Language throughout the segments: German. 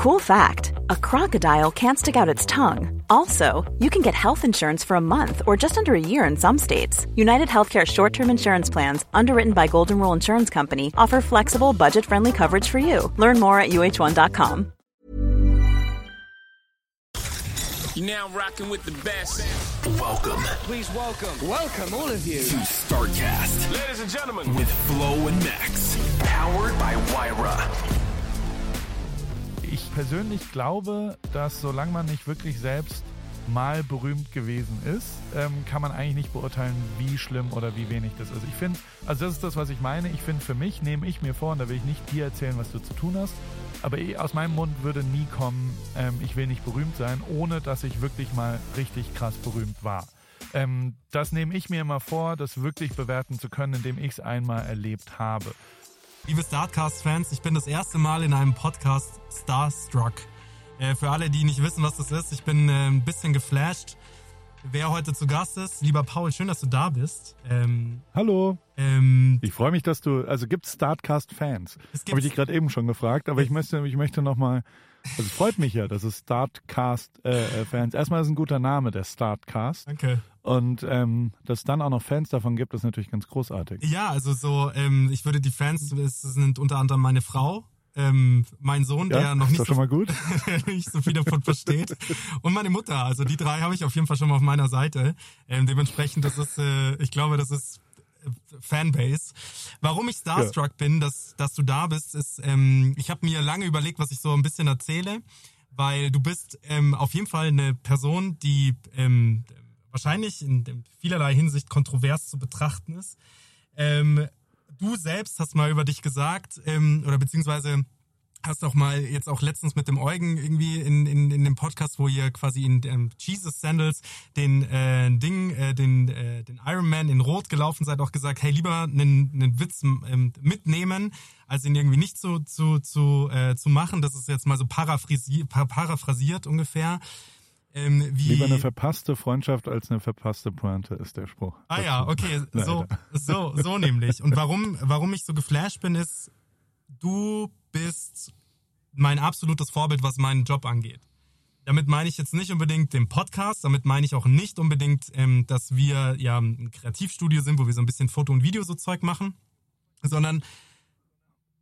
Cool fact a crocodile can't stick out its tongue. Also, you can get health insurance for a month or just under a year in some states. United Healthcare short term insurance plans, underwritten by Golden Rule Insurance Company, offer flexible, budget friendly coverage for you. Learn more at uh1.com. You're now rocking with the best. Welcome Please welcome, welcome all of you. to StarCast Ladies and gentlemen, with Flo and Max. Powered by Wyra. Ich persönlich glaube, dass solange man nicht wirklich selbst mal berühmt gewesen ist, ähm, kann man eigentlich nicht beurteilen, wie schlimm oder wie wenig das ist. Ich finde, also das ist das, was ich meine. Ich finde, für mich nehme ich mir vor, und da will ich nicht dir erzählen, was du zu tun hast, aber eh, aus meinem Mund würde nie kommen, ähm, ich will nicht berühmt sein, ohne dass ich wirklich mal richtig krass berühmt war. Ähm, das nehme ich mir immer vor, das wirklich bewerten zu können, indem ich es einmal erlebt habe. Liebe Startcast-Fans, ich bin das erste Mal in einem Podcast Starstruck. Äh, für alle, die nicht wissen, was das ist, ich bin äh, ein bisschen geflasht. Wer heute zu Gast ist, lieber Paul, schön, dass du da bist. Ähm, Hallo. ähm, Ich freue mich, dass du, also gibt es Startcast-Fans? Habe ich dich gerade eben schon gefragt, aber ich möchte, ich möchte nochmal, also es freut mich ja, dass es Startcast-Fans, erstmal ist ein guter Name, der Startcast. danke. Und ähm, dass es dann auch noch Fans davon gibt, ist natürlich ganz großartig. Ja, also so, ähm, ich würde die Fans, es sind unter anderem meine Frau, ähm, mein Sohn, der noch nicht so, nicht so viel davon versteht. Und meine Mutter, also die drei habe ich auf jeden Fall schon mal auf meiner Seite. Ähm, dementsprechend, das ist, äh, ich glaube, das ist äh, Fanbase. Warum ich starstruck bin, dass, dass du da bist, ist, ähm, ich habe mir lange überlegt, was ich so ein bisschen erzähle, weil du bist ähm, auf jeden Fall eine Person, die ähm, wahrscheinlich in vielerlei Hinsicht kontrovers zu betrachten ist. Ähm, du selbst hast mal über dich gesagt, ähm, oder beziehungsweise hast auch mal jetzt auch letztens mit dem Eugen irgendwie in, in, in dem Podcast, wo ihr quasi in ähm, Jesus Sandals den äh, Ding, äh, den, äh, den Iron Man in Rot gelaufen seid, auch gesagt, hey, lieber einen, einen Witz ähm, mitnehmen, als ihn irgendwie nicht zu, zu, zu, äh, zu machen. Das ist jetzt mal so paraphrasi pa paraphrasiert ungefähr. Ähm, Lieber eine verpasste Freundschaft als eine verpasste Pointe ist der Spruch. Ah ja, dazu. okay, so, so, so nämlich. Und warum, warum ich so geflasht bin, ist, du bist mein absolutes Vorbild, was meinen Job angeht. Damit meine ich jetzt nicht unbedingt den Podcast, damit meine ich auch nicht unbedingt, ähm, dass wir ja ein Kreativstudio sind, wo wir so ein bisschen Foto und Video so Zeug machen, sondern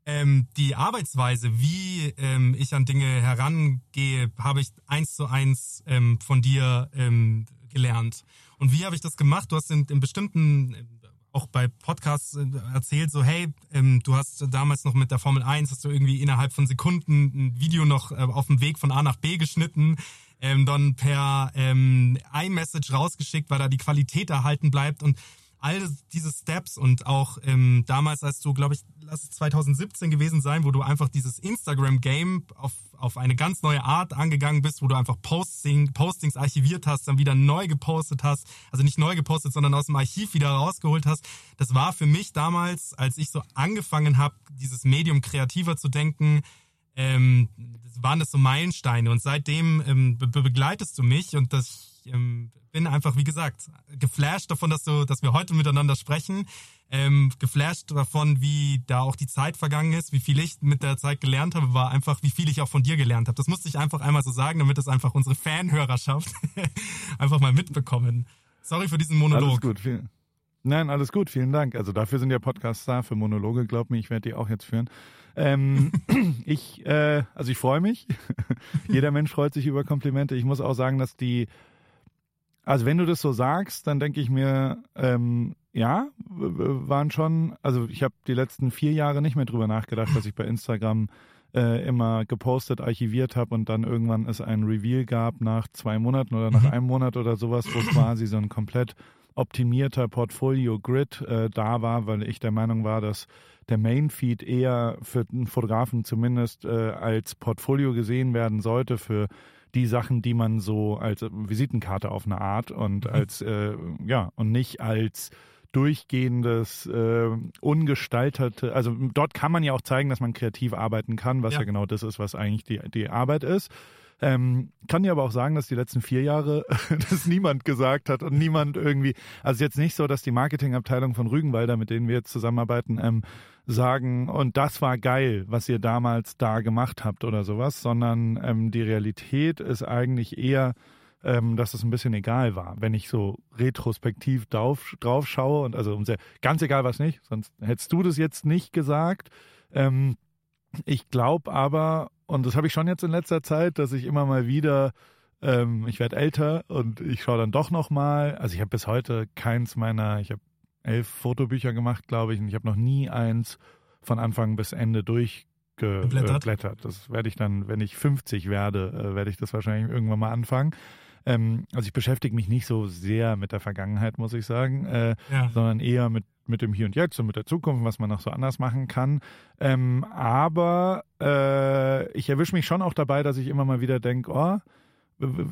ähm, die Arbeitsweise, wie ähm, ich an Dinge herangehe, habe ich eins zu eins ähm, von dir ähm, gelernt. Und wie habe ich das gemacht? Du hast in, in bestimmten, äh, auch bei Podcasts äh, erzählt, so hey, ähm, du hast damals noch mit der Formel 1, hast du irgendwie innerhalb von Sekunden ein Video noch äh, auf dem Weg von A nach B geschnitten, ähm, dann per ähm, iMessage rausgeschickt, weil da die Qualität erhalten bleibt und all diese Steps und auch ähm, damals, als du, glaube ich, lass es 2017 gewesen sein, wo du einfach dieses Instagram-Game auf, auf eine ganz neue Art angegangen bist, wo du einfach Posting, Postings archiviert hast, dann wieder neu gepostet hast, also nicht neu gepostet, sondern aus dem Archiv wieder rausgeholt hast. Das war für mich damals, als ich so angefangen habe, dieses Medium kreativer zu denken, ähm, waren das so Meilensteine und seitdem ähm, be begleitest du mich und das ähm, bin einfach, wie gesagt, geflasht davon, dass du, dass wir heute miteinander sprechen, ähm, geflasht davon, wie da auch die Zeit vergangen ist, wie viel ich mit der Zeit gelernt habe, war einfach, wie viel ich auch von dir gelernt habe. Das musste ich einfach einmal so sagen, damit das einfach unsere Fanhörerschaft einfach mal mitbekommen. Sorry für diesen Monolog. Alles gut, vielen. Nein, alles gut, vielen Dank. Also dafür sind ja Podcasts da, für Monologe, glaub mir, ich werde die auch jetzt führen. Ähm, ich, äh, also ich freue mich. Jeder Mensch freut sich über Komplimente. Ich muss auch sagen, dass die, also wenn du das so sagst, dann denke ich mir, ähm, ja, waren schon, also ich habe die letzten vier Jahre nicht mehr drüber nachgedacht, dass ich bei Instagram äh, immer gepostet, archiviert habe und dann irgendwann es ein Reveal gab nach zwei Monaten oder nach einem Monat oder sowas, wo quasi so ein komplett optimierter Portfolio-Grid äh, da war, weil ich der Meinung war, dass der Main-Feed eher für einen Fotografen zumindest äh, als Portfolio gesehen werden sollte für die Sachen, die man so als Visitenkarte auf eine Art und als äh, ja und nicht als durchgehendes, äh, ungestaltete, also dort kann man ja auch zeigen, dass man kreativ arbeiten kann, was ja, Ja. genau das ist, was eigentlich die, die Arbeit ist. Ähm, kann dir aber auch sagen, dass die letzten vier Jahre das niemand gesagt hat und niemand irgendwie, also jetzt nicht so, dass die Marketingabteilung von Rügenwalder, mit denen wir jetzt zusammenarbeiten, ähm, sagen, und das war geil, was ihr damals da gemacht habt oder sowas, sondern ähm, die Realität ist eigentlich eher, ähm, dass es ein bisschen egal war, wenn ich so retrospektiv drauf, drauf schaue und also ganz egal was nicht, sonst hättest du das jetzt nicht gesagt. Ähm, ich glaube aber, und das habe ich schon jetzt in letzter Zeit, dass ich immer mal wieder, ähm, ich werde älter und ich schaue dann doch noch mal. Also ich habe bis heute keins meiner, ich habe elf Fotobücher gemacht, glaube ich, und ich habe noch nie eins von Anfang bis Ende durchgeblättert. Das werde ich dann, wenn ich 50 werde, äh, werde ich das wahrscheinlich irgendwann mal anfangen. Ähm, also ich beschäftige mich nicht so sehr mit der Vergangenheit, muss ich sagen, äh, ja. sondern eher mit, mit dem Hier und Jetzt und mit der Zukunft, was man noch so anders machen kann. Ähm, aber äh, ich erwische mich schon auch dabei, dass ich immer mal wieder denke, oh,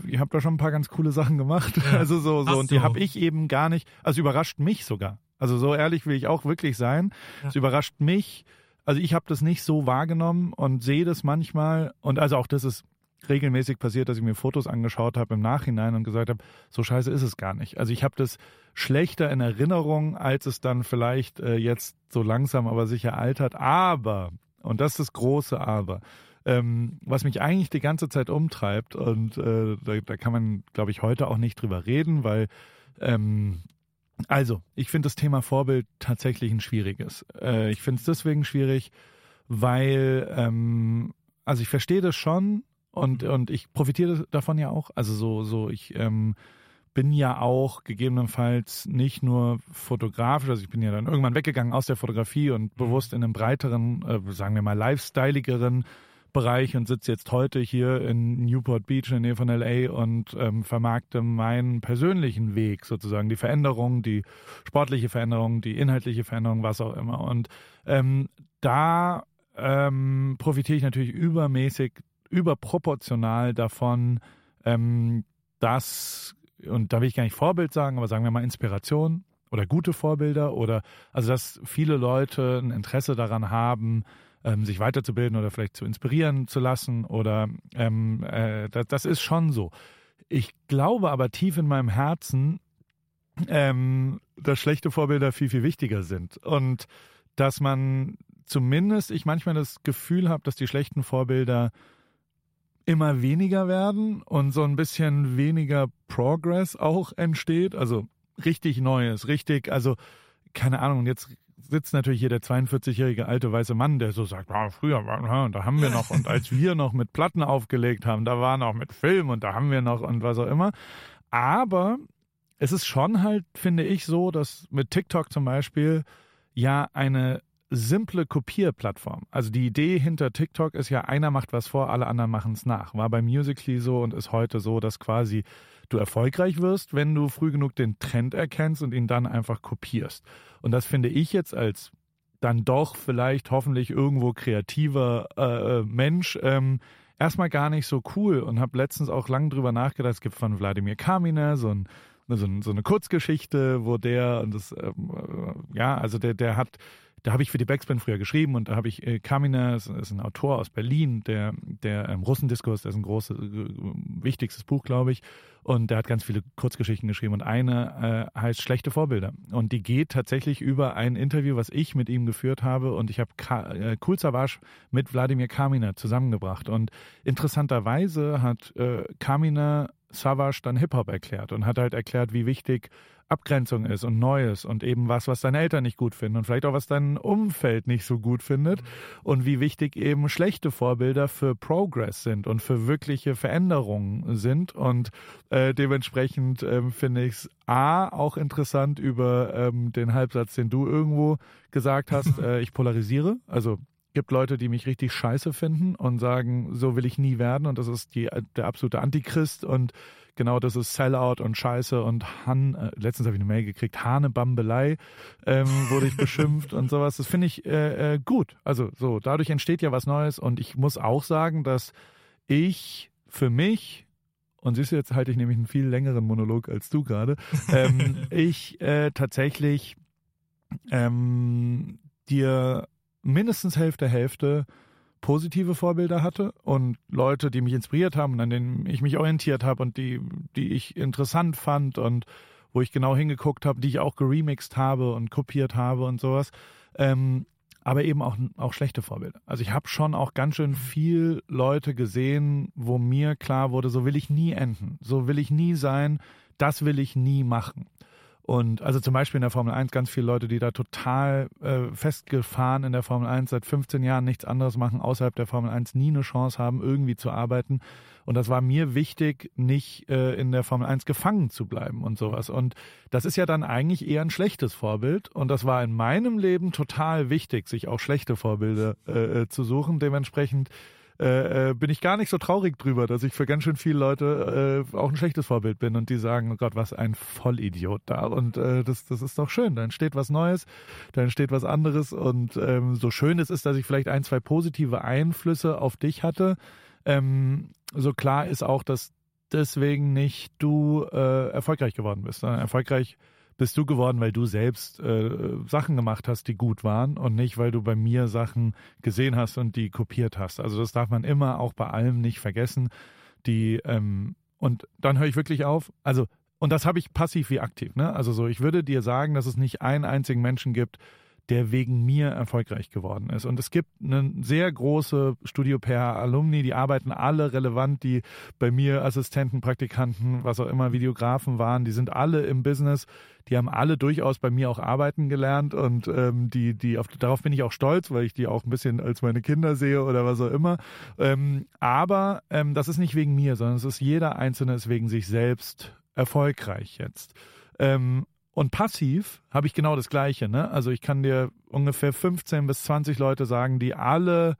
ihr habt da schon ein paar ganz coole Sachen gemacht. Ja. Also so, so, und die habe ich eben gar nicht, also überrascht mich sogar. Also so ehrlich will ich auch wirklich sein. Es ja. überrascht mich, also ich habe das nicht so wahrgenommen und sehe das manchmal und also auch das ist regelmäßig passiert, dass ich mir Fotos angeschaut habe im Nachhinein und gesagt habe, so scheiße ist es gar nicht. Also ich habe das schlechter in Erinnerung, als es dann vielleicht äh, jetzt so langsam aber sicher altert. Aber, und das ist das große Aber, ähm, was mich eigentlich die ganze Zeit umtreibt, und äh, da, da kann man, glaube ich, heute auch nicht drüber reden, weil ähm, also, ich finde das Thema Vorbild tatsächlich ein schwieriges. Äh, ich finde es deswegen schwierig, weil, ähm, also ich verstehe das schon, und, mhm. und ich profitiere davon ja auch. Also so, so, ich ähm, bin ja auch gegebenenfalls nicht nur fotografisch, also ich bin ja dann irgendwann weggegangen aus der Fotografie und mhm. bewusst in einem breiteren, äh, sagen wir mal, lifestyleigeren Bereich und sitze jetzt heute hier in Newport Beach in der Nähe von LA und ähm, vermarkte meinen persönlichen Weg sozusagen, die Veränderung, die sportliche Veränderung, die inhaltliche Veränderung, was auch immer. Und ähm, da ähm, profitiere ich natürlich übermäßig überproportional davon, ähm, dass, und da will ich gar nicht Vorbild sagen, aber sagen wir mal Inspiration oder gute Vorbilder oder also dass viele Leute ein Interesse daran haben, ähm, sich weiterzubilden oder vielleicht zu inspirieren zu lassen oder ähm, äh, das, das ist schon so. Ich glaube aber tief in meinem Herzen, ähm, dass schlechte Vorbilder viel, viel wichtiger sind und dass man zumindest ich manchmal das Gefühl habe, dass die schlechten Vorbilder immer weniger werden und so ein bisschen weniger Progress auch entsteht. Also richtig Neues, richtig, also keine Ahnung, jetzt sitzt natürlich hier der 42-jährige alte weiße Mann, der so sagt, ah, früher, da haben wir noch und als wir noch mit Platten aufgelegt haben, da war noch mit Film und da haben wir noch und was auch immer. Aber es ist schon halt, finde ich, so, dass mit TikTok zum Beispiel ja eine simple Kopierplattform. Also die Idee hinter TikTok ist ja, einer macht was vor, alle anderen machen es nach. War bei Musically so und ist heute so, dass quasi du erfolgreich wirst, wenn du früh genug den Trend erkennst und ihn dann einfach kopierst. Und das finde ich jetzt als dann doch vielleicht hoffentlich irgendwo kreativer äh, äh Mensch ähm, erstmal gar nicht so cool und habe letztens auch lang drüber nachgedacht. Es gibt von Wladimir Kaminer so ein so, eine Kurzgeschichte, wo der und das ähm, äh, ja, also der der hat da habe ich für die Backspin früher geschrieben und da habe ich äh, Kaminer, das ist ein Autor aus Berlin, der, der ähm, Russendiskurs, das ist ein großes, äh, wichtigstes Buch, glaube ich. Und der hat ganz viele Kurzgeschichten geschrieben und eine äh, heißt Schlechte Vorbilder. Und die geht tatsächlich über ein Interview, was ich mit ihm geführt habe und ich habe Ka äh, Kul Savage mit Wladimir Kaminer zusammengebracht. Und interessanterweise hat äh, Kaminer Savage dann Hip-Hop erklärt und hat halt erklärt, wie wichtig Abgrenzung ist und Neues und eben was, was deine Eltern nicht gut finden und vielleicht auch was dein Umfeld nicht so gut findet und wie wichtig eben schlechte Vorbilder für Progress sind und für wirkliche Veränderungen sind. Und äh, dementsprechend ähm, finde ich es A auch interessant über ähm, den Halbsatz, den du irgendwo gesagt hast, äh, ich polarisiere, also gibt Leute, die mich richtig scheiße finden und sagen, so will ich nie werden und das ist die, der absolute Antichrist und genau das ist Sellout und Scheiße und Han, äh, letztens habe ich eine Mail gekriegt, Hanebambelei ähm, wurde ich beschimpft und sowas. Das finde ich äh, äh, gut. Also so, dadurch entsteht ja was Neues und ich muss auch sagen, dass ich für mich und siehst du, jetzt halte ich nämlich einen viel längeren Monolog als du gerade, ähm, ich äh, tatsächlich ähm, dir mindestens Hälfte Hälfte positive Vorbilder hatte und Leute, die mich inspiriert haben und an denen ich mich orientiert habe und die, die ich interessant fand und wo ich genau hingeguckt habe, die ich auch geremixed habe und kopiert habe und sowas. Ähm, aber eben auch, auch schlechte Vorbilder. Also ich habe schon auch ganz schön viel Leute gesehen, wo mir klar wurde, so will ich nie enden, so will ich nie sein, das will ich nie machen. Und also zum Beispiel in der Formel 1 ganz viele Leute, die da total äh, festgefahren in der Formel 1 seit 15 Jahren nichts anderes machen, außerhalb der Formel 1 nie eine Chance haben, irgendwie zu arbeiten. Und das war mir wichtig, nicht äh, in der Formel 1 gefangen zu bleiben und sowas. Und das ist ja dann eigentlich eher ein schlechtes Vorbild. Und das war in meinem Leben total wichtig, sich auch schlechte Vorbilder äh, äh zu suchen. Dementsprechend äh, äh, bin ich gar nicht so traurig drüber, dass ich für ganz schön viele Leute äh, auch ein schlechtes Vorbild bin und die sagen, oh Gott, was ein Vollidiot da. Und äh, das, das ist doch schön. Da entsteht was Neues, da entsteht was anderes. Und ähm, so schön es ist, dass ich vielleicht ein, zwei positive Einflüsse auf dich hatte, ähm, so klar ist auch, dass deswegen nicht du äh, erfolgreich geworden bist, sondern erfolgreich bist du geworden, weil du selbst äh, Sachen gemacht hast, die gut waren und nicht, weil du bei mir Sachen gesehen hast und die kopiert hast. Also das darf man immer auch bei allem nicht vergessen. Die ähm, und dann höre ich wirklich auf. Also und das habe ich passiv wie aktiv. Ne? Also so, ich würde dir sagen, dass es nicht einen einzigen Menschen gibt, der wegen mir erfolgreich geworden ist. Und es gibt eine sehr große Studio per Alumni, die arbeiten alle relevant, die bei mir Assistenten, Praktikanten, was auch immer, Videografen waren, die sind alle im Business, die haben alle durchaus bei mir auch arbeiten gelernt und ähm, die, die auf, darauf bin ich auch stolz, weil ich die auch ein bisschen als meine Kinder sehe oder was auch immer. Ähm, aber ähm, das ist nicht wegen mir, sondern es ist jeder Einzelne ist wegen sich selbst erfolgreich jetzt. Ähm, und passiv habe ich genau das Gleiche. Ne? Also ich kann dir ungefähr 15 bis 20 Leute sagen, die alle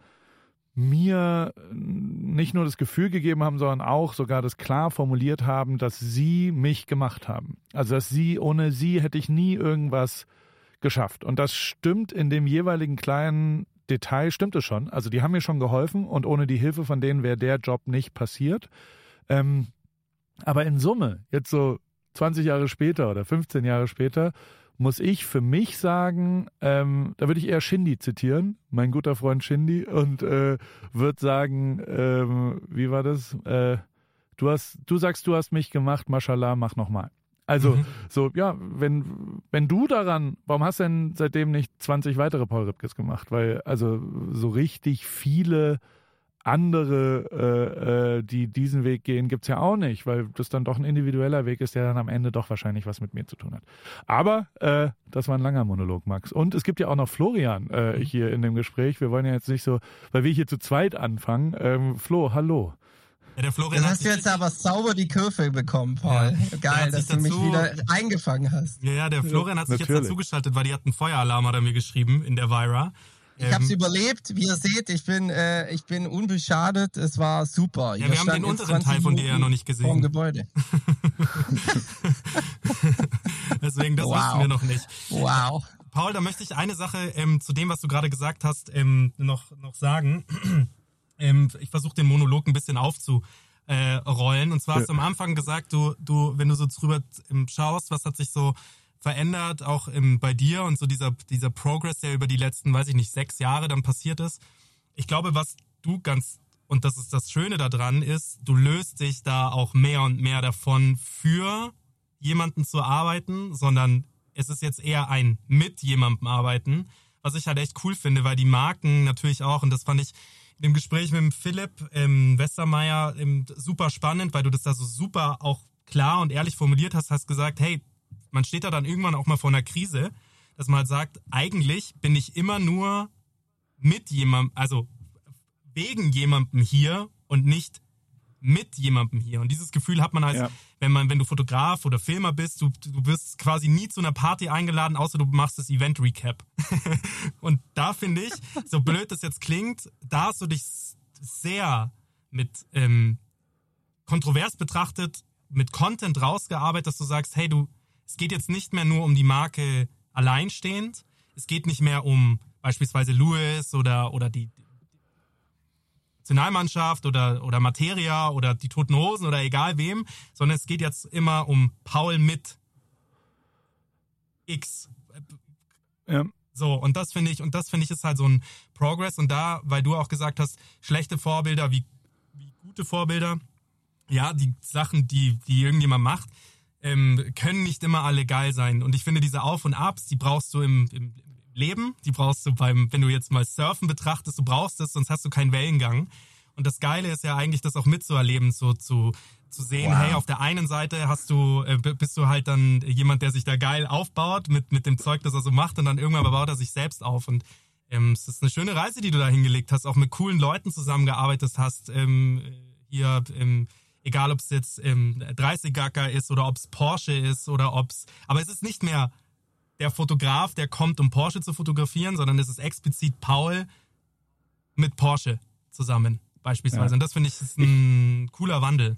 mir nicht nur das Gefühl gegeben haben, sondern auch sogar das klar formuliert haben, dass sie mich gemacht haben. Also dass sie, ohne sie hätte ich nie irgendwas geschafft. Und das stimmt in dem jeweiligen kleinen Detail, stimmt es schon. Also die haben mir schon geholfen und ohne die Hilfe von denen wäre der Job nicht passiert. Ähm, aber in Summe, jetzt so 20 Jahre später oder 15 Jahre später, muss ich für mich sagen, ähm, da würde ich eher Shindy zitieren, mein guter Freund Shindy, und äh, würde sagen, ähm, wie war das? Äh, du hast, du sagst, du hast mich gemacht, mashallah, mach nochmal. Also, mhm. so, ja, wenn, wenn du daran, warum hast du denn seitdem nicht 20 weitere Paul Ripkes gemacht? Weil, also, so richtig viele andere, äh, äh, die diesen Weg gehen, gibt's ja auch nicht, weil das dann doch ein individueller Weg ist, der dann am Ende doch wahrscheinlich was mit mir zu tun hat. Aber äh, das war ein langer Monolog, Max. Und es gibt ja auch noch Florian äh, mhm. hier in dem Gespräch. Wir wollen ja jetzt nicht so, weil wir hier zu zweit anfangen. Ähm, Flo, hallo. Ja, der Florian Dann hast du jetzt aber sauber die Kurve bekommen, Paul. Ja, Geil, dass du mich wieder eingefangen hast. Ja, ja, der Florian hat sich Natürlich. jetzt dazugeschaltet, weil die hat einen Feueralarm, hat er mir geschrieben in der Vira. Ich ähm, habe es überlebt. Wie ihr seht, ich bin, äh, ich bin unbeschadet. Es war super. Ja, wir haben den unteren Teil von dir ja noch nicht gesehen. Vom Gebäude. Deswegen, das wow. wussten wir noch nicht. Wow. Paul, da möchte ich eine Sache ähm, zu dem, was du gerade gesagt hast, ähm, noch, noch sagen. ähm, ich versuche den Monolog ein bisschen aufzurollen. Äh, und zwar hast du am Anfang gesagt, du, du, wenn du so drüber ähm, schaust, was hat sich so verändert, auch im, bei dir und so dieser, dieser Progress, der über die letzten, weiß ich nicht, sechs Jahre dann passiert ist. Ich glaube, was du ganz, und das ist das Schöne daran, ist, du löst dich da auch mehr und mehr davon, für jemanden zu arbeiten, sondern es ist jetzt eher ein mit jemandem arbeiten, was ich halt echt cool finde, weil die Marken natürlich auch, und das fand ich im Gespräch mit dem Philipp ähm, Westermeier ähm, super spannend, weil du das da so super auch klar und ehrlich formuliert hast, hast gesagt, hey, man steht da dann irgendwann auch mal vor einer Krise, dass man halt sagt, eigentlich bin ich immer nur mit jemandem, also wegen jemandem hier und nicht mit jemandem hier. Und dieses Gefühl hat man halt, ja. wenn man, wenn du Fotograf oder Filmer bist, du, du wirst quasi nie zu einer Party eingeladen, außer du machst das Event Recap. und da finde ich, so blöd das jetzt klingt, da hast du dich sehr mit ähm, kontrovers betrachtet, mit Content rausgearbeitet, dass du sagst, hey, du, es geht jetzt nicht mehr nur um die Marke alleinstehend. Es geht nicht mehr um beispielsweise Lewis oder, oder die Nationalmannschaft oder, oder Materia oder die Toten Hosen oder egal wem, sondern es geht jetzt immer um Paul mit X. Ja. So, und das finde ich, und das finde ich ist halt so ein Progress. Und da, weil du auch gesagt hast, schlechte Vorbilder wie, wie gute Vorbilder, ja, die Sachen, die, die irgendjemand macht, ähm, können nicht immer alle geil sein. Und ich finde, diese Auf- und Abs, die brauchst du im, im Leben, die brauchst du beim, wenn du jetzt mal Surfen betrachtest, du brauchst es, sonst hast du keinen Wellengang. Und das Geile ist ja eigentlich, das auch mitzuerleben, so zu, zu sehen, wow. hey, auf der einen Seite hast du, äh, bist du halt dann jemand, der sich da geil aufbaut mit, mit dem Zeug, das er so macht, und dann irgendwann baut er sich selbst auf. Und ähm, es ist eine schöne Reise, die du da hingelegt hast, auch mit coolen Leuten zusammengearbeitet hast, ähm, hier, ähm, egal ob es jetzt ähm, 30 Gacker ist oder ob es Porsche ist oder ob es, aber es ist nicht mehr der Fotograf, der kommt, um Porsche zu fotografieren, sondern es ist explizit Paul mit Porsche zusammen beispielsweise. Ja. Und das finde ich ist ein cooler Wandel.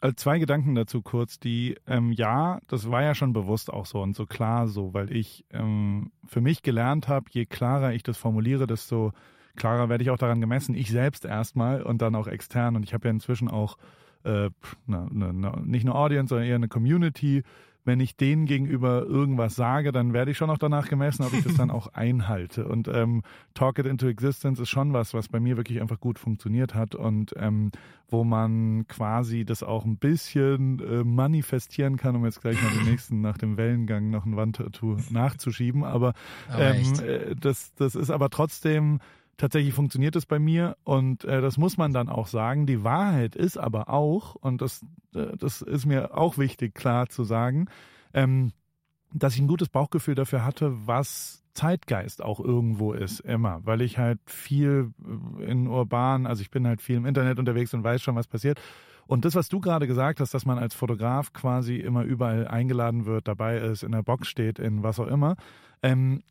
Also zwei Gedanken dazu kurz, die, ähm, ja, das war ja schon bewusst auch so und so klar so, weil ich ähm, für mich gelernt habe, je klarer ich das formuliere, desto klarer werde ich auch daran gemessen. Ich selbst erstmal und dann auch extern. Und ich habe ja inzwischen auch äh, na, na, na, nicht eine Audience, sondern eher eine Community, wenn ich denen gegenüber irgendwas sage, dann werde ich schon auch danach gemessen, ob ich das dann auch einhalte. Und ähm, Talk It into Existence ist schon was, was bei mir wirklich einfach gut funktioniert hat und ähm, wo man quasi das auch ein bisschen äh, manifestieren kann, um jetzt gleich mal den nächsten nach dem Wellengang noch ein Wandtattoo nachzuschieben. Aber, ähm, äh, das, das ist aber trotzdem tatsächlich funktioniert es bei mir und äh, das muss man dann auch sagen. Die Wahrheit ist aber auch, und das, äh, das ist mir auch wichtig klar zu sagen, ähm, dass ich ein gutes Bauchgefühl dafür hatte, was Zeitgeist auch irgendwo ist, immer, weil ich halt viel in urban, also ich bin halt viel im Internet unterwegs und weiß schon, was passiert. Und das, was du gerade gesagt hast, dass man als Fotograf quasi immer überall eingeladen wird, dabei ist, in der Box steht, in was auch immer, ähm,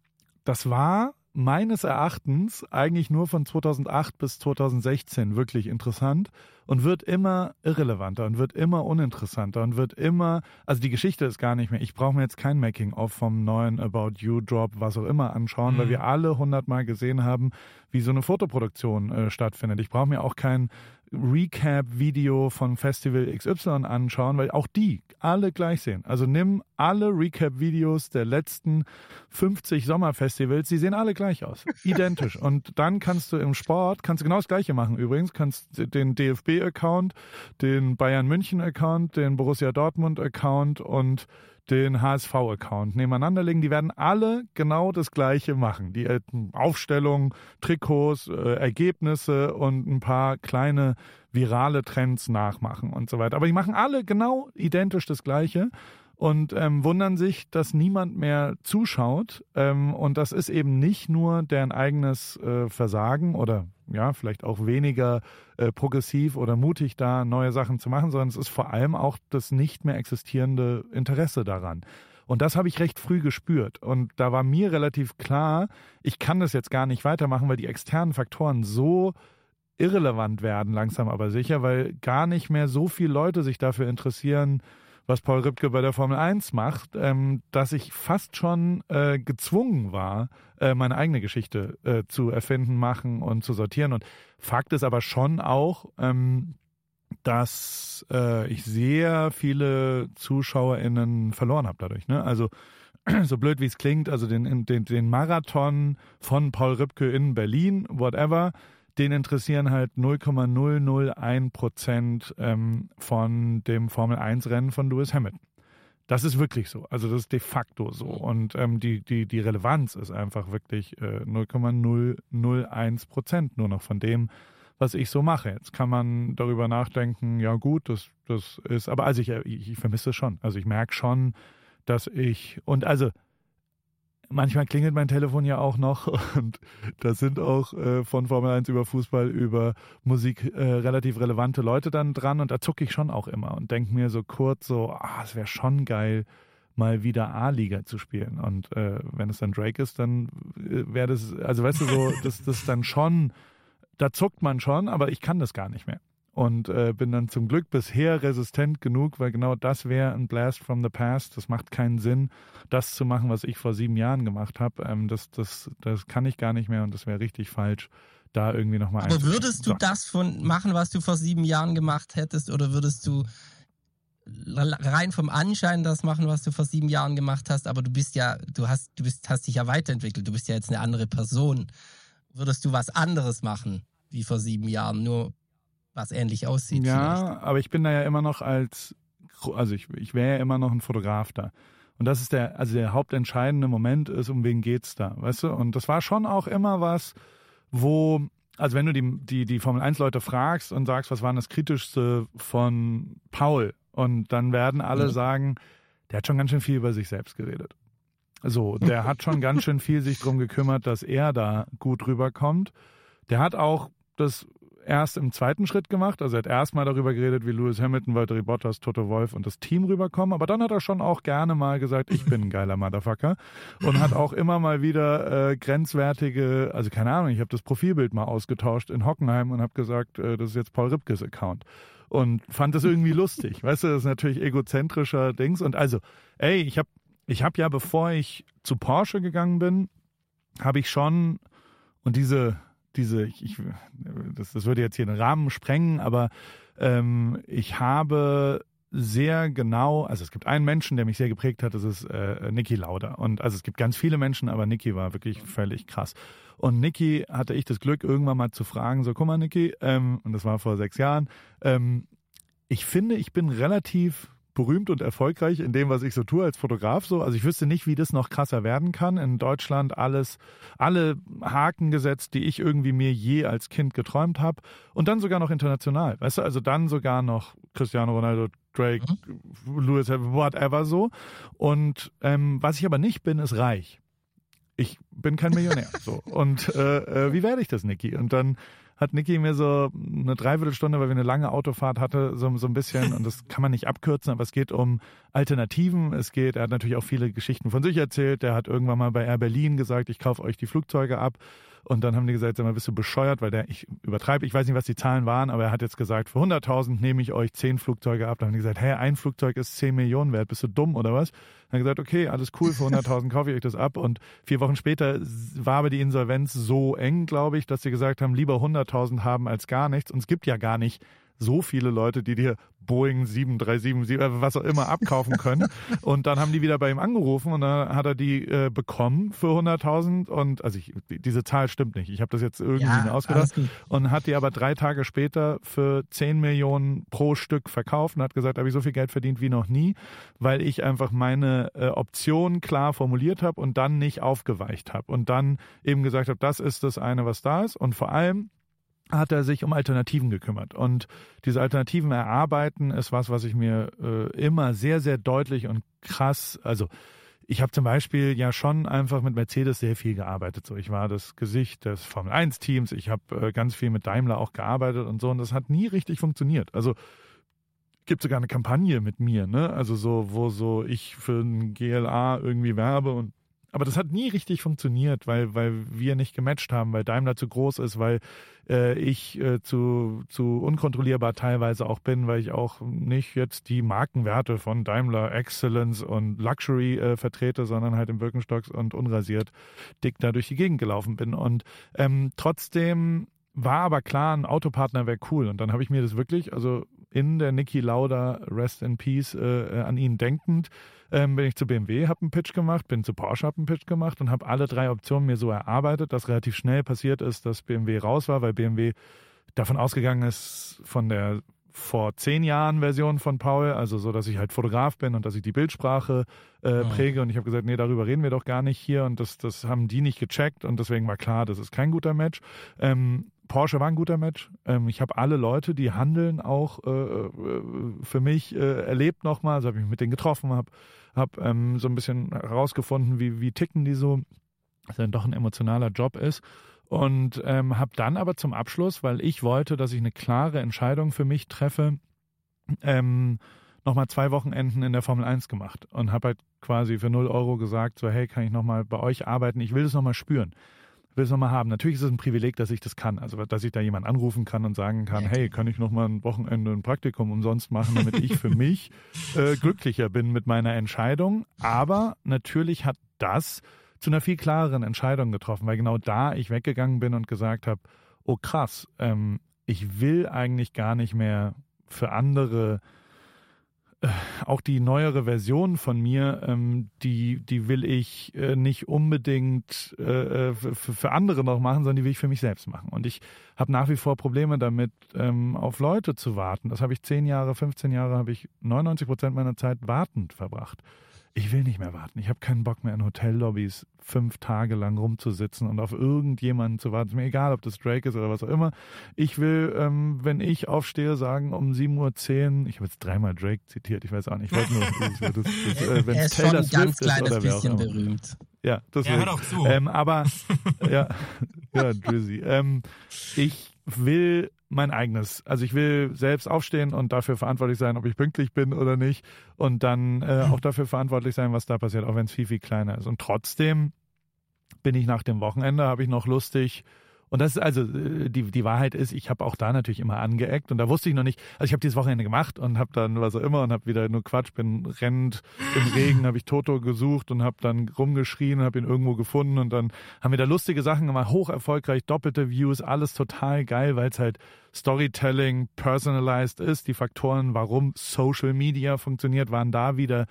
das war meines Erachtens eigentlich nur von 2008 bis 2016 wirklich interessant und wird immer irrelevanter und wird immer uninteressanter und wird immer, also die Geschichte ist gar nicht mehr, ich brauche mir jetzt kein Making-of vom neuen About You Drop, was auch immer anschauen, mhm. weil wir alle hundertmal gesehen haben, wie so eine Fotoproduktion äh, stattfindet. Ich brauche mir auch kein Recap-Video von Festival XY anschauen, weil auch die alle gleich sehen. Also nimm alle Recap-Videos der letzten 50 Sommerfestivals, die sehen alle gleich aus. Identisch. Und dann kannst du im Sport, kannst du genau das Gleiche machen übrigens, kannst den DFB-Account, den Bayern München-Account, den Borussia Dortmund-Account und den HSV-Account nebeneinander legen. Die werden alle genau das Gleiche machen. Die äh, Aufstellung, Trikots, äh, Ergebnisse und ein paar kleine virale Trends nachmachen und so weiter. Aber die machen alle genau identisch das Gleiche und ähm, wundern sich, dass niemand mehr zuschaut. Ähm, und das ist eben nicht nur deren eigenes äh, Versagen oder ja, vielleicht auch weniger äh, progressiv oder mutig da neue Sachen zu machen, sondern es ist vor allem auch das nicht mehr existierende Interesse daran. Und das habe ich recht früh gespürt. Und da war mir relativ klar, ich kann das jetzt gar nicht weitermachen, weil die externen Faktoren so irrelevant werden, langsam aber sicher, weil gar nicht mehr so viele Leute sich dafür interessieren, was Paul Ripke bei der Formel 1 macht, ähm, dass ich fast schon äh, gezwungen war, äh, meine eigene Geschichte äh, zu erfinden, machen und zu sortieren. Und Fakt ist aber schon auch, ähm, dass äh, ich sehr viele ZuschauerInnen verloren habe dadurch. Ne? Also so blöd wie es klingt, also den, den, den Marathon von Paul Ripke in Berlin, whatever, den interessieren halt 0,001 Prozent ähm, von dem Formel-1-Rennen von Lewis Hamilton. Das ist wirklich so. Also das ist de facto so. Und ähm, die, die, die Relevanz ist einfach wirklich äh, 0,001 Prozent nur noch von dem, was ich so mache. Jetzt kann man darüber nachdenken, ja gut, das, das ist, aber also ich, ich, ich vermisse es schon. Also ich merke schon, dass ich, und also manchmal klingelt mein Telefon ja auch noch und da sind auch äh, von Formel 1 über Fußball über Musik äh, relativ relevante Leute dann dran und da zucke ich schon auch immer und denke mir so kurz so, ah, es wäre schon geil, mal wieder A-Liga zu spielen. Und äh, wenn es dann Drake ist, dann äh, wäre das, also weißt du so, das, das dann schon, da zuckt man schon, aber ich kann das gar nicht mehr und äh, bin dann zum Glück bisher resistent genug, weil genau das wäre ein Blast from the Past. Das macht keinen Sinn, das zu machen, was ich vor sieben Jahren gemacht habe. Ähm, das, das, das kann ich gar nicht mehr und das wäre richtig falsch, da irgendwie nochmal Aber würdest du so. das von machen, was du vor sieben Jahren gemacht hättest, oder würdest du rein vom Anschein das machen, was du vor sieben Jahren gemacht hast, aber du bist ja, du hast, du bist, hast dich ja weiterentwickelt, du bist ja jetzt eine andere Person. Würdest du was anderes machen wie vor sieben Jahren, nur was ähnlich aussieht? Ja, vielleicht? aber ich bin da ja immer noch als, also ich, ich wäre ja immer noch ein Fotograf da. Und das ist der, also der hauptentscheidende Moment ist, um wen geht's da, weißt du? Und das war schon auch immer was, wo also wenn du die, die, die Formel 1 Leute fragst und sagst, was war das Kritischste von Paul? Und dann werden alle mhm. sagen, der hat schon ganz schön viel über sich selbst geredet. So, der hat schon ganz schön viel sich drum gekümmert, dass er da gut rüberkommt. Der hat auch das erst im zweiten Schritt gemacht. Also er hat erstmal darüber geredet, wie Lewis Hamilton, Valtteri Bottas, Toto Wolf und das Team rüberkommen. Aber dann hat er schon auch gerne mal gesagt, ich bin ein geiler Motherfucker. Und hat auch immer mal wieder äh, grenzwertige, also keine Ahnung, ich habe das Profilbild mal ausgetauscht in Hockenheim und habe gesagt, äh, das ist jetzt Paul Ripkes Account. Und fand das irgendwie lustig. Weißt du, das ist natürlich egozentrischer Dings. Und also, ey, ich habe ich hab ja, bevor ich zu Porsche gegangen bin, habe ich schon, und diese diese, ich, ich, das, das würde jetzt hier den Rahmen sprengen, aber ähm, ich habe sehr genau, also es gibt einen Menschen, der mich sehr geprägt hat, das ist äh, Niki Lauda. Und also es gibt ganz viele Menschen, aber Niki war wirklich völlig krass. Und Niki hatte ich das Glück, irgendwann mal zu fragen, so, guck mal, Niki, ähm, und das war vor sechs Jahren, ähm, ich finde, ich bin relativ berühmt und erfolgreich in dem, was ich so tue als Fotograf. So, also ich wüsste nicht, wie das noch krasser werden kann. In Deutschland alles, alle Haken gesetzt, die ich irgendwie mir je als Kind geträumt habe. Und dann sogar noch international. Weißt du, also dann sogar noch Cristiano Ronaldo, Drake, mhm. Lewis, whatever so. Und ähm, was ich aber nicht bin, ist reich. Ich bin kein Millionär. so. Und äh, äh, wie werde ich das, Niki? Und dann hat Niki mir so eine Dreiviertelstunde, weil wir eine lange Autofahrt hatte, so, so ein bisschen, und das kann man nicht abkürzen, aber es geht um Alternativen. Es geht, er hat natürlich auch viele Geschichten von sich erzählt. Er hat irgendwann mal bei Air Berlin gesagt, ich kaufe euch die Flugzeuge ab. Und dann haben die gesagt, sag mal, bist du bescheuert, weil der, ich übertreibe, ich weiß nicht, was die Zahlen waren, aber er hat jetzt gesagt, für 100.000 nehme ich euch 10 Flugzeuge ab. Dann haben die gesagt, hä, ein Flugzeug ist 10 Millionen wert, bist du dumm oder was? Dann gesagt, okay, alles cool, für 100.000 kaufe ich euch das ab. Und vier Wochen später war aber die Insolvenz so eng, glaube ich, dass sie gesagt haben, lieber 100.000 haben als gar nichts. Und es gibt ja gar nicht so viele Leute, die dir Boeing 737, äh, was auch immer abkaufen können. und dann haben die wieder bei ihm angerufen und dann hat er die äh, bekommen für 100.000 und also ich, diese Zahl stimmt nicht. Ich habe das jetzt irgendwie ja, ausgedacht und hat die aber drei Tage später für 10 Millionen pro Stück verkauft und hat gesagt, habe ich so viel Geld verdient wie noch nie, weil ich einfach meine äh, Option klar formuliert habe und dann nicht aufgeweicht habe und dann eben gesagt habe, das ist das eine, was da ist und vor allem hat er sich um Alternativen gekümmert. Und diese Alternativen erarbeiten ist was, was ich mir äh, immer sehr, sehr deutlich und krass, also ich habe zum Beispiel ja schon einfach mit Mercedes sehr viel gearbeitet. So, ich war das Gesicht des Formel 1 Teams. Ich habe äh, ganz viel mit Daimler auch gearbeitet und so. Und das hat nie richtig funktioniert. Also gibt sogar eine Kampagne mit mir, ne? Also so, wo so ich für ein GLA irgendwie werbe und aber das hat nie richtig funktioniert, weil, weil wir nicht gematcht haben, weil Daimler zu groß ist, weil äh, ich äh, zu, zu unkontrollierbar teilweise auch bin, weil ich auch nicht jetzt die Markenwerte von Daimler Excellence und Luxury äh, vertrete, sondern halt im Birkenstocks und unrasiert dick da durch die Gegend gelaufen bin. Und ähm, trotzdem war aber klar, ein Autopartner wäre cool. Und dann habe ich mir das wirklich, also in der Niki Lauda Rest in Peace äh, an ihn denkend, ähm, bin ich zu BMW, habe einen Pitch gemacht, bin zu Porsche, habe einen Pitch gemacht und habe alle drei Optionen mir so erarbeitet, dass relativ schnell passiert ist, dass BMW raus war, weil BMW davon ausgegangen ist, von der vor zehn Jahren Version von Paul, also so, dass ich halt Fotograf bin und dass ich die Bildsprache äh, präge. Und ich habe gesagt, nee, darüber reden wir doch gar nicht hier. Und das, das haben die nicht gecheckt und deswegen war klar, das ist kein guter Match. Ähm, Porsche war ein guter Match. Ähm, ich habe alle Leute, die handeln, auch äh, äh für mich äh, erlebt nochmal. Also habe ich mich mit denen getroffen, habe hab, ähm, so ein bisschen herausgefunden, wie, wie ticken die so, dass dann doch ein emotionaler Job ist. Und ähm, habe dann aber zum Abschluss, weil ich wollte, dass ich eine klare Entscheidung für mich treffe, ähm, nochmal zwei Wochenenden in der Formel 1 gemacht und habe halt quasi für 0 Euro gesagt, so hey, kann ich nochmal bei euch arbeiten? Ich will das nochmal spüren will es nochmal haben. Natürlich ist es ein Privileg, dass ich das kann. Also, dass ich da jemanden anrufen kann und sagen kann, hey, kann ich nochmal ein Wochenende ein Praktikum umsonst machen, damit ich für mich äh, glücklicher bin mit meiner Entscheidung. Aber natürlich hat das zu einer viel klareren Entscheidung getroffen, weil genau da ich weggegangen bin und gesagt habe, oh krass, ähm, ich will eigentlich gar nicht mehr für andere auch die neuere Version von mir, ähm, die, die will ich äh, nicht unbedingt äh, für, für andere noch machen, sondern die will ich für mich selbst machen. Und ich habe nach wie vor Probleme damit, ähm, auf Leute zu warten. Das habe ich zehn Jahre, 15 Jahre, habe ich 99 Prozent meiner Zeit wartend verbracht ich will nicht mehr warten. Ich habe keinen Bock mehr in Hotellobbys fünf Tage lang rumzusitzen und auf irgendjemanden zu warten. Ist mir egal, ob das Drake ist oder was auch immer. Ich will, ähm, wenn ich aufstehe, sagen um 7.10 Uhr, ich habe jetzt dreimal Drake zitiert, ich weiß auch nicht, ich wollte nur, das, das, das, äh, wenn er ist Taylor schon ein ganz kleines bisschen berühmt. Ja, das ja, hört auch zu. Ähm, aber, ja, ja, Drizzy. Ähm, ich will mein eigenes. Also ich will selbst aufstehen und dafür verantwortlich sein, ob ich pünktlich bin oder nicht. Und dann äh, auch dafür verantwortlich sein, was da passiert, auch wenn es viel, viel kleiner ist. Und trotzdem bin ich nach dem Wochenende, habe ich noch lustig und das ist also, äh, die, die Wahrheit ist, ich habe auch da natürlich immer angeeckt und da wusste ich noch nicht, also ich habe dieses Wochenende gemacht und habe dann was auch immer und habe wieder nur Quatsch, bin rennend im Regen, habe ich Toto gesucht und habe dann rumgeschrien und habe ihn irgendwo gefunden und dann haben wir da lustige Sachen gemacht, hoch erfolgreich, doppelte Views, alles total geil, weil es halt Storytelling personalized ist. Die Faktoren, warum Social Media funktioniert, waren da wieder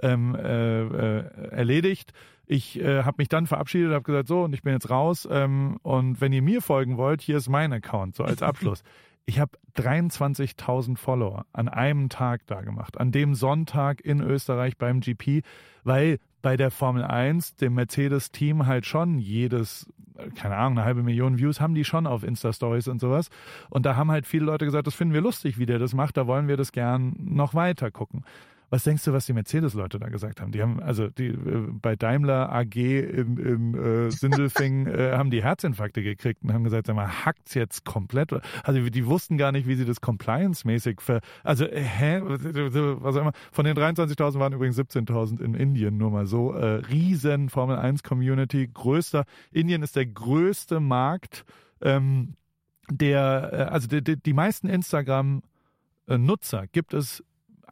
ähm, äh, äh, erledigt. Ich äh, habe mich dann verabschiedet, habe gesagt, so, und ich bin jetzt raus. Ähm, und wenn ihr mir folgen wollt, hier ist mein Account, so als Abschluss. Ich habe 23.000 Follower an einem Tag da gemacht, an dem Sonntag in Österreich beim GP, weil bei der Formel 1, dem Mercedes-Team halt schon jedes, keine Ahnung, eine halbe Million Views haben die schon auf Insta-Stories und sowas. Und da haben halt viele Leute gesagt, das finden wir lustig, wie der das macht, da wollen wir das gern noch weiter gucken. Was denkst du, was die Mercedes-Leute da gesagt haben? Die haben, also die äh, bei Daimler AG in, in äh, Sindelfing äh, haben die Herzinfarkte gekriegt und haben gesagt, sag mal, hackt's jetzt komplett? Also die wussten gar nicht, wie sie das compliance-mäßig ver. Also, äh, hä? Was auch immer. Von den 23.000 waren übrigens 17.000 in Indien, nur mal so. Äh, riesen Formel 1-Community, größter. Indien ist der größte Markt. Ähm, der, äh, also die, die, die meisten Instagram-Nutzer gibt es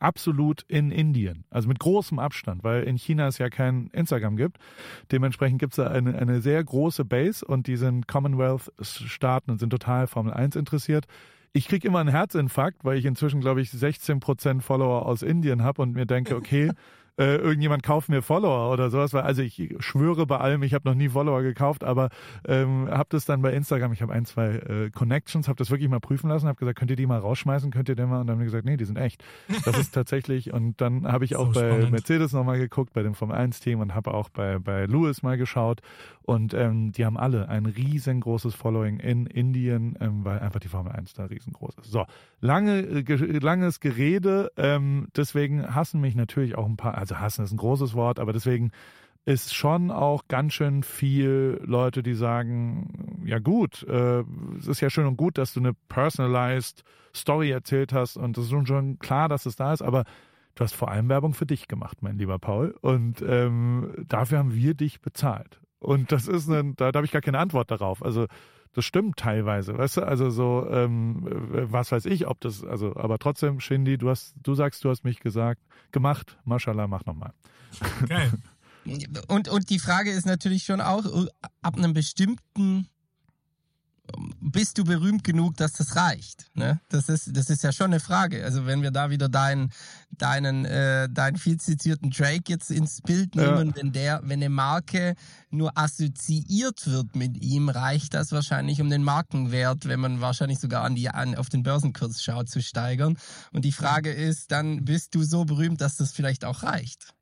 absolut in Indien. Also mit großem Abstand, weil in China es ja kein Instagram gibt. Dementsprechend gibt es da eine, eine sehr große Base und die sind Commonwealth-Staaten und sind total Formel 1 interessiert. Ich kriege immer einen Herzinfarkt, weil ich inzwischen, glaube ich, 16% Follower aus Indien habe und mir denke, okay, äh, irgendjemand kauft mir Follower oder sowas, weil also ich schwöre bei allem, ich habe noch nie Follower gekauft, aber ähm, habe das dann bei Instagram, ich habe ein, zwei äh, Connections, habe das wirklich mal prüfen lassen, habe gesagt, könnt ihr die mal rausschmeißen, könnt ihr den mal und dann haben die gesagt, nee, die sind echt. Das ist tatsächlich und dann habe ich auch so bei spannend. Mercedes nochmal geguckt, bei dem Formel 1 Team und habe auch bei bei Lewis mal geschaut und ähm, die haben alle ein riesengroßes Following in Indien, ähm, weil einfach die Formel 1 da riesengroß ist. So, lange äh, langes Gerede, ähm, deswegen hassen mich natürlich auch ein paar also hassen ist ein großes Wort, aber deswegen ist schon auch ganz schön viel Leute, die sagen, ja gut, äh, es ist ja schön und gut, dass du eine personalized Story erzählt hast und es ist schon klar, dass es da ist, aber du hast vor allem Werbung für dich gemacht, mein lieber Paul, und ähm, dafür haben wir dich bezahlt. Und das ist ein, da, da habe ich gar keine Antwort darauf. Also das stimmt teilweise, weißt du? Also so, ähm, was weiß ich, ob das, also, aber trotzdem, Shindy, du hast, du sagst, du hast mich gesagt, gemacht, Mashallah, mach nochmal. Geil. Und, und die Frage ist natürlich schon auch, ab einem bestimmten bist du berühmt genug, dass das reicht? Ne? Das ist das ist ja schon eine Frage. Also wenn wir da wieder deinen deinen äh, deinen viel zitierten Drake jetzt ins Bild nehmen, ja. wenn der wenn eine Marke nur assoziiert wird mit ihm, reicht das wahrscheinlich, um den Markenwert, wenn man wahrscheinlich sogar an die an auf den Börsenkurs schaut, zu steigern. Und die Frage ist, dann bist du so berühmt, dass das vielleicht auch reicht.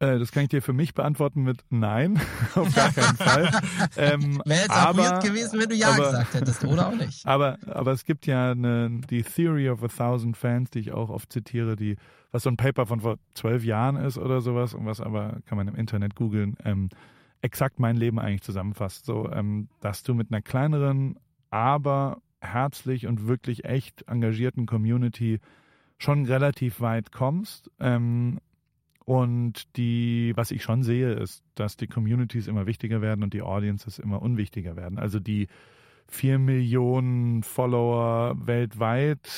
Äh, das kann ich dir für mich beantworten mit Nein, auf gar keinen Fall. Ähm, Wäre jetzt aber, auch weird gewesen, wenn du Ja aber, gesagt hättest, oder auch nicht. Aber, aber es gibt ja eine, die Theory of a Thousand Fans, die ich auch oft zitiere, die, was so ein Paper von vor zwölf Jahren ist oder sowas und was aber, kann man im Internet googeln, ähm, exakt mein Leben eigentlich zusammenfasst. So, ähm, dass du mit einer kleineren, aber herzlich und wirklich echt engagierten Community schon relativ weit kommst. Ähm, und die, was ich schon sehe, ist, dass die Communities immer wichtiger werden und die Audiences immer unwichtiger werden. Also die vier Millionen Follower weltweit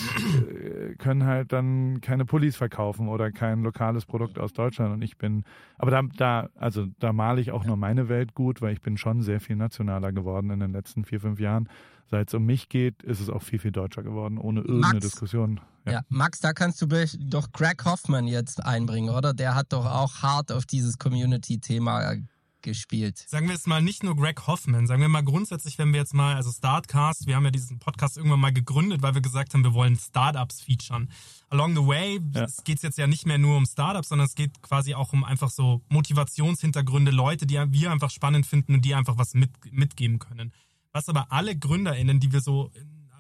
äh, können halt dann keine Pullis verkaufen oder kein lokales Produkt aus Deutschland. Und ich bin, aber da, da, also da male ich auch nur meine Welt gut, weil ich bin schon sehr viel nationaler geworden in den letzten vier, fünf Jahren. Seit es um mich geht, ist es auch viel, viel deutscher geworden, ohne irgendeine Max, Diskussion. Ja. Max, da kannst du doch Greg Hoffman jetzt einbringen, oder? Der hat doch auch hart auf dieses Community-Thema gespielt. Sagen wir jetzt mal nicht nur Greg Hoffman, sagen wir mal grundsätzlich, wenn wir jetzt mal, also Startcast, wir haben ja diesen Podcast irgendwann mal gegründet, weil wir gesagt haben, wir wollen Startups featuren. Along the way ja. geht es jetzt ja nicht mehr nur um Startups, sondern es geht quasi auch um einfach so Motivationshintergründe, Leute, die wir einfach spannend finden und die einfach was mit, mitgeben können. Was aber alle GründerInnen, die wir so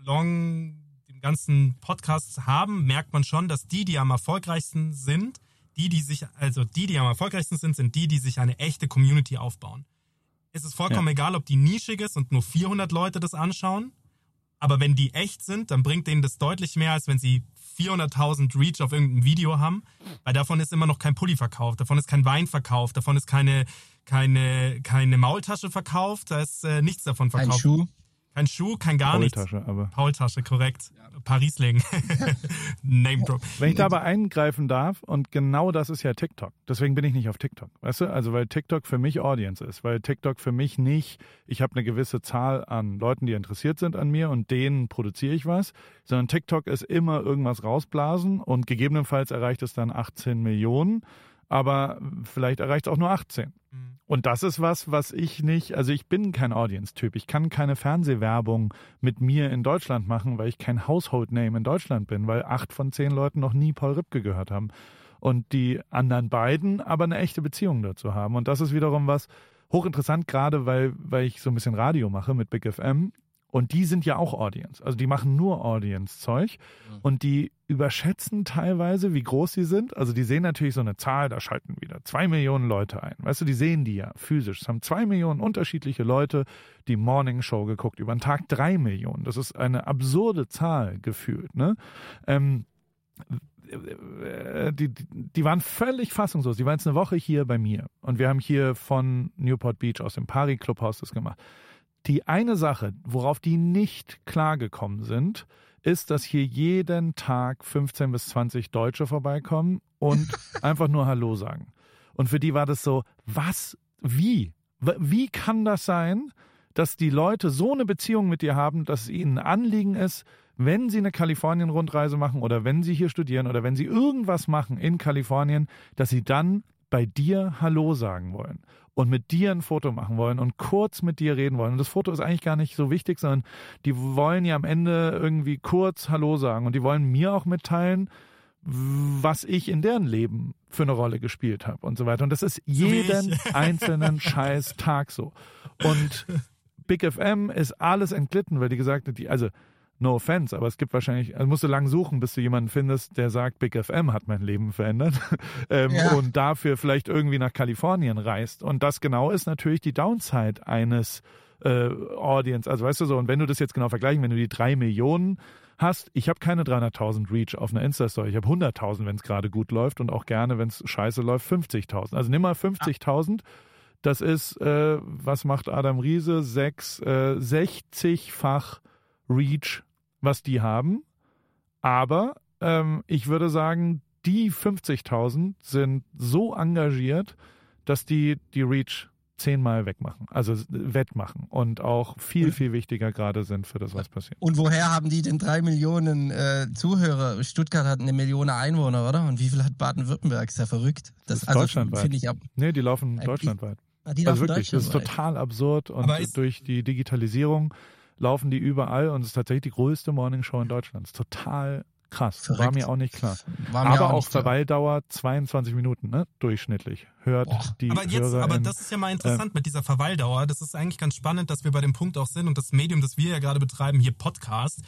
along dem ganzen Podcast haben, merkt man schon, dass die, die am erfolgreichsten sind, die, die sich, also die, die am erfolgreichsten sind, sind die, die sich eine echte Community aufbauen. Es ist vollkommen ja. egal, ob die nischig ist und nur 400 Leute das anschauen. Aber wenn die echt sind, dann bringt denen das deutlich mehr, als wenn sie 400.000 Reach auf irgendein Video haben. Weil davon ist immer noch kein Pulli verkauft, davon ist kein Wein verkauft, davon ist keine, keine, keine Maultasche verkauft, da ist äh, nichts davon verkauft. Ein Schuh? Kein Schuh, kein gar nichts. Paultasche, aber. Paultasche, korrekt. Ja. Parisling. Name Drop. Wenn ich da aber eingreifen darf, und genau das ist ja TikTok. Deswegen bin ich nicht auf TikTok. Weißt du? Also, weil TikTok für mich Audience ist. Weil TikTok für mich nicht, ich habe eine gewisse Zahl an Leuten, die interessiert sind an mir und denen produziere ich was, sondern TikTok ist immer irgendwas rausblasen und gegebenenfalls erreicht es dann 18 Millionen aber vielleicht erreicht es auch nur 18. Mhm. Und das ist was, was ich nicht, also ich bin kein Audience-Typ. Ich kann keine Fernsehwerbung mit mir in Deutschland machen, weil ich kein Household-Name in Deutschland bin, weil acht von zehn Leuten noch nie Paul Ripke gehört haben. Und die anderen beiden aber eine echte Beziehung dazu haben. Und das ist wiederum was hochinteressant, gerade weil, weil ich so ein bisschen Radio mache mit Big FM und die sind ja auch Audience. Also die machen nur Audience-Zeug. Mhm. Und die überschätzen teilweise, wie groß sie sind. Also die sehen natürlich so eine Zahl, da schalten wieder zwei Millionen Leute ein. Weißt du, die sehen die ja physisch. Es haben zwei Millionen unterschiedliche Leute die Morning Show geguckt. Über den Tag drei Millionen. Das ist eine absurde Zahl gefühlt. Ne? Ähm, die, die waren völlig fassungslos. Die waren jetzt eine Woche hier bei mir. Und wir haben hier von Newport Beach aus dem Pari Clubhaus das gemacht. Die eine Sache, worauf die nicht klargekommen sind, ist, dass hier jeden Tag 15 bis 20 Deutsche vorbeikommen und einfach nur Hallo sagen. Und für die war das so, was, wie? Wie kann das sein, dass die Leute so eine Beziehung mit dir haben, dass es ihnen ein Anliegen ist, wenn sie eine Kalifornien-Rundreise machen oder wenn sie hier studieren oder wenn sie irgendwas machen in Kalifornien, dass sie dann bei dir Hallo sagen wollen und mit dir ein Foto machen wollen und kurz mit dir reden wollen. Und das Foto ist eigentlich gar nicht so wichtig, sondern die wollen ja am Ende irgendwie kurz Hallo sagen und die wollen mir auch mitteilen, was ich in deren Leben für eine Rolle gespielt habe und so weiter. Und das ist jeden einzelnen scheiß Tag so. Und Big FM ist alles entglitten, weil die gesagt hat, die, also no offense, aber es gibt wahrscheinlich, also musst du lang suchen, bis du jemanden findest, der sagt, Big FM hat mein Leben verändert ähm, ja. und dafür vielleicht irgendwie nach Kalifornien reist. Und das genau ist natürlich die Downside eines äh, Audience. Also weißt du so, und wenn du das jetzt genau vergleichen, wenn du die drei Millionen hast, ich habe keine 300.000 Reach auf einer Insta-Story, ich habe 100.000, wenn es gerade gut läuft und auch gerne, wenn es scheiße läuft, 50.000. Also nimm mal 50.000. Das ist, äh, was macht Adam Riese? Sechs, äh, 60-fach Reach was die haben. Aber ähm, ich würde sagen, die 50.000 sind so engagiert, dass die die Reach zehnmal wegmachen, also wettmachen und auch viel, viel wichtiger gerade sind für das, was passiert. Und woher haben die denn drei Millionen äh, Zuhörer? Stuttgart hat eine Million Einwohner, oder? Und wie viel hat Baden-Württemberg? Ist ja verrückt. Das, das ist also, deutschlandweit. Ich ab nee, die laufen äh, deutschlandweit. Die, die also wirklich, das ist total absurd und durch die Digitalisierung laufen die überall und es ist tatsächlich die größte Morningshow in Deutschland. Das ist total krass. Verrückt. War mir auch nicht klar. aber auch, auch Verweildauer 22 Minuten, ne? Durchschnittlich. Hört Boah. die Aber jetzt, aber das ist ja mal interessant äh, mit dieser Verweildauer. Das ist eigentlich ganz spannend, dass wir bei dem Punkt auch sind und das Medium, das wir ja gerade betreiben, hier Podcast.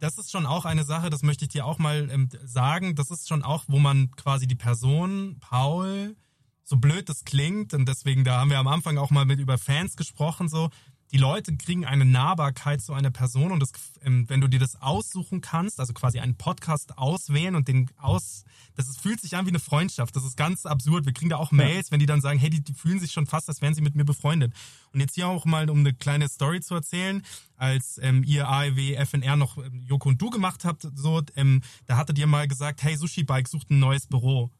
Das ist schon auch eine Sache, das möchte ich dir auch mal ähm, sagen. Das ist schon auch, wo man quasi die Person, Paul, so blöd das klingt, und deswegen, da haben wir am Anfang auch mal mit über Fans gesprochen, so, die Leute kriegen eine Nahbarkeit zu einer Person und das, ähm, wenn du dir das aussuchen kannst, also quasi einen Podcast auswählen und den aus, das ist, fühlt sich an wie eine Freundschaft. Das ist ganz absurd. Wir kriegen da auch Mails, wenn die dann sagen, hey, die, die fühlen sich schon fast, als wären sie mit mir befreundet. Und jetzt hier auch mal, um eine kleine Story zu erzählen, als ähm, ihr AEW FNR noch ähm, Joko und Du gemacht habt, so, ähm, da hattet ihr mal gesagt, hey, Sushi Bike sucht ein neues Büro.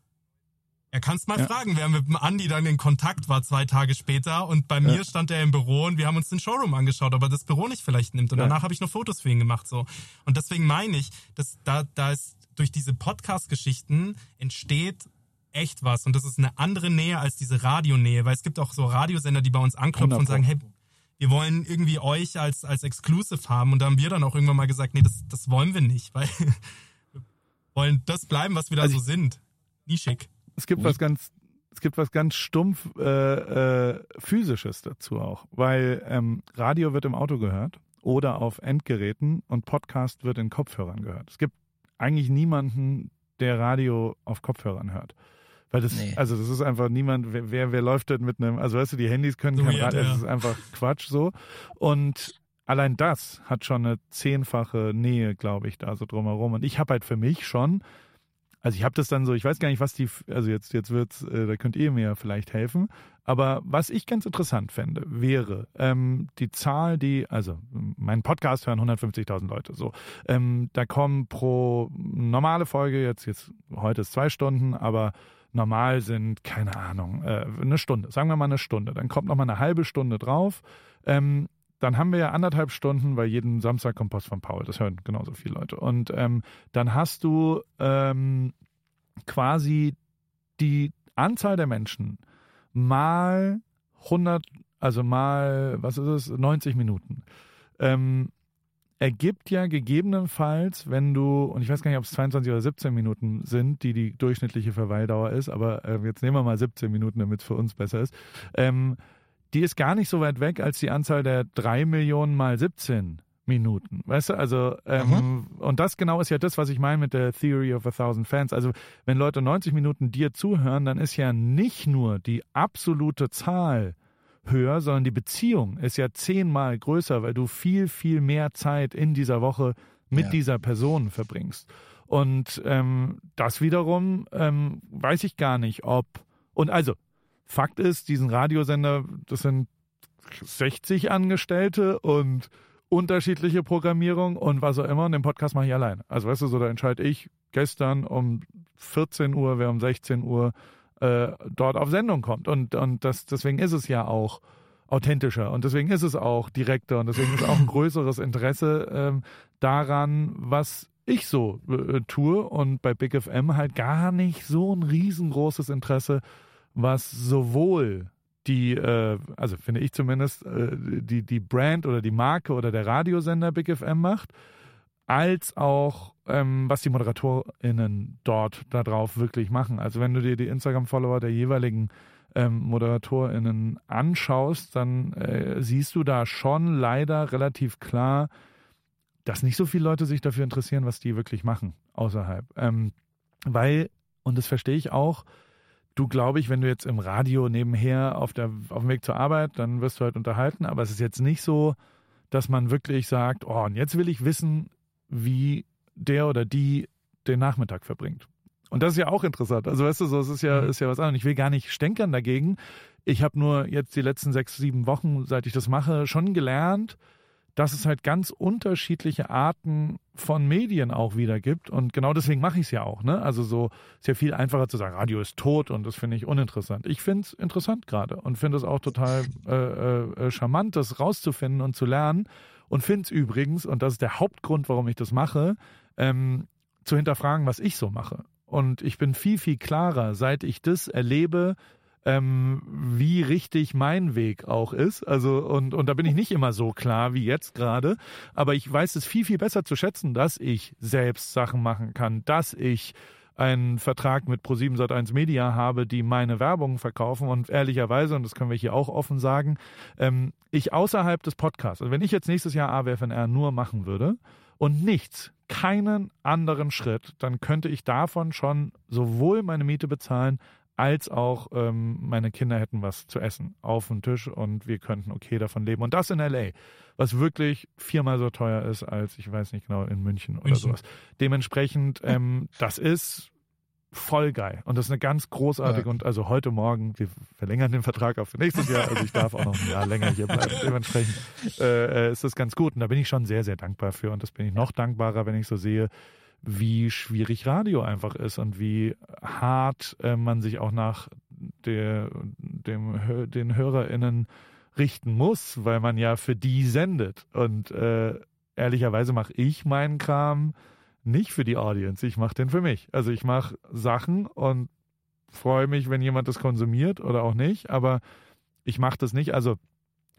Er kannst mal ja. fragen, wer mit dem Andi dann in Kontakt war zwei Tage später und bei mir stand er im Büro und wir haben uns den Showroom angeschaut, ob er das Büro nicht vielleicht nimmt und ja. danach habe ich noch Fotos für ihn gemacht so. Und deswegen meine ich, dass da da ist durch diese Podcast-Geschichten entsteht echt was. Und das ist eine andere Nähe als diese Radionähe, weil es gibt auch so Radiosender, die bei uns anklopfen und sagen, hey, wir wollen irgendwie euch als, als Exclusive haben. Und da haben wir dann auch irgendwann mal gesagt, nee, das, das wollen wir nicht, weil wir wollen das bleiben, was wir da Also so sind. Nischig. Es gibt was ganz, es gibt was ganz stumpf äh, äh, physisches dazu auch, weil ähm, Radio wird im Auto gehört oder auf Endgeräten und Podcast wird in Kopfhörern gehört. Es gibt eigentlich niemanden, der Radio auf Kopfhörern hört. Weil das, Nee. also das ist einfach niemand, wer, wer, wer läuft denn mit einem, also weißt du, die Handys können kein Weird, Radio, ja. das ist einfach Quatsch so. Und allein das hat schon eine zehnfache Nähe, glaube ich, da so drumherum. Und ich habe halt für mich schon, also ich habe das dann so, ich weiß gar nicht, was die, also jetzt, jetzt wird's, äh, da könnt ihr mir vielleicht helfen. Aber was ich ganz interessant fände, wäre ähm, die Zahl, die, also mein Podcast hören 150.000 Leute, so. Ähm, da kommen pro normale Folge jetzt, jetzt heute ist zwei Stunden, aber normal sind, keine Ahnung, äh, eine Stunde, sagen wir mal eine Stunde. Dann kommt noch mal eine halbe Stunde drauf. Ähm, dann haben wir ja anderthalb Stunden, weil jeden Samstag kommt Post von Paul. Das hören genauso viele Leute. Und ähm, dann hast du ähm, quasi die Anzahl der Menschen mal 100, also mal, was ist es, 90 Minuten. Ähm, ergibt ja gegebenenfalls, wenn du, und ich weiß gar nicht, ob es 22 oder 17 Minuten sind, die die durchschnittliche Verweildauer ist, aber äh, jetzt nehmen wir mal 17 Minuten, damit es für uns besser ist, ähm, die ist gar nicht so weit weg als die Anzahl der 3 Millionen mal 17 Minuten. Weißt du, also, ähm, und das genau ist ja das, was ich meine mit der Theory of a Thousand Fans. Also, wenn Leute 90 Minuten dir zuhören, dann ist ja nicht nur die absolute Zahl höher, sondern die Beziehung ist ja zehnmal größer, weil du viel, viel mehr Zeit in dieser Woche mit Ja. dieser Person verbringst. Und ähm, das wiederum ähm, weiß ich gar nicht, ob. Und also, Fakt ist, diesen Radiosender, das sind 60 Angestellte und unterschiedliche Programmierung und was auch immer. Und den Podcast mache ich allein. Also weißt du, so da entscheide ich gestern um 14 Uhr, wer um 16 Uhr äh, dort auf Sendung kommt. Und, und das, deswegen ist es ja auch authentischer und deswegen ist es auch direkter und deswegen ist auch ein größeres Interesse ähm, daran, was ich so äh, tue und bei Big FM halt gar nicht so ein riesengroßes Interesse, was sowohl die, äh, also finde ich zumindest, äh, die, die Brand oder die Marke oder der Radiosender Big FM macht, als auch ähm, was die ModeratorInnen dort darauf wirklich machen. Also wenn du dir die Instagram-Follower der jeweiligen ähm, ModeratorInnen anschaust, dann äh, siehst du da schon leider relativ klar, dass nicht so viele Leute sich dafür interessieren, was die wirklich machen außerhalb. Ähm, weil, und das verstehe ich auch, du glaube ich, wenn du jetzt im Radio nebenher auf, der, auf dem Weg zur Arbeit, dann wirst du halt unterhalten, aber es ist jetzt nicht so, dass man wirklich sagt, oh, und jetzt will ich wissen, wie der oder die den Nachmittag verbringt. Und das ist ja auch interessant. Also weißt du, so, es ist ja, ist ja was anderes. Ich will gar nicht stänkern dagegen. Ich habe nur jetzt die letzten sechs, sieben Wochen, seit ich das mache, schon gelernt, dass es halt ganz unterschiedliche Arten von Medien auch wieder gibt. Und genau deswegen mache ich es ja auch. Ne? Also so ist ja viel einfacher zu sagen, Radio ist tot und das finde ich uninteressant. Ich finde es interessant gerade und finde es auch total äh, äh, charmant, das rauszufinden und zu lernen. Und finde es übrigens, und das ist der Hauptgrund, warum ich das mache, ähm, zu hinterfragen, was ich so mache. Und ich bin viel, viel klarer, seit ich das erlebe, ähm, wie richtig mein Weg auch ist. Also, und, und da bin ich nicht immer so klar wie jetzt gerade, aber ich weiß es viel, viel besser zu schätzen, dass ich selbst Sachen machen kann, dass ich einen Vertrag mit Pro7 Sat1 Media habe, die meine Werbung verkaufen und ehrlicherweise, und das können wir hier auch offen sagen, ähm, ich außerhalb des Podcasts, also wenn ich jetzt nächstes Jahr AWFNR nur machen würde und nichts, keinen anderen Schritt, dann könnte ich davon schon sowohl meine Miete bezahlen, als auch ähm, meine Kinder hätten was zu essen auf dem Tisch und wir könnten okay davon leben. Und das in LA, was wirklich viermal so teuer ist als, ich weiß nicht genau, in München oder München. sowas. Dementsprechend, ähm, das ist voll geil. Und das ist eine ganz großartige Ja. und also heute Morgen, wir verlängern den Vertrag auf nächstes Jahr, also ich darf auch noch ein Jahr länger hier bleiben. Dementsprechend äh, äh, ist das ganz gut und da bin ich schon sehr, sehr dankbar für und das bin ich noch dankbarer, wenn ich so sehe, wie schwierig Radio einfach ist und wie hart äh, man sich auch nach der, dem, den HörerInnen richten muss, weil man ja für die sendet. Und äh, ehrlicherweise mache ich meinen Kram nicht für die Audience, ich mache den für mich. Also ich mache Sachen und freue mich, wenn jemand das konsumiert oder auch nicht, aber ich mache das nicht, also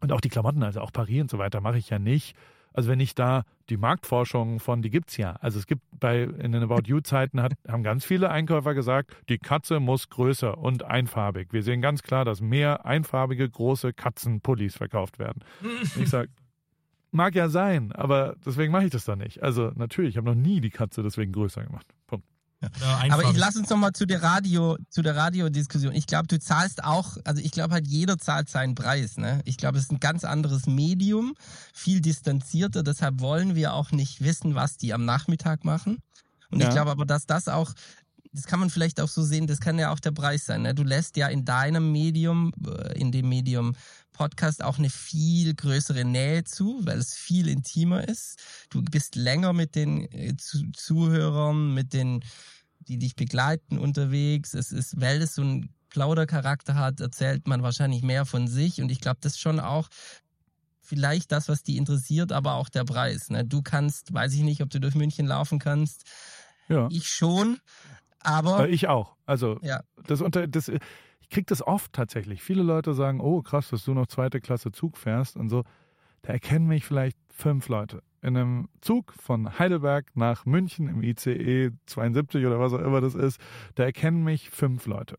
und auch die Klamotten, also auch Paris und so weiter, mache ich ja nicht. Also wenn ich da die Marktforschung von, die gibt's ja. Also es gibt bei in den About You Zeiten hat, haben ganz viele Einkäufer gesagt, die Katze muss größer und einfarbig. Wir sehen ganz klar, dass mehr einfarbige große Katzenpullis verkauft werden. ich sage, mag ja sein, aber deswegen mache ich das da nicht. Also natürlich, ich habe noch nie die Katze deswegen größer gemacht. Aber ich lass uns noch mal zu der Radio, zu der Radiodiskussion. Ich glaube, du zahlst auch, also ich glaube halt jeder zahlt seinen Preis. Ne? Ich glaube, es ist ein ganz anderes Medium, viel distanzierter. Deshalb wollen wir auch nicht wissen, was die am Nachmittag machen. Und Ja. ich glaube aber, dass das auch, das kann man vielleicht auch so sehen, das kann ja auch der Preis sein. Ne? Du lässt ja in deinem Medium, äh, in dem Medium Podcast auch eine viel größere Nähe zu, weil es viel intimer ist. Du bist länger mit den äh, zu Zuhörern, mit den, die dich begleiten unterwegs. Es ist, weil es so einen Plaudercharakter hat, erzählt man wahrscheinlich mehr von sich. Und ich glaube, das ist schon auch vielleicht das, was die interessiert, aber auch der Preis. Ne? Du kannst, weiß ich nicht, ob du durch München laufen kannst. Ja. Ich schon, aber Äh, ich auch. Also ja. das unter das ich krieg das oft tatsächlich. Viele Leute sagen, oh krass, dass du noch zweite Klasse Zug fährst und so. Da erkennen mich vielleicht fünf Leute. In einem Zug von Heidelberg nach München im ICE 72 oder was auch immer das ist, da erkennen mich fünf Leute.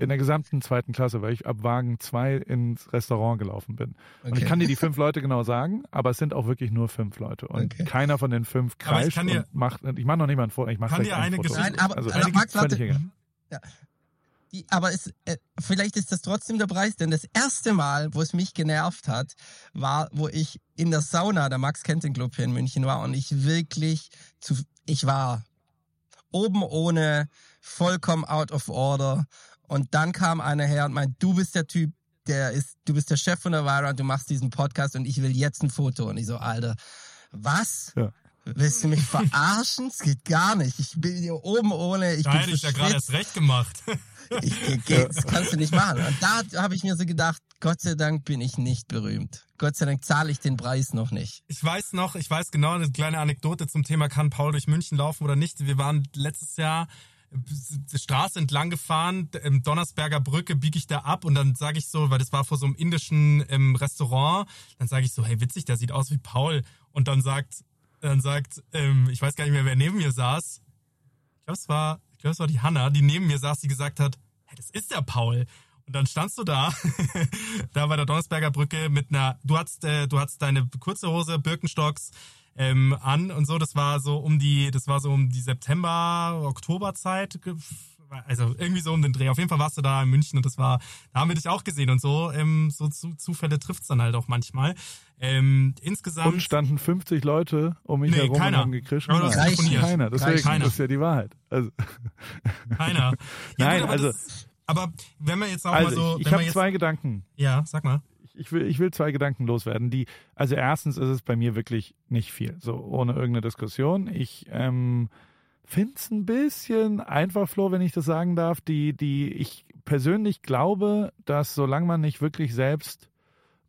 In der gesamten zweiten Klasse, weil ich ab Wagen 2 ins Restaurant gelaufen bin. Und ich Okay. kann dir die fünf Leute genau sagen, aber es sind auch wirklich nur fünf Leute. Und Okay. keiner von den fünf ich kreischt kann dir- und macht, ich mache noch nicht mal ein Foto, ich mache Kann dir ein eine Foto. Geschichte- also, aber Max, warte. egal. Aber es, äh, vielleicht ist das trotzdem der Preis, denn das erste Mal, wo es mich genervt hat, war, wo ich in der Sauna, der Max kennt den Club hier in München war und ich wirklich zu, ich war oben ohne, vollkommen out of order und dann kam einer her und meint, du bist der Typ, der ist, du bist der Chef von der Vira und du machst diesen Podcast und ich will jetzt ein Foto und ich so, Alter, was? Ja. Willst du mich verarschen? Es geht gar nicht. Ich bin hier oben ohne. Ich Da bin hätte ich ja gerade erst recht gemacht. Ich, geht, das kannst du nicht machen. Und da habe ich mir so gedacht, Gott sei Dank bin ich nicht berühmt. Gott sei Dank zahle ich den Preis noch nicht. Ich weiß noch, ich weiß genau eine kleine Anekdote zum Thema, kann Paul durch München laufen oder nicht. Wir waren letztes Jahr äh, die Straße entlang gefahren, im Donnersberger Brücke biege ich da ab und dann sage ich so, weil das war vor so einem indischen ähm, Restaurant, dann sage ich so, hey witzig, der sieht aus wie Paul. Und dann sagt, dann sagt, ähm, ich weiß gar nicht mehr, wer neben mir saß. Ich glaube, es war, ich glaube, es war die Hanna, die neben mir saß, die gesagt hat, hey, das ist der Paul. Und dann standst du da, da bei der Donnersberger Brücke mit einer, du hattest, äh, du hattest deine kurze Hose, Birkenstocks ähm, an und so. Das war so um die, das war so um die September, Oktoberzeit. Also irgendwie so um den Dreh. Auf jeden Fall warst du da in München und das war, da haben wir dich auch gesehen und so. Ähm, so zu, Zufälle trifft's dann halt auch manchmal. Ähm, insgesamt. Und standen 50 Leute um mich Nee, herum keiner. und haben gekrischt. Nein, telefoniert. keiner. Deswegen, Keiner. das ist ja die Wahrheit. Also, Keiner. Ja, Nein, gut, aber also- Das, aber wenn wir jetzt auch mal also so. ich, ich habe zwei Gedanken. Ja, sag mal. Ich will, ich will zwei Gedanken loswerden. Die, also erstens ist es bei mir wirklich nicht viel, so ohne irgendeine Diskussion. Ich ähm, finde es ein bisschen einfach, Flo, wenn ich das sagen darf. Die, die, ich persönlich glaube, dass solange man nicht wirklich selbst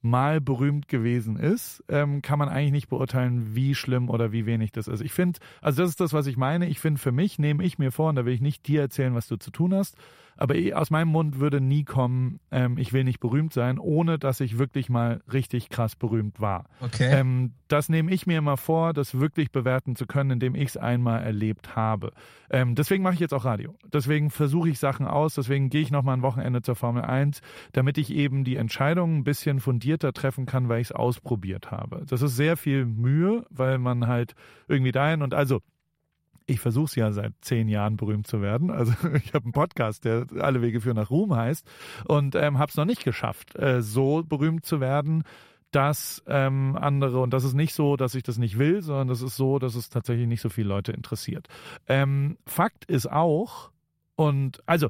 mal berühmt gewesen ist, ähm, kann man eigentlich nicht beurteilen, wie schlimm oder wie wenig das ist. Ich finde, also das ist das, was ich meine. Ich finde, für mich nehme ich mir vor, und da will ich nicht dir erzählen, was du zu tun hast, aber eh, aus meinem Mund würde nie kommen, ähm, ich will nicht berühmt sein, ohne dass ich wirklich mal richtig krass berühmt war. Okay. Ähm, das nehme ich mir immer vor, das wirklich bewerten zu können, indem ich es einmal erlebt habe. Ähm, deswegen mache ich jetzt auch Radio. Deswegen versuche ich Sachen aus, deswegen gehe ich nochmal ein Wochenende zur Formel 1, damit ich eben die Entscheidungen ein bisschen fundierter treffen kann, weil ich es ausprobiert habe. Das ist sehr viel Mühe, weil man halt irgendwie dahin und also ich versuche es ja seit zehn Jahren berühmt zu werden. Also ich habe einen Podcast, der Alle Wege führen nach Ruhm heißt und ähm, habe es noch nicht geschafft, äh, so berühmt zu werden, dass ähm, andere, und das ist nicht so, dass ich das nicht will, sondern das ist so, dass es tatsächlich nicht so viele Leute interessiert. Ähm, Fakt ist auch, und also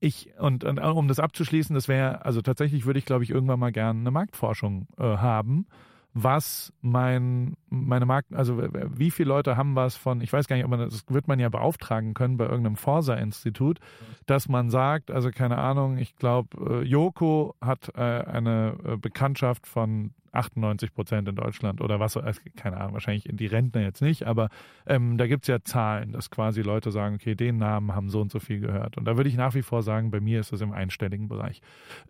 ich, und, und um das abzuschließen, das wäre, also tatsächlich würde ich, glaube ich, irgendwann mal gerne eine Marktforschung äh, haben, was mein, meine Markt, also wie viele Leute haben was von, ich weiß gar nicht, ob man das wird man ja beauftragen können bei irgendeinem Forsa-Institut, dass man sagt, also keine Ahnung, ich glaube, äh, Joko hat äh, eine äh, Bekanntschaft von 98 Prozent in Deutschland oder was, keine Ahnung, wahrscheinlich in die Rentner jetzt nicht, aber ähm, da gibt es ja Zahlen, dass quasi Leute sagen, okay, den Namen haben so und so viel gehört. Und da würde ich nach wie vor sagen, bei mir ist das im einstelligen Bereich.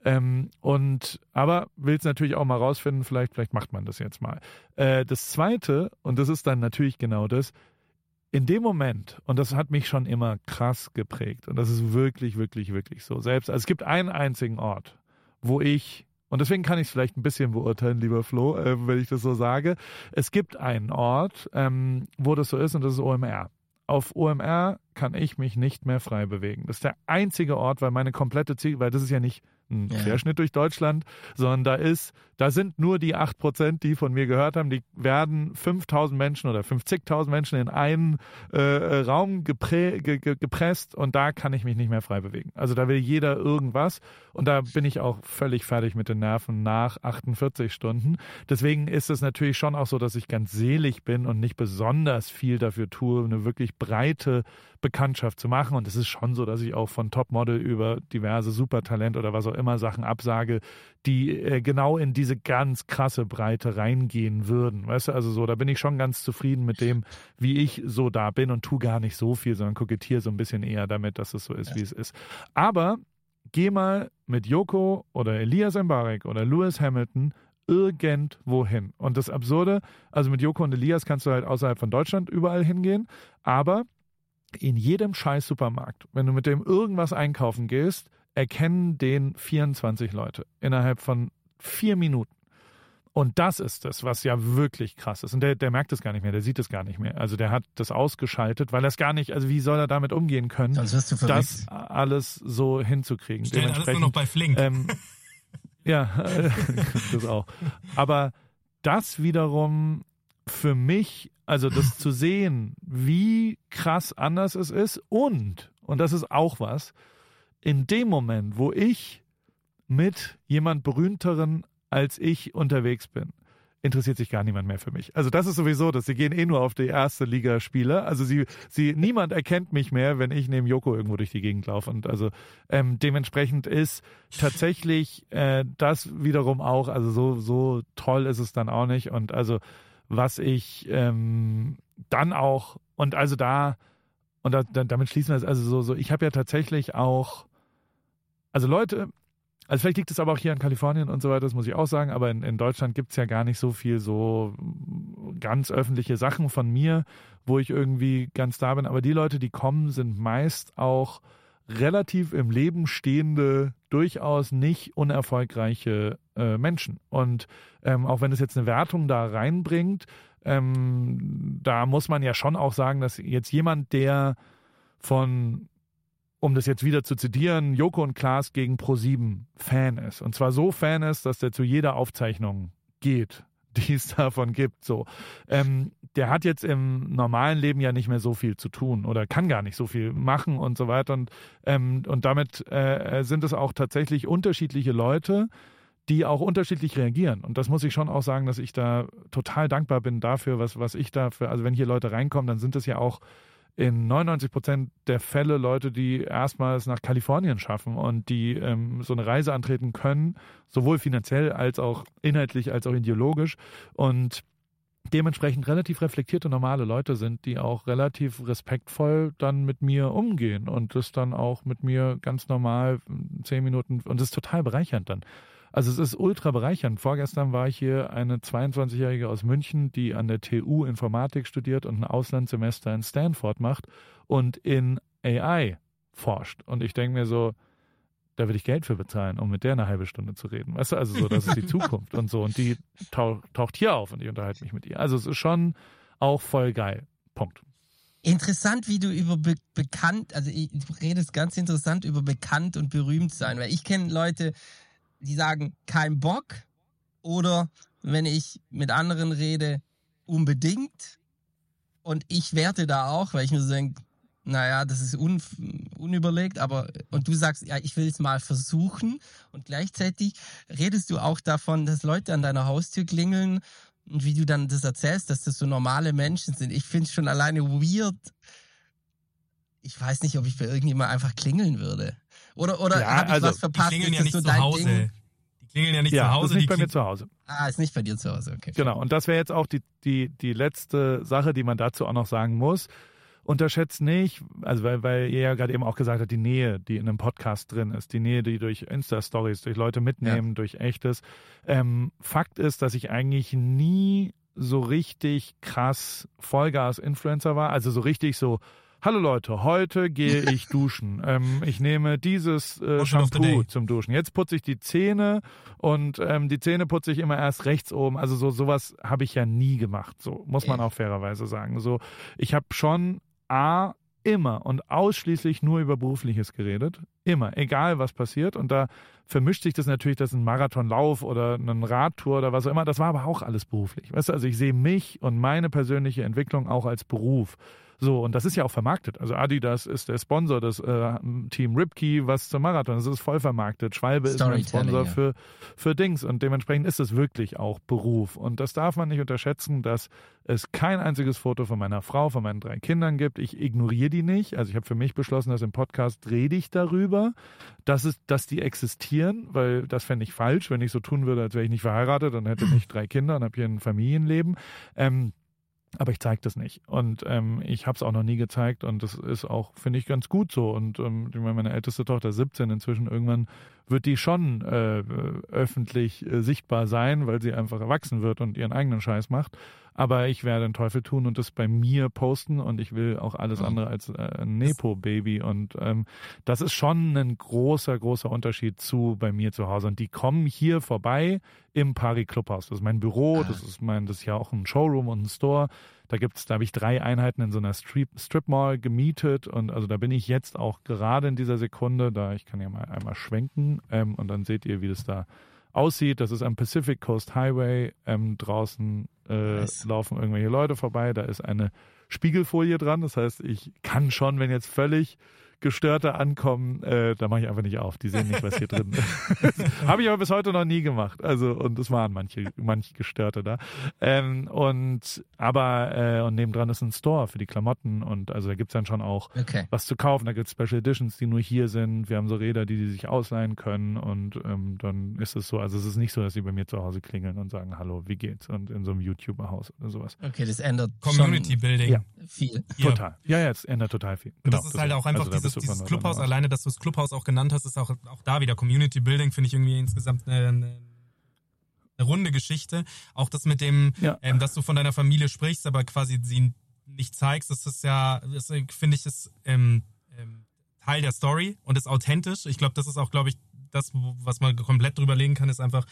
Ähm, und aber will es natürlich auch mal rausfinden, vielleicht, vielleicht macht man das jetzt mal. Äh, das zweite, und das ist dann natürlich genau das, in dem Moment, und das hat mich schon immer krass geprägt, und das ist wirklich, wirklich, wirklich so, selbst, also es gibt einen einzigen Ort, wo ich, und deswegen kann ich es vielleicht ein bisschen beurteilen, lieber Flo, äh, wenn ich das so sage, es gibt einen Ort, ähm, wo das so ist, und das ist OMR. Auf OMR kann ich mich nicht mehr frei bewegen. Das ist der einzige Ort, weil meine komplette Ziel, weil das ist ja nicht ein Ja. Querschnitt durch Deutschland, sondern da ist, da sind nur die 8%, die von mir gehört haben, die werden 5000 Menschen oder 50.000 Menschen in einen äh, äh, Raum geprä, ge, ge, gepresst und da kann ich mich nicht mehr frei bewegen. Also da will jeder irgendwas und da bin ich auch völlig fertig mit den Nerven nach 48 Stunden. Deswegen ist es natürlich schon auch so, dass ich ganz selig bin und nicht besonders viel dafür tue, eine wirklich breite Bekanntschaft zu machen. Und es ist schon so, dass ich auch von Topmodel über diverse Supertalent oder was auch immer Sachen absage, die äh, genau in diese ganz krasse Breite reingehen würden. Weißt du, also so, da bin ich schon ganz zufrieden mit dem, wie ich so da bin und tu gar nicht so viel, sondern kokettiere so ein bisschen eher damit, dass es so ist, wie es ist. Aber geh mal mit Joko oder Elias Mbarek oder Lewis Hamilton irgendwo hin. Und das Absurde, also mit Joko und Elias kannst du halt außerhalb von Deutschland überall hingehen, aber in jedem scheiß Supermarkt, wenn du mit dem irgendwas einkaufen gehst, erkennen den 24 Leute innerhalb von vier Minuten. Und das ist es, was ja wirklich krass ist. Und der, der merkt es gar nicht mehr, der sieht es gar nicht mehr. Also der hat das ausgeschaltet, weil er es gar nicht, also wie soll er damit umgehen können, verrückt. das alles so hinzukriegen. Stellen alles nur noch bei Flink. Ähm, ja, das auch. Aber das wiederum für mich, also das zu sehen, wie krass anders es ist und, und das ist auch was, in dem Moment, wo ich mit jemand berühmteren als ich unterwegs bin, interessiert sich gar niemand mehr für mich. Also das ist sowieso, dass sie gehen eh nur auf die erste Liga Spieler. Also sie, sie, niemand erkennt mich mehr, wenn ich neben Joko irgendwo durch die Gegend laufe. Und also ähm, dementsprechend ist tatsächlich äh, das wiederum auch, also so, so toll ist es dann auch nicht. Und also was ich ähm, dann auch, und also da, und da, damit schließen wir es, also so, so, ich habe ja tatsächlich auch, also Leute, also vielleicht liegt es aber auch hier in Kalifornien und so weiter, das muss ich auch sagen, aber in, in Deutschland gibt es ja gar nicht so viel so ganz öffentliche Sachen von mir, wo ich irgendwie ganz da bin. Aber die Leute, die kommen, sind meist auch relativ im Leben stehende, durchaus nicht unerfolgreiche äh, Menschen. Und ähm, auch wenn es jetzt eine Wertung da reinbringt, ähm, da muss man ja schon auch sagen, dass jetzt jemand, der von um das jetzt wieder zu zitieren, Joko und Klaas gegen Pro7 Fan ist. Und zwar so Fan ist, dass der zu jeder Aufzeichnung geht, die es davon gibt. So, ähm, der hat jetzt im normalen Leben ja nicht mehr so viel zu tun oder kann gar nicht so viel machen und so weiter. Und, ähm, und damit äh, sind es auch tatsächlich unterschiedliche Leute, die auch unterschiedlich reagieren. Und das muss ich schon auch sagen, dass ich da total dankbar bin dafür, was, was ich dafür, also wenn hier Leute reinkommen, dann sind es ja auch in 99 Prozent der Fälle Leute, die erstmals nach Kalifornien schaffen und die ähm, so eine Reise antreten können, sowohl finanziell als auch inhaltlich als auch ideologisch und dementsprechend relativ reflektierte normale Leute sind, die auch relativ respektvoll dann mit mir umgehen und das dann auch mit mir ganz normal zehn Minuten und das ist total bereichernd dann. Also es ist ultra bereichernd. Vorgestern war ich hier eine 22-Jährige aus München, die an der TU Informatik studiert und ein Auslandssemester in Stanford macht und in AI forscht. Und ich denke mir so, da will ich Geld für bezahlen, um mit der eine halbe Stunde zu reden. Weißt du, also so, das ist die Zukunft und so. Und die tauch, taucht hier auf und ich unterhalte mich mit ihr. Also es ist schon auch voll geil. Punkt. Interessant, wie du über be bekannt, also ich- du redest ganz interessant über bekannt und berühmt sein, weil ich kenne Leute, die sagen kein Bock oder wenn ich mit anderen rede, unbedingt. Und ich werte da auch, weil ich mir so denke, naja, das ist un unüberlegt, aber und du sagst, ja, ich will es mal versuchen und gleichzeitig redest du auch davon, dass Leute an deiner Haustür klingeln und wie du dann das erzählst, dass das so normale Menschen sind. Ich finde es schon alleine weird. Ich weiß nicht, ob ich bei irgendjemand einfach klingeln würde. Oder, oder Ja, habe ich also, was Die verpasst? klingeln Ist ja nicht so zu Hause. Ding? Die Die klingeln ja nicht ja, zu das Hause. ist nicht die bei mir zu Hause. Ah, ist nicht bei dir zu Hause, okay. Genau, und das wäre jetzt auch die, die, die letzte Sache, die man dazu auch noch sagen muss. Unterschätzt nicht, also weil, weil ihr ja gerade eben auch gesagt habt, die Nähe, die in einem Podcast drin ist, die Nähe, die durch Insta-Stories, durch Leute mitnehmen, durch echtes. Ähm, Fakt ist, dass ich eigentlich nie so richtig krass Vollgas-Influencer war, also so richtig so, Hallo Leute, heute gehe ich duschen. ähm, ich nehme dieses äh, Shampoo zum Duschen. Jetzt putze ich die Zähne und ähm, die Zähne putze ich immer erst rechts oben. Also so sowas habe ich ja nie gemacht. So muss man auch fairerweise sagen. So ich habe schon a immer und ausschließlich nur über berufliches geredet, immer, egal was passiert. Und da vermischt sich das natürlich, dass ein Marathonlauf oder eine Radtour oder was auch immer. Das war aber auch alles beruflich. Weißt du, also ich sehe mich und meine persönliche Entwicklung auch als Beruf. So, und das ist ja auch vermarktet. Also Adidas ist der Sponsor des äh, Team Ripkey, was zum Marathon. Das ist voll vermarktet. Schwalbe ist Storytelling, Sponsor ja. für, für Dings. Und dementsprechend ist es wirklich auch Beruf. Und das darf man nicht unterschätzen, dass es kein einziges Foto von meiner Frau, von meinen drei Kindern gibt. Ich ignoriere die nicht. Also ich habe für mich beschlossen, dass im Podcast rede ich darüber, dass, es, dass die existieren, weil das fände ich falsch, wenn ich so tun würde, als wäre ich nicht verheiratet und hätte nicht drei Kinder und habe hier ein Familienleben. Ähm, aber ich zeige das nicht. Und ähm, ich habe es auch noch nie gezeigt und das ist auch, finde ich, ganz gut so. Und ähm, meine älteste Tochter 17 inzwischen irgendwann wird die schon äh, öffentlich äh, sichtbar sein, weil sie einfach erwachsen wird und ihren eigenen Scheiß macht. Aber ich werde den Teufel tun und das bei mir posten und ich will auch alles andere als äh, ein Nepo-Baby. Und ähm, das ist schon ein großer, großer Unterschied zu bei mir zu Hause. Und die kommen hier vorbei im Pari Clubhaus. Das ist mein Büro, das ist mein, das ist ja auch ein Showroom und ein Store. Da gibt's, da habe ich drei Einheiten in so einer Strip, Strip Mall gemietet und also da bin ich jetzt auch gerade in dieser Sekunde, da ich kann ja mal einmal schwenken ähm, und dann seht ihr, wie das da aussieht. Das ist am Pacific Coast Highway. Ähm, draußen äh, Nice. laufen irgendwelche Leute vorbei. Da ist eine Spiegelfolie dran. Das heißt, ich kann schon, wenn jetzt völlig Gestörte ankommen, äh, da mache ich einfach nicht auf. Die sehen nicht, was hier drin ist. Habe ich aber bis heute noch nie gemacht. Also, und es waren manche, manche Gestörte da. Ähm, und aber, äh, und nebendran ist ein Store für die Klamotten und also da gibt's dann schon auch Okay. was zu kaufen. Da gibt's Special Editions, die nur hier sind. Wir haben so Räder, die die sich ausleihen können und ähm, dann ist es so, also es ist nicht so, dass sie bei mir zu Hause klingeln und sagen, hallo, wie geht's? Und in so einem YouTuber-Haus oder sowas. Okay, das ändert Community Building. Ja. viel. Total. Ja, ja, es ändert total viel. Und Genau, das ist halt auch einfach also da dieses, Clubhaus, von- alleine, dass du das Clubhaus auch genannt hast, ist auch, auch da wieder Community Building, finde ich irgendwie insgesamt eine, eine, eine runde Geschichte. Auch das mit dem, Ja. ähm, dass du von deiner Familie sprichst, aber quasi sie nicht zeigst, das ist ja, das finde ich, ist ähm, ähm, Teil der Story und ist authentisch. Ich glaube, das ist auch, glaube ich, das, was man komplett drüber legen kann, ist einfach,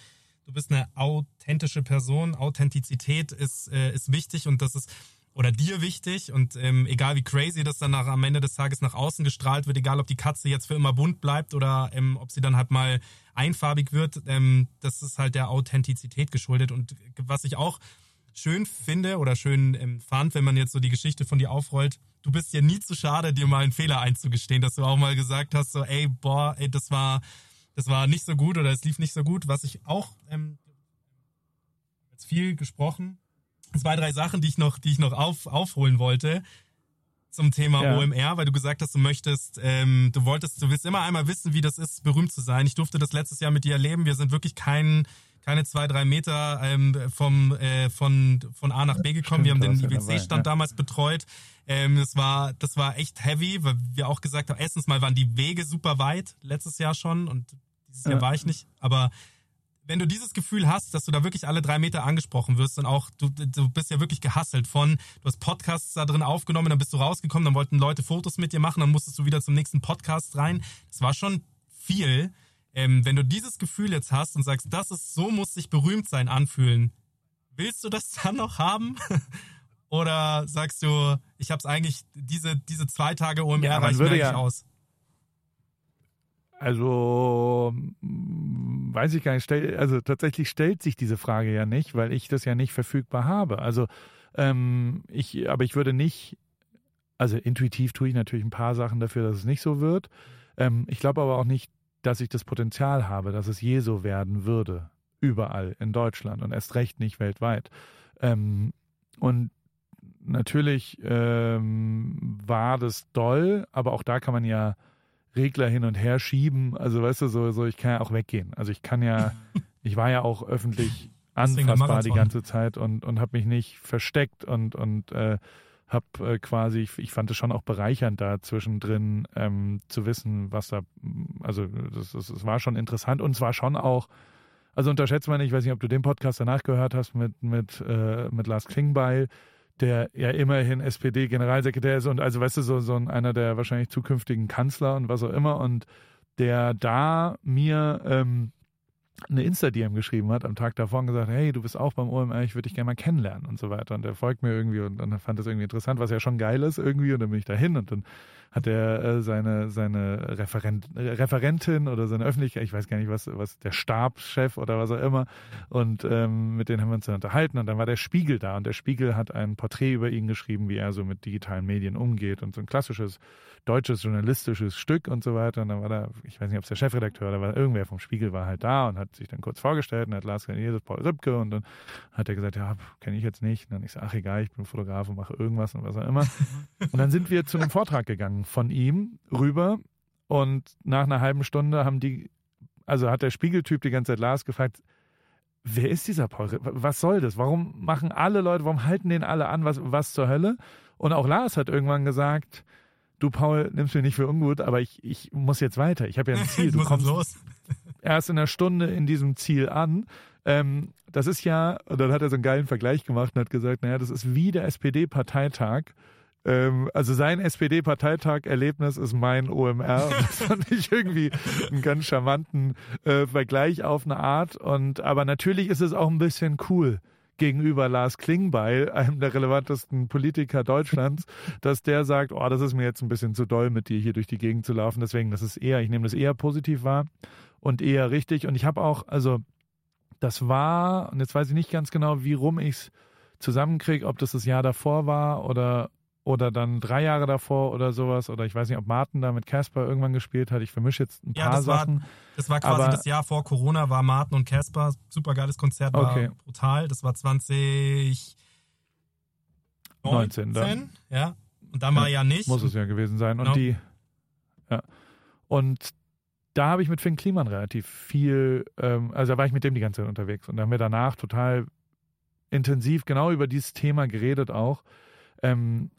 du bist eine authentische Person. Authentizität ist, äh, ist wichtig und das ist oder dir wichtig und ähm, egal wie crazy das dann nach, am Ende des Tages nach außen gestrahlt wird, egal ob die Katze jetzt für immer bunt bleibt oder ähm, ob sie dann halt mal einfarbig wird, ähm, das ist halt der Authentizität geschuldet. Und was ich auch schön finde oder schön ähm, fand, wenn man jetzt so die Geschichte von dir aufrollt, du bist ja nie zu schade, dir mal einen Fehler einzugestehen, dass du auch mal gesagt hast, so ey, boah, ey, das war das war nicht so gut oder es lief nicht so gut, was ich auch ähm, jetzt viel gesprochen, zwei, drei Sachen, die ich noch, die ich noch auf, aufholen wollte zum Thema Ja. OMR, weil du gesagt hast, du möchtest, ähm, du wolltest, du willst immer einmal wissen, wie das ist, berühmt zu sein. Ich durfte das letztes Jahr mit dir erleben. Wir sind wirklich kein, keine zwei, drei Meter ähm, vom, äh, von, von A nach B gekommen. Stimmt, wir haben den IWC-Stand ja. damals betreut. Ähm, das war, das war echt heavy, weil wir auch gesagt haben, erstens mal waren die Wege super weit, letztes Jahr schon und dieses Jahr Ja. war ich nicht, aber wenn du dieses Gefühl hast, dass du da wirklich alle drei Meter angesprochen wirst und auch, du, du bist ja wirklich gehasselt von, du hast Podcasts da drin aufgenommen, dann bist du rausgekommen, dann wollten Leute Fotos mit dir machen, dann musstest du wieder zum nächsten Podcast rein. Das war schon viel. Ähm, wenn du dieses Gefühl jetzt hast und sagst, das ist, so muss sich berühmt sein anfühlen, willst du das dann noch haben? Oder sagst du, ich habe es eigentlich, diese, diese zwei Tage OMR Ja, reichen mir ja- aus? Also weiß ich gar nicht. Stell, also tatsächlich stellt sich diese Frage ja nicht, weil ich das ja nicht verfügbar habe. Also ähm, ich, aber ich würde nicht, also intuitiv tue ich natürlich ein paar Sachen dafür, dass es nicht so wird. Ähm, ich glaube aber auch nicht, dass ich das Potenzial habe, dass es je so werden würde. Überall in Deutschland und erst recht nicht weltweit. Ähm, und natürlich ähm, war das doll, aber auch da kann man ja Regler hin und her schieben. Also weißt du, so, so ich kann ja auch weggehen. Also ich kann ja, ich war ja auch öffentlich anfassbar die ganze Zeit und, und habe mich nicht versteckt und, und äh, habe äh, quasi, ich, ich fand es schon auch bereichernd da zwischendrin ähm, zu wissen, was da, also das, das, das war schon interessant und es war schon auch, also unterschätzt man nicht, ich weiß nicht, ob du den Podcast danach gehört hast mit, mit, äh, mit Lars Klingbeil, der ja immerhin SPD-Generalsekretär ist und also weißt du, so, so ein- einer der wahrscheinlich zukünftigen Kanzler und was auch immer und der da mir ähm, eine Insta-DM geschrieben hat am Tag davor und gesagt, hey, du bist auch beim OMR, ich würde dich gerne mal kennenlernen und so weiter. Und der folgt mir irgendwie und dann fand das irgendwie interessant, was ja schon geil ist irgendwie und dann bin ich dahin und dann hat er äh, seine, seine Referent, Referentin oder seine Öffentlichkeit, ich weiß gar nicht, was, was der Stabschef oder was auch immer und ähm, mit denen haben wir uns dann unterhalten und dann war der Spiegel da und der Spiegel hat ein Porträt über ihn geschrieben, wie er so mit digitalen Medien umgeht und so ein klassisches deutsches journalistisches Stück und so weiter. Und dann war da, ich weiß nicht, ob es der Chefredakteur oder war irgendwer vom Spiegel war halt da und hat sich dann kurz vorgestellt und hat Lars Jesus Paul Rübke und dann hat er gesagt, ja, kenne ich jetzt nicht. Und dann ich so, ach egal, ich bin Fotograf und mache irgendwas und was auch immer. und dann sind wir zu einem Vortrag gegangen von ihm rüber und nach einer halben Stunde haben die, also hat der Spiegeltyp die ganze Zeit Lars gefragt, wer ist dieser Paul? Was soll das? Warum machen alle Leute, warum halten den alle an? Was, was zur Hölle? Und auch Lars hat irgendwann gesagt, du Paul, nimmst mir nicht für ungut, aber ich, ich muss jetzt weiter. Ich habe ja ein Ziel. Du kommst los. erst in einer Stunde in diesem Ziel an. Ähm, das ist ja, und dann hat er so einen geilen Vergleich gemacht und hat gesagt, naja, das ist wie der SPD-Parteitag. Ähm, also sein SPD-Parteitag-Erlebnis ist mein OMR. Und das fand ich irgendwie einen ganz charmanten äh, Vergleich auf eine Art. Und aber natürlich ist es auch ein bisschen cool gegenüber Lars Klingbeil, einem der relevantesten Politiker Deutschlands, dass der sagt, oh, das ist mir jetzt ein bisschen zu doll, mit dir hier durch die Gegend zu laufen. Deswegen, das ist eher, ich nehme das eher positiv wahr und eher richtig. Und ich habe auch, also das war, und jetzt weiß ich nicht ganz genau, wie rum ich es zusammenkriege, ob das das Jahr davor war oder, oder dann drei Jahre davor oder sowas. Oder ich weiß nicht, ob Martin da mit Casper irgendwann gespielt hat. Ich vermische jetzt ein Ja, paar das war, Sachen. das war quasi Aber- das Jahr vor Corona, war Martin und Casper. Super geiles Konzert, war Okay. brutal. Das war 2019, 19 dann. ja. Und dann war ja nicht. Muss es ja gewesen sein. Und Genau. die, ja. Und da habe ich mit Finn Kliman relativ viel, ähm, also da war ich mit dem die ganze Zeit unterwegs. Und da haben wir danach total intensiv genau über dieses Thema geredet auch, ähm,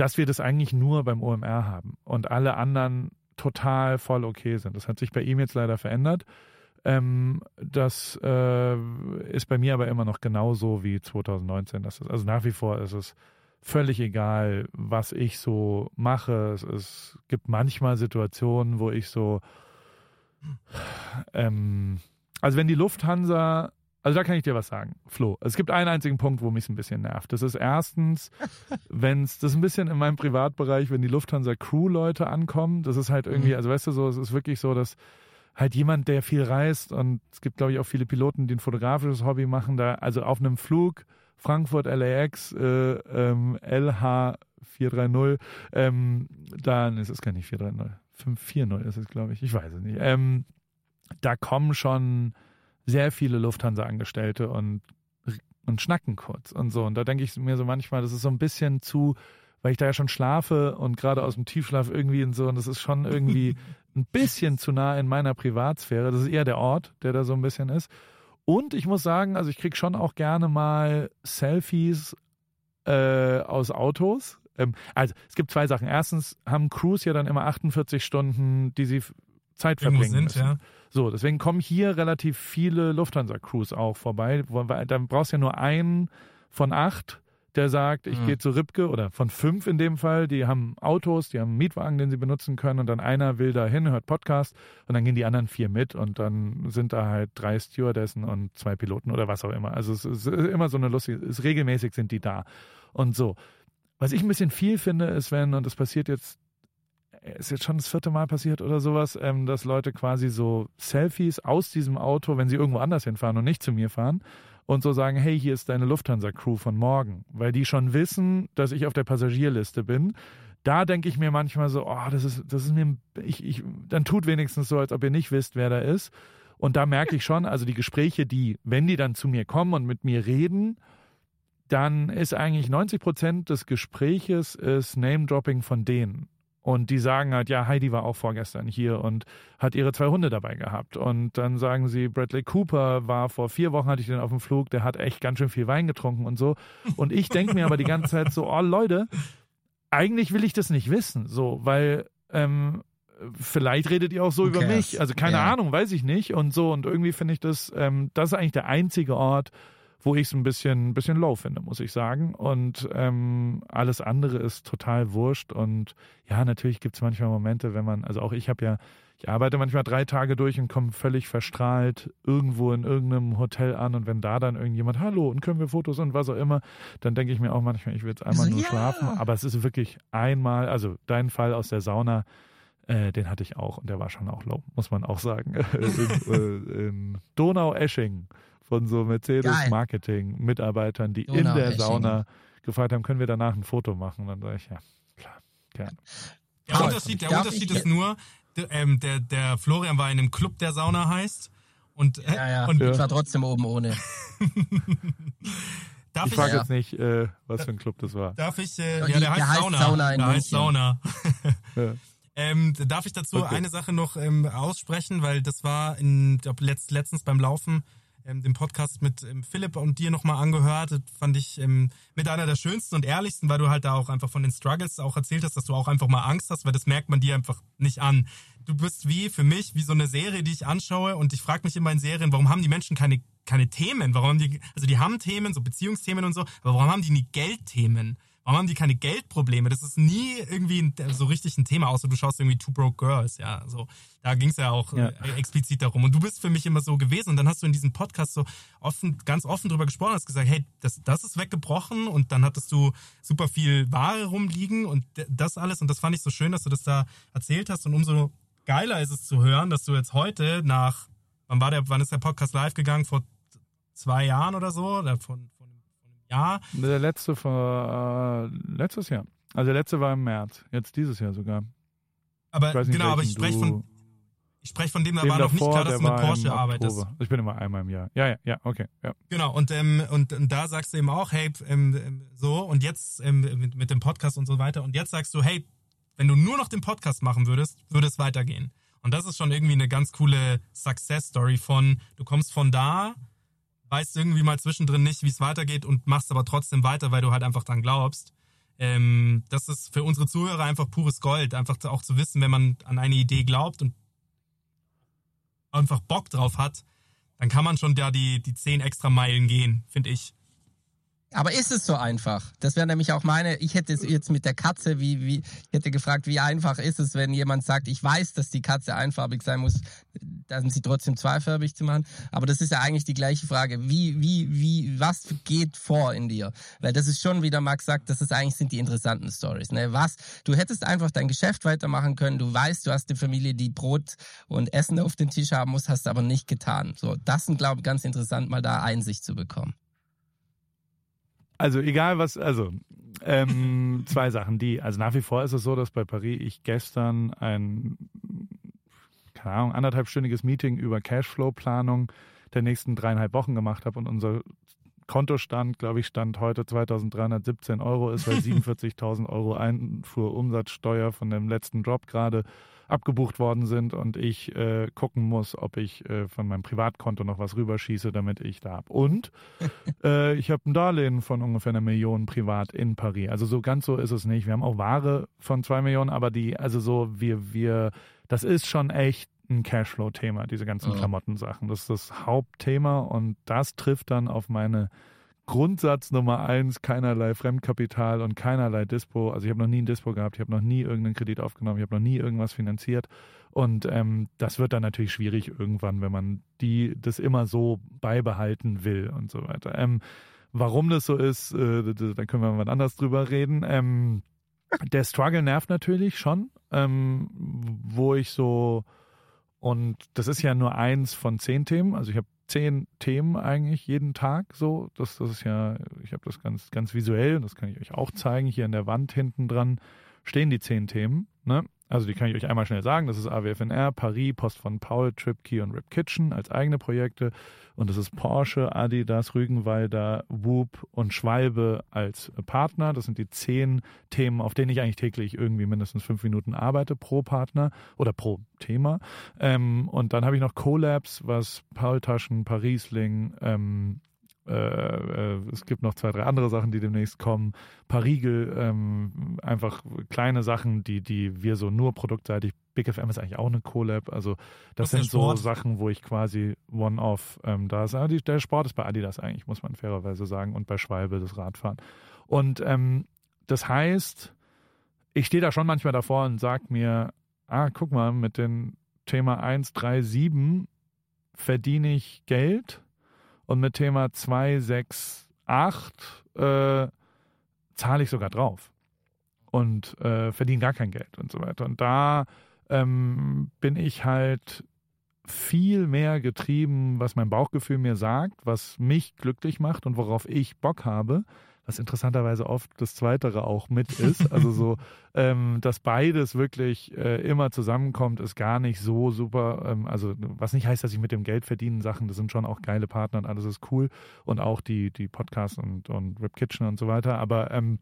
dass wir das eigentlich nur beim OMR haben und alle anderen total voll okay sind. Das hat sich bei ihm jetzt leider verändert. Ähm, das äh, ist bei mir aber immer noch genauso wie 2019. Das ist, also nach wie vor ist es völlig egal, was ich so mache. Es, es gibt manchmal Situationen, wo ich so, ähm, also wenn die Lufthansa, also da kann ich dir was sagen, Flo. Es gibt einen einzigen Punkt, wo mich ein bisschen nervt. Das ist erstens, wenn es, das ist ein bisschen in meinem Privatbereich, wenn die Lufthansa Crew-Leute ankommen. Das ist halt irgendwie, also weißt du so, es ist wirklich so, dass halt jemand, der viel reist und es gibt, glaube ich, auch viele Piloten, die ein fotografisches Hobby machen, da, also auf einem Flug Frankfurt LAX äh, ähm, LH 430, ähm, dann ist es gar nicht 430, 540 ist es, glaube ich, ich weiß es nicht. Ähm, da kommen schon sehr viele Lufthansa-Angestellte und, und schnacken kurz und so. Und da denke ich mir so manchmal, das ist so ein bisschen zu, weil ich da ja schon schlafe und gerade aus dem Tiefschlaf irgendwie und so, und das ist schon irgendwie ein bisschen zu nah in meiner Privatsphäre. Das ist eher der Ort, der da so ein bisschen ist. Und ich muss sagen, also ich kriege schon auch gerne mal Selfies äh, aus Autos. Ähm, also es gibt zwei Sachen. Erstens haben Crews ja dann immer 48 Stunden, die sie Zeit Irgendwo verbringen sind, müssen. ja. So, deswegen kommen hier relativ viele Lufthansa-Crews auch vorbei. Dann brauchst du ja nur einen von acht, der sagt, ich Mhm. gehe zu Ripke oder von fünf in dem Fall, die haben Autos, die haben einen Mietwagen, den sie benutzen können und dann einer will da hin, hört Podcast und dann gehen die anderen vier mit und dann sind da halt drei Stewardessen und zwei Piloten oder was auch immer. Also es ist immer so eine lustige, es ist regelmäßig sind die da und so. Was ich ein bisschen viel finde, ist, wenn, und das passiert jetzt, ist jetzt schon das vierte Mal passiert oder sowas, ähm, dass Leute quasi so Selfies aus diesem Auto, wenn sie irgendwo anders hinfahren und nicht zu mir fahren, und so sagen, hey, hier ist deine Lufthansa-Crew von morgen, weil die schon wissen, dass ich auf der Passagierliste bin. Da denke ich mir manchmal so, oh, das ist, das ist mir, ich, ich, dann tut wenigstens so, als ob ihr nicht wisst, wer da ist. Und da merke ich schon, also die Gespräche, die, wenn die dann zu mir kommen und mit mir reden, dann ist eigentlich 90 Prozent des Gespräches ist Name-Dropping von denen. Und die sagen halt, ja, Heidi war auch vorgestern hier und hat ihre zwei Hunde dabei gehabt. Und dann sagen sie, Bradley Cooper war vor vier Wochen, hatte ich den auf dem Flug, der hat echt ganz schön viel Wein getrunken und so. Und ich denke mir aber die ganze Zeit so, oh Leute, eigentlich will ich das nicht wissen, so, weil ähm, vielleicht redet ihr auch so Who über mich. Also keine Ja. Ahnung, weiß ich nicht. Und so, und irgendwie finde ich das, ähm, das ist eigentlich der einzige Ort, wo ich es ein bisschen, bisschen low finde, muss ich sagen. Und ähm, alles andere ist total wurscht. Und ja, natürlich gibt es manchmal Momente, wenn man, also auch ich habe ja, ich arbeite manchmal drei Tage durch und komme völlig verstrahlt irgendwo in irgendeinem Hotel an. Und wenn da dann irgendjemand, hallo, und können wir Fotos und was auch immer, dann denke ich mir auch manchmal, ich will jetzt einmal So, nur ja. schlafen. Aber es ist wirklich einmal, also dein Fall aus der Sauna, äh, den hatte ich auch und der war schon auch low, muss man auch sagen. in, äh, in Donau-Esching von so Mercedes-Marketing-Mitarbeitern, die in der. Sauna gefragt haben, können wir danach ein Foto machen? Und dann sage ich, ja, klar, gerne. Der Toll. Unterschied, der Unterschied ist nur, der, ähm, der, der Florian war in einem Club, der Sauna heißt. Und, äh, Ja, ja. und Ich war trotzdem oben ohne. darf Ich ich, frage Ja. jetzt nicht, äh, was für ein Club das war. darf ich, äh, Ja, ja, die- der heißt der heißt Sauna. Sauna in der heißt. Sauna. Ja. Ähm, darf ich dazu Okay. eine Sache noch ähm, aussprechen, weil das war in, glaub, letzt, letztens beim Laufen ähm, den Podcast mit ähm, Philipp und dir nochmal angehört. Das fand ich ähm, mit einer der schönsten und ehrlichsten, weil du halt da auch einfach von den Struggles auch erzählt hast, dass du auch einfach mal Angst hast, weil das merkt man dir einfach nicht an. Du bist wie für mich wie so eine Serie, die ich anschaue und ich frage mich immer in Serien, warum haben die Menschen keine keine Themen? Warum haben die also die haben Themen, so Beziehungsthemen und so, aber warum haben die nie Geldthemen? Warum haben die keine Geldprobleme? Das ist nie irgendwie ein, so richtig ein Thema, außer du schaust irgendwie Two Broke Girls, ja. So, da ging es ja auch Ja. Äh, explizit darum. Und du bist für mich immer so gewesen. Und dann hast du in diesem Podcast so offen, ganz offen drüber gesprochen, hast gesagt, hey, das, das ist weggebrochen und dann hattest du super viel Ware rumliegen und das alles. Und das fand ich so schön, dass du das da erzählt hast. Und umso geiler ist es zu hören, dass du jetzt heute nach, wann war der, wann ist der Podcast live gegangen? Vor zwei Jahren oder so? Oder von, Jahr? Der letzte war äh, letztes Jahr. Also der letzte war im März, jetzt dieses Jahr sogar. Aber nicht, genau, aber ich spreche von, ich spreche von dem, da dem war noch nicht davor, klar, dass du mit Porsche arbeitest. Ich bin immer einmal im Jahr. Ja, ja, ja, okay. Ja. Genau, und, ähm, und, und da sagst du eben auch, hey, ähm, ähm, so, und jetzt ähm, mit, mit dem Podcast und so weiter. Und jetzt sagst du, hey, wenn du nur noch den Podcast machen würdest, würde es weitergehen. Und das ist schon irgendwie eine ganz coole Success-Story von, du kommst von da, weißt irgendwie mal zwischendrin nicht, wie es weitergeht und machst aber trotzdem weiter, weil du halt einfach dran glaubst. Ähm, das ist für unsere Zuhörer einfach pures Gold, einfach auch zu wissen, wenn man an eine Idee glaubt und einfach Bock drauf hat, dann kann man schon da die, die zehn extra Meilen gehen, finde ich. Aber ist es so einfach? Das wäre nämlich auch meine, ich hätte es jetzt mit der Katze, wie, wie, ich hätte gefragt, wie einfach ist es, wenn jemand sagt, ich weiß, dass die Katze einfarbig sein muss, dann sie trotzdem zweifarbig zu machen. Aber das ist ja eigentlich die gleiche Frage. Wie, wie, wie, was geht vor in dir? Weil das ist schon, wie der Max sagt, das ist eigentlich sind die interessanten Stories. Ne? Was, du hättest einfach dein Geschäft weitermachen können. Du weißt, du hast eine Familie, die Brot und Essen auf den Tisch haben muss, hast aber nicht getan. So, das sind, glaube ich, ganz interessant, mal da Einsicht zu bekommen. Also egal was, also ähm, zwei Sachen. Die, also nach wie vor ist es so, dass bei Paris ich gestern ein, keine Ahnung, anderthalbstündiges Meeting über Cashflow-Planung der nächsten dreieinhalb Wochen gemacht habe und unser Kontostand, glaube ich, stand heute 2317 Euro ist, weil 47.000 Euro Einfuhrumsatzsteuer von dem letzten Drop gerade abgebucht worden sind und ich äh, gucken muss, ob ich äh, von meinem Privatkonto noch was rüberschieße, damit ich da habe. Und äh, ich habe ein Darlehen von ungefähr einer Million privat in Paris. Also so ganz so ist es nicht. Wir haben auch Ware von zwei Millionen, aber die, also so, wir, wir, das ist schon echt ein Cashflow-Thema, diese ganzen Ja. Klamottensachen. Das ist das Hauptthema und das trifft dann auf meine Grundsatz Nummer eins, keinerlei Fremdkapital und keinerlei Dispo. Also ich habe noch nie ein Dispo gehabt, ich habe noch nie irgendeinen Kredit aufgenommen, ich habe noch nie irgendwas finanziert. Und ähm, das wird dann natürlich schwierig irgendwann, wenn man die das immer so beibehalten will und so weiter. Ähm, warum das so ist, äh, da können wir mal anders drüber reden. Ähm, der Struggle nervt natürlich schon, ähm, wo ich so und das ist ja nur eins von zehn Themen. Also ich habe zehn Themen eigentlich jeden Tag so. Das, das ist ja, ich habe das ganz, ganz visuell und das kann ich euch auch zeigen. Hier an der Wand hinten dran stehen die zehn Themen. Ne? Also die kann ich euch einmal schnell sagen. Das ist AWFNR, Paris, Post von Paul, TripKey und Rip Kitchen als eigene Projekte. Und das ist Porsche, Adidas, Rügenwalder, Whoop und Schwalbe als Partner. Das sind die zehn Themen, auf denen ich eigentlich täglich irgendwie mindestens fünf Minuten arbeite pro Partner oder pro Thema. Ähm, und dann habe ich noch Collabs, was Paul Taschen, Parisling, ähm, äh, äh, es gibt noch zwei, drei andere Sachen, die demnächst kommen. Parigel, ähm, einfach kleine Sachen, die, die wir so nur produktseitig. Big FM ist eigentlich auch eine Collab. Also das Was sind so Sachen, wo ich quasi One-Off ähm, da ist. Ah, die, der Sport ist bei Adidas eigentlich, muss man fairerweise sagen, und bei Schwalbe das Radfahren. Und ähm, das heißt, ich stehe da schon manchmal davor und sage mir, ah, guck mal, mit dem Thema 137 verdiene ich Geld und mit Thema 268 äh, zahle ich sogar drauf und äh, verdiene gar kein Geld und so weiter. Und da ähm, bin ich halt viel mehr getrieben, was mein Bauchgefühl mir sagt, was mich glücklich macht und worauf ich Bock habe, was interessanterweise oft das Zweitere auch mit ist. Also so, ähm, dass beides wirklich äh, immer zusammenkommt, ist gar nicht so super. Ähm, also was nicht heißt, dass ich mit dem Geld verdienen Sachen, das sind schon auch geile Partner und alles ist cool und auch die, die Podcasts und, und Rip Kitchen und so weiter. Aber ähm,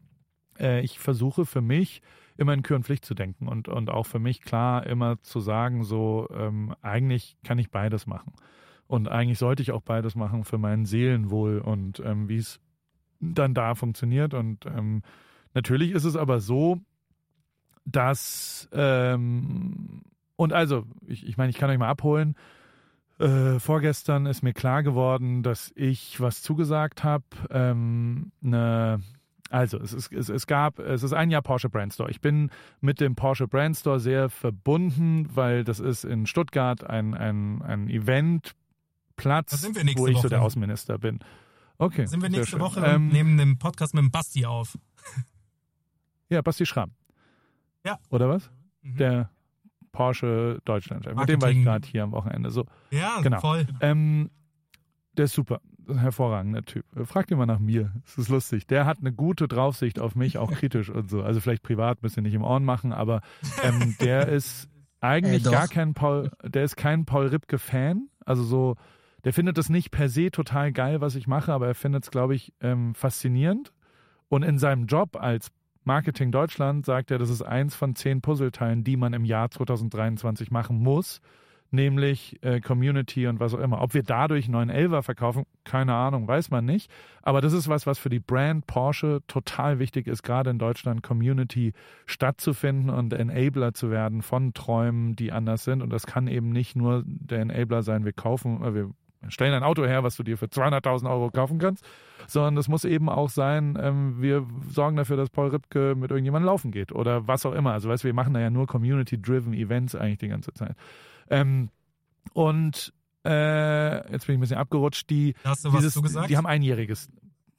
äh, ich versuche für mich immer in Kür und Pflicht zu denken und, und auch für mich klar immer zu sagen, so ähm, eigentlich kann ich beides machen. Und eigentlich sollte ich auch beides machen für mein Seelenwohl und ähm, wie es dann da funktioniert. Und ähm, natürlich ist es aber so, dass ähm, und also, ich, ich meine, ich kann euch mal abholen. Äh, vorgestern ist mir klar geworden, dass ich was zugesagt habe. Ähm, eine, also, es, ist, es, es gab, es ist ein Jahr Porsche Brand Store. Ich bin mit dem Porsche Brand Store sehr verbunden, weil das ist in Stuttgart ein, ein, ein Eventplatz, wo ich Woche. so der Außenminister bin. Okay. Sind wir nächste Woche ähm, neben dem Podcast mit dem Basti auf. Ja, Basti Schramm. Ja. Oder was? Mhm. Der Porsche Deutschland. Mit dem war ich gerade hier am Wochenende. So, Ja, genau. voll. ähm, der ist super. Ein hervorragender Typ. Fragt ihn mal nach mir. Es ist lustig. Der hat eine gute Draufsicht auf mich, auch kritisch und so. Also vielleicht privat, müsst ihr nicht im Ohren machen, aber ähm, der ist eigentlich doch. gar kein Paul, der ist kein Paul Ripke-Fan. Also so, der findet das nicht per se total geil, was ich mache, aber er findet es, glaube ich, ähm, faszinierend. Und in seinem Job als Marketing Deutschland sagt er, das ist eins von zehn Puzzleteilen, die man im Jahr 2023 machen muss, nämlich äh, Community und was auch immer. Ob wir dadurch einen 911er verkaufen, keine Ahnung, weiß man nicht. Aber das ist was, was für die Brand Porsche total wichtig ist, gerade in Deutschland Community stattzufinden und Enabler zu werden von Träumen, die anders sind. Und das kann eben nicht nur der Enabler sein, wir kaufen, äh, wir stellen ein Auto her, was du dir für 200.000 Euro kaufen kannst, sondern das muss eben auch sein, ähm, wir sorgen dafür, dass Paul Ripke mit irgendjemandem laufen geht oder was auch immer. Also weißt, du, wir machen da ja nur Community-driven Events eigentlich die ganze Zeit. Ähm, und äh, jetzt bin ich ein bisschen abgerutscht. Die, hast du was dieses, zugesagt? die haben einjähriges.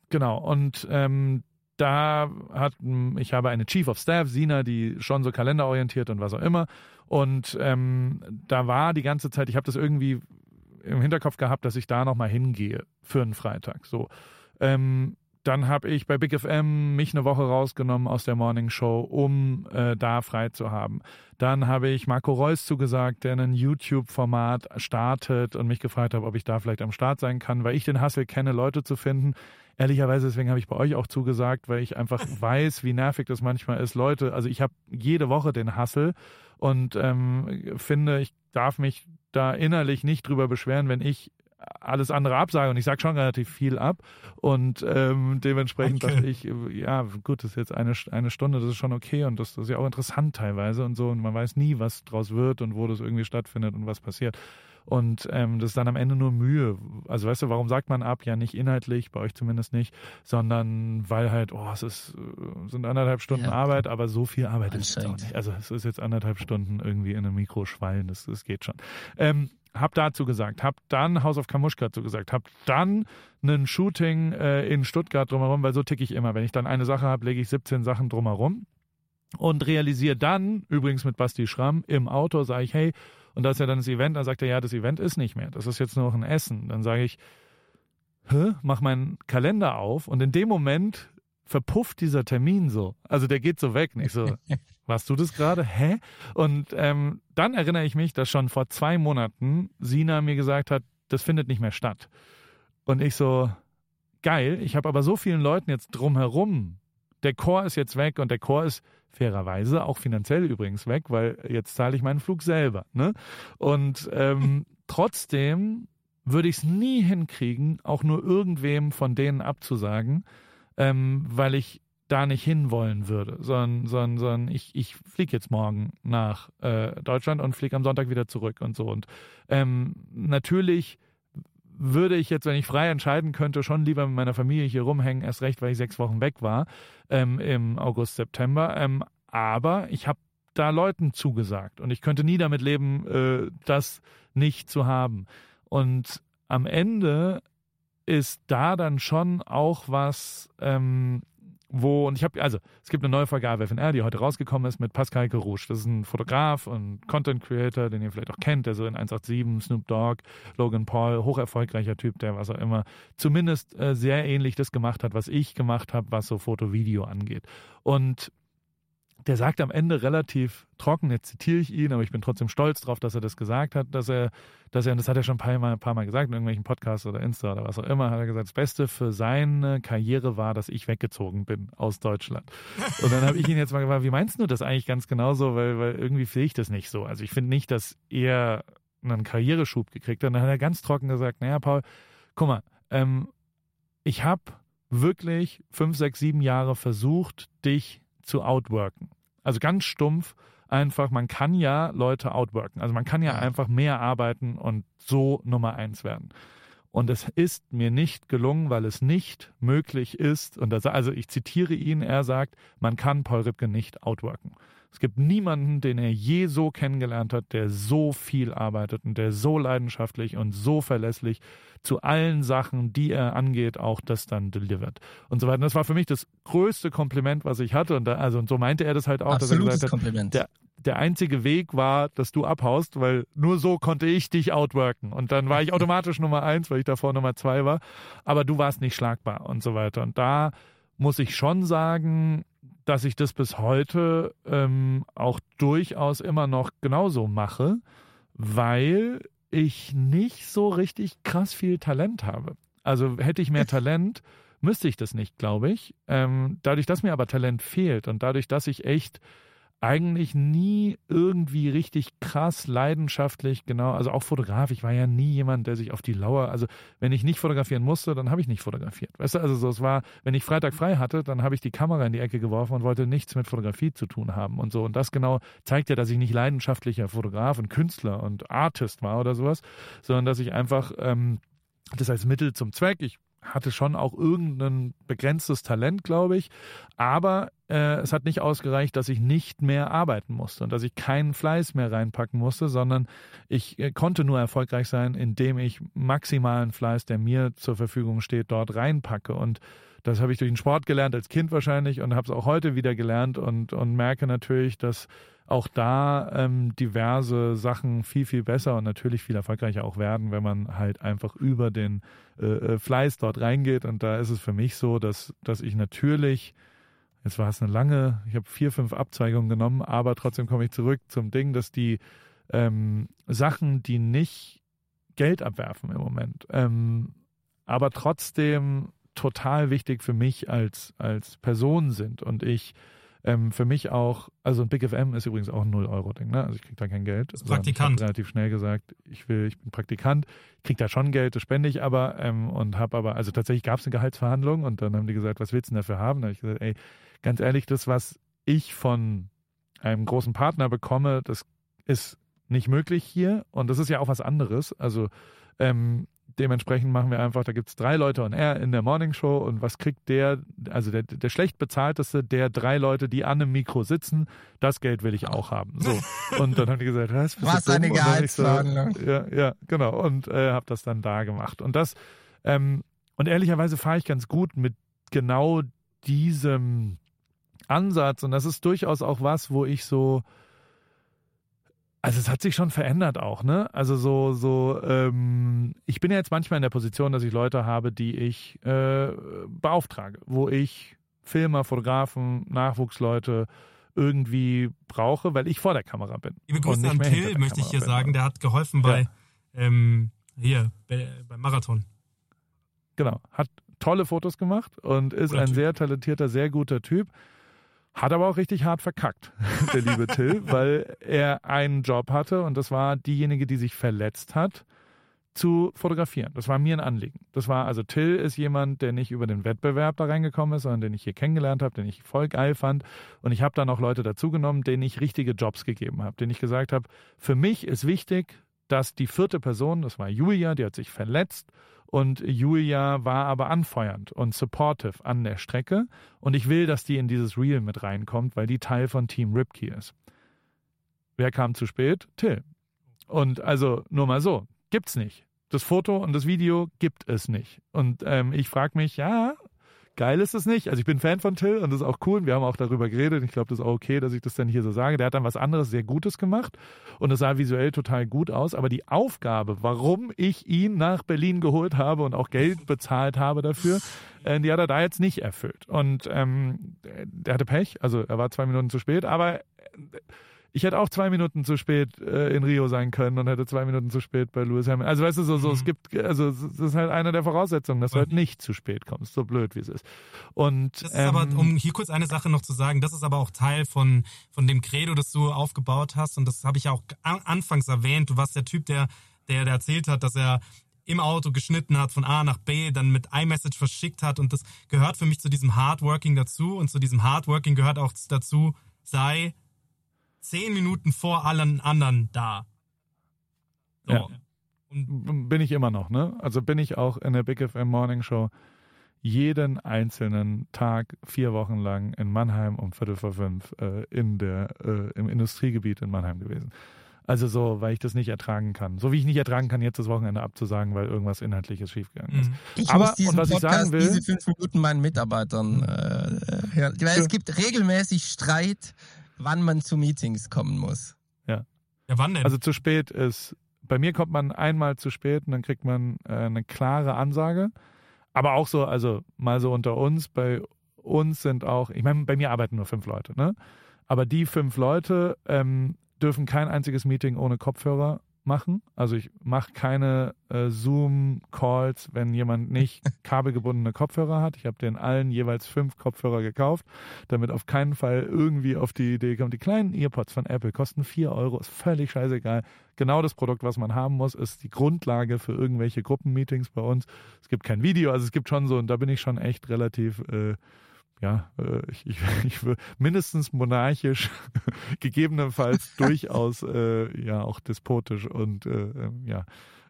Genau. Und ähm, da hat, ich habe eine Chief of Staff, Sina, die schon so kalenderorientiert und was auch immer. Und ähm, da war die ganze Zeit, ich habe das irgendwie im Hinterkopf gehabt, dass ich da nochmal hingehe für einen Freitag. So. Ähm, dann habe ich bei Big FM mich eine Woche rausgenommen aus der Morning Show, um äh, da frei zu haben. Dann habe ich Marco Reus zugesagt, der ein YouTube-Format startet und mich gefragt hat, ob ich da vielleicht am Start sein kann, weil ich den Hustle kenne, Leute zu finden. Ehrlicherweise, deswegen habe ich bei euch auch zugesagt, weil ich einfach weiß, wie nervig das manchmal ist. Leute, also ich habe jede Woche den Hustle und ähm, finde, ich darf mich da innerlich nicht drüber beschweren, wenn ich alles andere absage und ich sage schon relativ viel ab und ähm, dementsprechend Danke. dachte ich, äh, ja gut, das ist jetzt eine, eine Stunde, das ist schon okay und das, das ist ja auch interessant teilweise und so und man weiß nie, was draus wird und wo das irgendwie stattfindet und was passiert. Und ähm, das ist dann am Ende nur Mühe. Also weißt du, warum sagt man ab? Ja, nicht inhaltlich, bei euch zumindest nicht, sondern weil halt, oh, es ist, äh, sind anderthalb Stunden Ja. Arbeit, aber so viel Arbeit ist es auch nicht. Also es ist jetzt anderthalb Stunden irgendwie in einem Mikro schwallen, das, das geht schon. Ähm, hab dazu gesagt, hab dann House of Kamuschka zugesagt, hab dann ein Shooting äh, in Stuttgart drumherum, weil so tick ich immer. Wenn ich dann eine Sache habe, lege ich 17 Sachen drumherum und realisiere dann, übrigens mit Basti Schramm, im Auto sage ich, hey, und da ist ja dann das Event, dann sagt er, ja, das Event ist nicht mehr, das ist jetzt nur noch ein Essen. Dann sage ich, hä, mach meinen Kalender auf und in dem Moment verpufft dieser Termin so. Also der geht so weg. Nicht so, warst du das gerade? Hä? Und ähm, dann erinnere ich mich, dass schon vor zwei Monaten Sina mir gesagt hat, das findet nicht mehr statt. Und ich so, geil, ich habe aber so vielen Leuten jetzt drumherum. Der Chor ist jetzt weg und der Chor ist fairerweise auch finanziell übrigens weg, weil jetzt zahle ich meinen Flug selber. Ne? Und ähm, trotzdem würde ich es nie hinkriegen, auch nur irgendwem von denen abzusagen, ähm, weil ich da nicht hinwollen würde, sondern, sondern, sondern ich, ich fliege jetzt morgen nach äh, Deutschland und fliege am Sonntag wieder zurück und so. Und ähm, natürlich würde ich jetzt, wenn ich frei entscheiden könnte, schon lieber mit meiner Familie hier rumhängen, erst recht, weil ich sechs Wochen weg war ähm, im August, September. Ähm, aber ich habe da Leuten zugesagt und ich könnte nie damit leben, äh, das nicht zu haben. Und am Ende ist da dann schon auch was, ähm, wo, und ich habe, also es gibt eine neue Folge AWFNR, die heute rausgekommen ist mit Pascal Gerouche. Das ist ein Fotograf und Content Creator, den ihr vielleicht auch kennt, der so in 187, Snoop Dogg, Logan Paul, hoch erfolgreicher Typ, der was auch immer, zumindest äh, sehr ähnlich das gemacht hat, was ich gemacht habe, was so Foto-Video angeht. Und der sagt am Ende relativ trocken, jetzt zitiere ich ihn, aber ich bin trotzdem stolz darauf, dass er das gesagt hat, dass er, dass er, und das hat er schon ein paar, Mal, ein paar Mal gesagt, in irgendwelchen Podcasts oder Insta oder was auch immer, hat er gesagt, das Beste für seine Karriere war, dass ich weggezogen bin aus Deutschland. Und dann habe ich ihn jetzt mal gefragt, wie meinst du das eigentlich ganz genauso, weil, weil irgendwie sehe ich das nicht so. Also ich finde nicht, dass er einen Karriereschub gekriegt hat. Und dann hat er ganz trocken gesagt, naja, Paul, guck mal, ähm, ich habe wirklich fünf, sechs, sieben Jahre versucht, dich zu outworken. Also ganz stumpf einfach, man kann ja Leute outworken. Also man kann ja, einfach mehr arbeiten und so Nummer eins werden. Und es ist mir nicht gelungen, weil es nicht möglich ist. Und das, also ich zitiere ihn, er sagt, man kann Paul Ripke nicht outworken. Es gibt niemanden, den er je so kennengelernt hat, der so viel arbeitet und der so leidenschaftlich und so verlässlich zu allen Sachen, die er angeht, auch das dann delivert und so weiter. Und das war für mich das größte Kompliment, was ich hatte. Und da, also und so meinte er das halt auch, Absolutes dass er gesagt hat, Kompliment. Der, der einzige Weg war, dass du abhaust, weil nur so konnte ich dich outworken. Und dann war ich automatisch Nummer eins, weil ich davor Nummer zwei war. Aber du warst nicht schlagbar und so weiter. Und da muss ich schon sagen, dass ich das bis heute ähm, auch durchaus immer noch genauso mache, weil ich nicht so richtig krass viel Talent habe. Also hätte ich mehr Talent, müsste ich das nicht, glaube ich. Ähm, dadurch, dass mir aber Talent fehlt und dadurch, dass ich echt eigentlich nie irgendwie richtig krass leidenschaftlich, genau, also auch Fotograf, ich war ja nie jemand, der sich auf die Lauer, also wenn ich nicht fotografieren musste, dann habe ich nicht fotografiert. Weißt du, also so, es war, wenn ich Freitag frei hatte, dann habe ich die Kamera in die Ecke geworfen und wollte nichts mit Fotografie zu tun haben und so. Und das genau zeigt ja, dass ich nicht leidenschaftlicher Fotograf und Künstler und Artist war oder sowas, sondern dass ich einfach ähm, das als Mittel zum Zweck, ich hatte schon auch irgendein begrenztes Talent, glaube ich. Aber äh, es hat nicht ausgereicht, dass ich nicht mehr arbeiten musste und dass ich keinen Fleiß mehr reinpacken musste, sondern ich äh, konnte nur erfolgreich sein, indem ich maximalen Fleiß, der mir zur Verfügung steht, dort reinpacke. Und das habe ich durch den Sport gelernt, als Kind wahrscheinlich, und habe es auch heute wieder gelernt und, und merke natürlich, dass auch da ähm, diverse Sachen viel, viel besser und natürlich viel erfolgreicher auch werden, wenn man halt einfach über den äh, äh, Fleiß dort reingeht. Und da ist es für mich so, dass, dass ich natürlich, jetzt war es eine lange, ich habe vier, fünf Abzweigungen genommen, aber trotzdem komme ich zurück zum Ding, dass die ähm, Sachen, die nicht Geld abwerfen im Moment, ähm, aber trotzdem total wichtig für mich als, als Person sind und ich ähm, für mich auch, also ein Big FM ist übrigens auch ein 0-Euro-Ding, ne? Also ich kriege da kein Geld. Das Praktikant. Ich relativ schnell gesagt, ich will, ich bin Praktikant, kriege da schon Geld, das spende ich aber ähm, und habe aber, also tatsächlich gab es eine Gehaltsverhandlung und dann haben die gesagt, was willst du denn dafür haben? Da habe ich gesagt, ey, ganz ehrlich, das, was ich von einem großen Partner bekomme, das ist nicht möglich hier und das ist ja auch was anderes. Also ähm, dementsprechend machen wir einfach, da gibt es drei Leute und er in der Morning Show und was kriegt der, also der, der schlecht bezahlteste der drei Leute, die an einem Mikro sitzen, das Geld will ich auch haben. So. Und dann haben die gesagt, was, bist was eine Gehaltsverhandlung. So, ja, ja, genau. Und äh, habe das dann da gemacht. Und das, ähm, und ehrlicherweise fahre ich ganz gut mit genau diesem Ansatz. Und das ist durchaus auch was, wo ich so, also es hat sich schon verändert auch, ne? Also so, so, ähm, ich bin ja jetzt manchmal in der Position, dass ich Leute habe, die ich äh, beauftrage, wo ich Filmer, Fotografen, Nachwuchsleite irgendwie brauche, weil ich vor der Kamera bin. Liebe Grüße an Till, möchte ich hier bin. sagen. Der hat geholfen bei, ähm, hier, bei, beim Marathon. Genau. Hat tolle Fotos gemacht und ist Cooler ein Typ. sehr talentierter, sehr guter Typ. Hat aber auch richtig hart verkackt, der liebe Till, weil er einen Job hatte und das war diejenige, die sich verletzt hat, zu fotografieren. Das war mir ein Anliegen. Das war, also Till ist jemand, der nicht über den Wettbewerb da reingekommen ist, sondern den ich hier kennengelernt habe, den ich voll geil fand. Und ich habe dann auch Leute dazugenommen, denen ich richtige Jobs gegeben habe, denen ich gesagt habe, für mich ist wichtig, dass die vierte Person, das war Julia, die hat sich verletzt und Julia war aber anfeuernd und supportive an der Strecke und ich will, dass die in dieses Reel mit reinkommt, weil die Teil von Team Ripkey ist. Wer kam zu spät? Till. Und also nur mal so, gibt's nicht. Das Foto und das Video gibt es nicht. Und ähm, ich frage mich, ja, geil ist es nicht. Also ich bin Fan von Till und das ist auch cool. Wir haben auch darüber geredet. Ich glaube, das ist auch okay, dass ich das dann hier so sage. Der hat dann was anderes sehr Gutes gemacht und es sah visuell total gut aus. Aber die Aufgabe, warum ich ihn nach Berlin geholt habe und auch Geld bezahlt habe dafür, äh, die hat er da jetzt nicht erfüllt. Und ähm, der hatte Pech. Also er war zwei Minuten zu spät, aber äh, ich hätte auch zwei Minuten zu spät äh, in Rio sein können und hätte zwei Minuten zu spät bei Lewis Hamilton. Also weißt du, so, so es gibt, also es ist halt eine der Voraussetzungen, dass du halt nicht zu spät kommst, so blöd wie es ist. Und Das ist aber, ähm, um hier kurz eine Sache noch zu sagen, das ist aber auch Teil von, von dem Credo, das du aufgebaut hast. Und das habe ich ja auch an- anfangs erwähnt. Du warst der Typ, der, der, der erzählt hat, dass er im Auto geschnitten hat von A nach B, dann mit iMessage verschickt hat. Und das gehört für mich zu diesem Hardworking dazu. Und zu diesem Hardworking gehört auch dazu, sei zehn Minuten vor allen anderen da. So. Ja. Und bin ich immer noch, ne? Also bin ich auch in der Big FM Morning Show jeden einzelnen Tag vier Wochen lang in Mannheim um Viertel vor fünf äh, in der äh, im Industriegebiet in Mannheim gewesen. Also so, weil ich das nicht ertragen kann. So wie ich nicht ertragen kann, jetzt das Wochenende abzusagen, weil irgendwas Inhaltliches schiefgegangen ist. Mhm. Ich Aber- muss diesen und was ich Podcast, sagen will- diese fünf Minuten meinen Mitarbeitern äh, hören. Weil es gibt regelmäßig Streit, wann man zu Meetings kommen muss. ja, wann denn? Also zu spät ist, bei mir kommt man einmal zu spät und dann kriegt man äh, eine klare Ansage. Aber auch so, also mal so unter uns, bei uns sind auch, ich meine, bei mir arbeiten nur fünf Leute, ne? Aber die fünf Leute ähm, dürfen kein einziges Meeting ohne Kopfhörer machen. Also ich mache keine äh, Zoom-Calls, wenn jemand nicht kabelgebundene Kopfhörer hat. Ich habe den allen jeweils fünf Kopfhörer gekauft, damit auf keinen Fall irgendwie auf die Idee kommt. Die kleinen Earpods von Apple kosten vier Euro, ist völlig scheißegal. Genau das Produkt, was man haben muss, ist die Grundlage für irgendwelche Gruppenmeetings bei uns. Es gibt kein Video, also es gibt schon so, und da bin ich schon echt relativ äh, ja, äh, ich, ich, ich will mindestens monarchisch, gegebenenfalls durchaus äh, ja auch despotisch und äh, ähm, ja,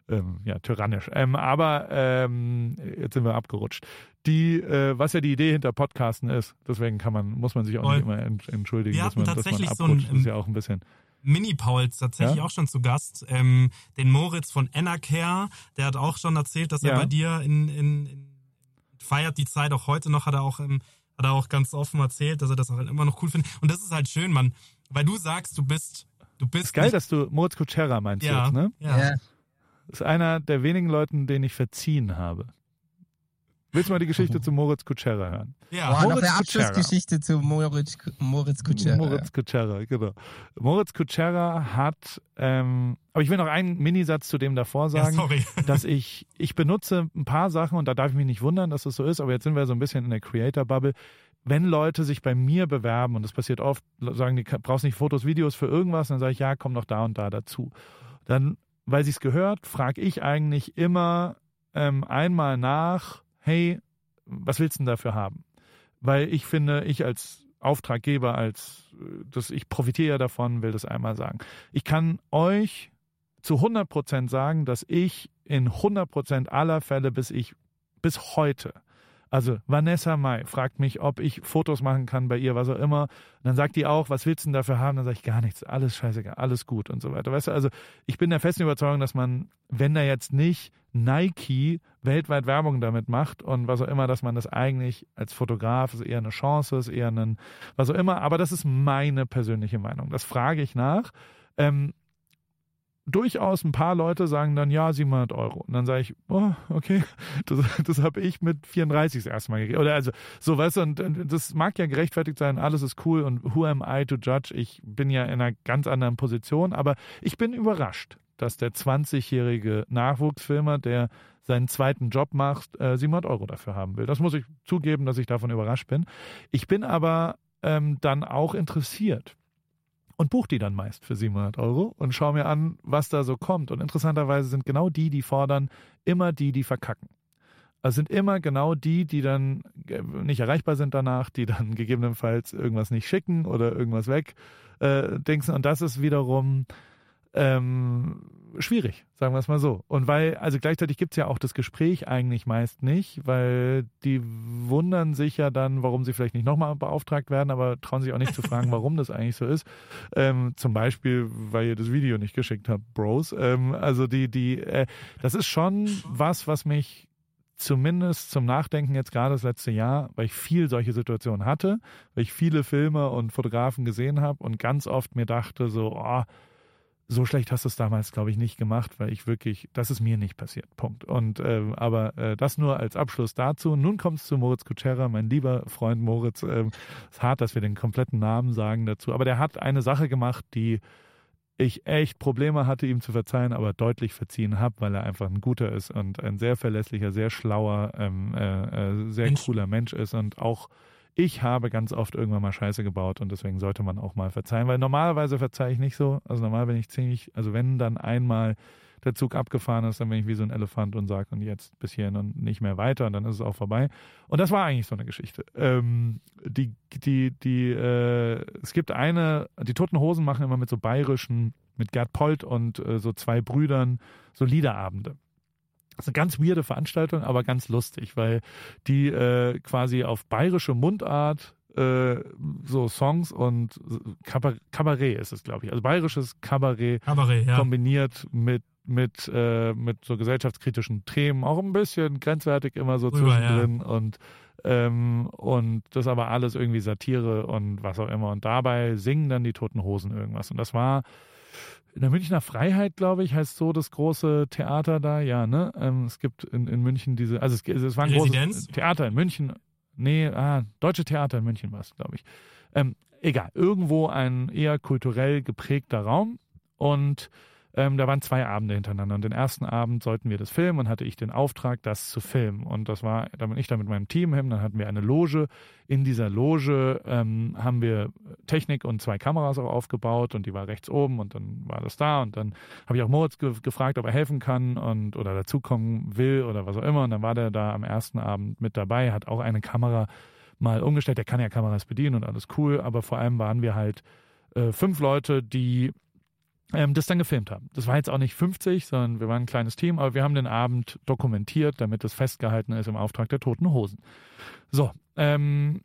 ähm, ja, tyrannisch. Ähm, aber ähm, jetzt sind wir abgerutscht. Die, äh, was ja die Idee hinter Podcasten ist, deswegen kann man, muss man sich auch Voll. nicht immer ent, entschuldigen, Wir dass man, dass man tatsächlich so ein, abrutscht. ist ähm, ja auch ein bisschen. Mini-Pauls tatsächlich Ja? auch schon zu Gast. Ähm, den Moritz von Enercare, der hat auch schon erzählt, dass er Ja. bei dir in, in, in feiert die Zeit auch heute noch, hat er auch ähm, hat er auch ganz offen erzählt, dass er das auch immer noch cool findet. Und das ist halt schön, Mann, weil du sagst, du bist du bist Ist geil, nicht, dass du Moritz Kutschera meinst ja, jetzt, ne? ja. Ist einer der wenigen Leuten, denen ich verziehen habe. Willst du mal die Geschichte zu Moritz Kutschera hören? ja. Boah, noch Moritz eine Kutschera. Abschlussgeschichte zu Moritz, Moritz Kutscher. Moritz Kutschera, genau. Moritz Kutschera hat, ähm, aber ich will noch einen Minisatz zu dem davor ja, sagen, sorry. dass ich, ich benutze ein paar Sachen und da darf ich mich nicht wundern, dass es so ist, aber jetzt sind wir so ein bisschen in der Creator-Bubble. Wenn Leute sich bei mir bewerben, und das passiert oft, sagen die, brauchst nicht Fotos, Videos für irgendwas, dann sage ich, ja, komm doch da und da dazu. Dann, weil sie es gehört, frage ich eigentlich immer ähm, einmal nach, hey, was willst du denn dafür haben? Weil ich finde, ich als Auftraggeber, als äh, das, ich profitiere davon, will das einmal sagen. Ich kann euch zu 100 Prozent sagen, dass ich in 100 Prozent aller Fälle bis ich bis heute also Vanessa Mai fragt mich, ob ich Fotos machen kann bei ihr, was auch immer. Und dann sagt die auch, was willst du denn dafür haben? Dann sage ich gar nichts, alles scheißegal, alles gut und so weiter. Weißt du, also ich bin der festen Überzeugung, dass man, wenn da jetzt nicht Nike weltweit Werbung damit macht und was auch immer, dass man das eigentlich als Fotograf ist eher eine Chance, ist eher ein, was auch immer. Aber das ist meine persönliche Meinung. Das frage ich nach. Ähm, durchaus ein paar Leute sagen dann, ja, 700 Euro. Und dann sage ich, oh, okay, das, das habe ich mit 34 das erste Mal gekriegt. Oder also, so, weißt du, und, und das mag ja gerechtfertigt sein, alles ist cool und who am I to judge? Ich bin ja in einer ganz anderen Position, aber ich bin überrascht, dass der 20-jährige Nachwuchsfilmer, der seinen zweiten Job macht, äh, 700 Euro dafür haben will. Das muss ich zugeben, dass ich davon überrascht bin. Ich bin aber ähm, dann auch interessiert und buche die dann meist für 700 Euro und schaue mir an, was da so kommt. Und interessanterweise sind genau die, die fordern, immer die, die verkacken. Also sind immer genau die, die dann äh, nicht erreichbar sind danach, die dann gegebenenfalls irgendwas nicht schicken oder irgendwas weg äh, dingsen. Und das ist wiederum ähm, schwierig, sagen wir es mal so. Und weil, also gleichzeitig gibt es ja auch das Gespräch eigentlich meist nicht, weil die wundern sich ja dann, warum sie vielleicht nicht nochmal beauftragt werden, aber trauen sich auch nicht zu fragen, warum das eigentlich so ist. Ähm, zum Beispiel, weil ihr das Video nicht geschickt habt, Bros. Ähm, also die, die, äh, das ist schon was, was mich zumindest zum Nachdenken jetzt gerade das letzte Jahr, weil ich viel solche Situationen hatte, weil ich viele Filme und Fotografen gesehen habe und ganz oft mir dachte so, oh, so schlecht hast du es damals, glaube ich, nicht gemacht, weil ich wirklich, das ist mir nicht passiert. Punkt. Und äh, aber äh, das nur als Abschluss dazu. Nun kommt es zu Moritz Kutschera, mein lieber Freund Moritz. Äh, ist hart, dass wir den kompletten Namen sagen dazu. Aber der hat eine Sache gemacht, die ich echt Probleme hatte, ihm zu verzeihen, aber deutlich verziehen habe, weil er einfach ein guter ist und ein sehr verlässlicher, sehr schlauer, ähm, äh, äh sehr Mensch. cooler Mensch ist und auch ich habe ganz oft irgendwann mal Scheiße gebaut und deswegen sollte man auch mal verzeihen, weil normalerweise verzeihe ich nicht so. Also normal bin ich ziemlich, also wenn dann einmal der Zug abgefahren ist, dann bin ich wie so ein Elefant und sage und jetzt bis hierhin und nicht mehr weiter und dann ist es auch vorbei. Und das war eigentlich so eine Geschichte. Ähm, die, die, die, äh, es gibt eine, die Toten Hosen machen immer mit so bayerischen, mit Gerd Polt und äh, so zwei Brüdern so Liederabende. Das ist eine ganz weirde Veranstaltung, aber ganz lustig, weil die äh, quasi auf bayerische Mundart äh, so Songs und Kabarett ist es, glaube ich. Also bayerisches Kabarett, Kabarett ja. kombiniert mit mit äh, mit so gesellschaftskritischen Themen, auch ein bisschen grenzwertig immer so Rüber, zwischendrin ja. und ähm, und das aber alles irgendwie Satire und was auch immer. Und dabei singen dann die Toten Hosen irgendwas. Und das war in der Münchner Freiheit, glaube ich, heißt so das große Theater da, ja, ne? Ähm, es gibt in, in München diese, also es, es war ein Residenz? großes Theater in München. Nee, ah, Deutsche Theater in München war es, glaube ich. Ähm, egal, irgendwo ein eher kulturell geprägter Raum und ähm, da waren zwei Abende hintereinander. Und den ersten Abend sollten wir das filmen und hatte ich den Auftrag, das zu filmen. Und das war, da bin ich dann mit meinem Team hin, dann hatten wir eine Loge. In dieser Loge ähm, haben wir Technik und zwei Kameras auch aufgebaut und die war rechts oben und dann war das da. Und dann habe ich auch Moritz ge gefragt, ob er helfen kann und oder dazukommen will oder was auch immer. Und dann war der da am ersten Abend mit dabei, hat auch eine Kamera mal umgestellt. Der kann ja Kameras bedienen und alles cool, aber vor allem waren wir halt äh, fünf Leute, die ähm, das dann gefilmt haben. Das war jetzt auch nicht 50, sondern wir waren ein kleines Team, aber wir haben den Abend dokumentiert, damit es festgehalten ist im Auftrag der Toten Hosen. So, ähm,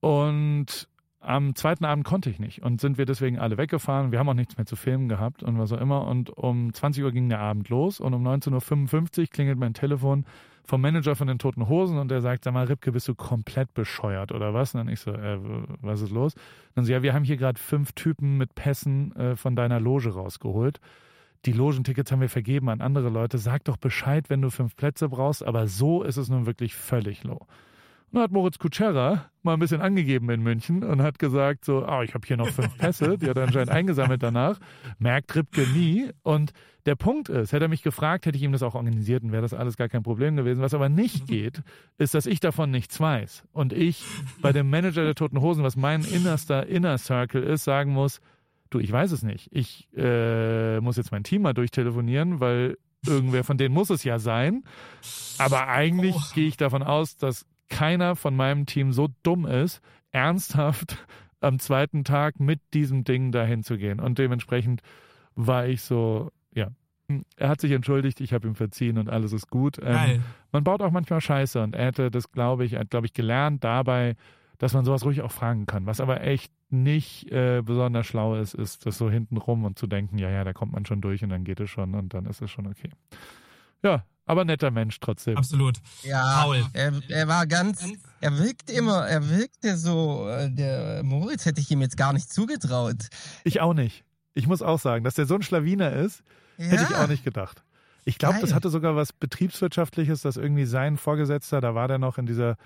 und am zweiten Abend konnte ich nicht und sind wir deswegen alle weggefahren. Wir haben auch nichts mehr zu filmen gehabt und was auch immer. Und um 20 Uhr ging der Abend los und um 19.55 Uhr klingelt mein Telefon vom Manager von den Toten Hosen und der sagt, sag mal, Ripke, bist du komplett bescheuert oder was? Und dann ich so, äh, was ist los? Und dann so, ja, wir haben hier gerade fünf Typen mit Pässen äh, von deiner Loge rausgeholt. Die Logentickets haben wir vergeben an andere Leute. Sag doch Bescheid, wenn du fünf Plätze brauchst, aber so ist es nun wirklich völlig low. Und hat Moritz Kutschera mal ein bisschen angegeben in München und hat gesagt so, oh, ich habe hier noch fünf Pässe, die hat er anscheinend eingesammelt danach. Merkt Ripke nie. Und der Punkt ist, hätte er mich gefragt, hätte ich ihm das auch organisiert und wäre das alles gar kein Problem gewesen. Was aber nicht geht, ist, dass ich davon nichts weiß. Und ich bei dem Manager der Toten Hosen, was mein innerster Inner Circle ist, sagen muss, du, ich weiß es nicht. Ich äh, muss jetzt mein Team mal durchtelefonieren, weil irgendwer von denen muss es ja sein. Aber eigentlich oh. gehe ich davon aus, dass keiner von meinem Team so dumm ist, ernsthaft am zweiten Tag mit diesem Ding dahin zu gehen. Und dementsprechend war ich so, ja. Er hat sich entschuldigt, ich habe ihm verziehen und alles ist gut. Ähm, man baut auch manchmal Scheiße und er hätte das, glaube ich, glaube ich, gelernt dabei, dass man sowas ruhig auch fragen kann. Was aber echt nicht äh, besonders schlau ist, ist das so hinten rum und zu denken, ja, ja, da kommt man schon durch und dann geht es schon und dann ist es schon okay. Ja, aber netter Mensch trotzdem. Absolut. Ja, Paul. Er, er war ganz, er wirkt immer, er wirkte so, äh, der Moritz hätte ich ihm jetzt gar nicht zugetraut. Ich auch nicht. Ich muss auch sagen, dass der so ein Schlawiner ist, hätte ich Ja. auch nicht gedacht. Ich glaube, das hatte sogar was Betriebswirtschaftliches, dass irgendwie sein Vorgesetzter, da war der noch in dieser,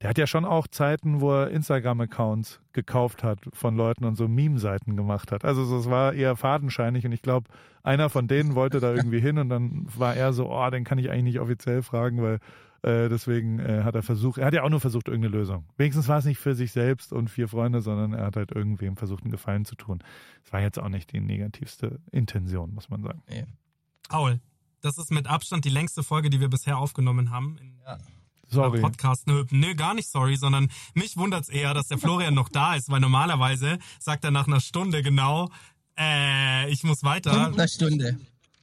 der hat ja schon auch Zeiten, wo er Instagram-Accounts gekauft hat von Leuten und so Meme-Seiten gemacht hat. Also so, es war eher fadenscheinig und ich glaube, einer von denen wollte da irgendwie hin und dann war er so, oh, den kann ich eigentlich nicht offiziell fragen, weil äh, deswegen äh, hat er versucht, er hat ja auch nur versucht, irgendeine Lösung. Wenigstens war es nicht für sich selbst und vier Freunde, sondern er hat halt irgendwem versucht, einen Gefallen zu tun. Es war jetzt auch nicht die negativste Intention, muss man sagen. Paul, das ist mit Abstand die längste Folge, die wir bisher aufgenommen haben. In Sorry. Podcast. Nö, nö, gar nicht sorry, sondern mich wundert's eher, dass der Florian noch da ist, weil normalerweise sagt er nach einer Stunde genau, äh, ich muss weiter. Punkt einer Stunde.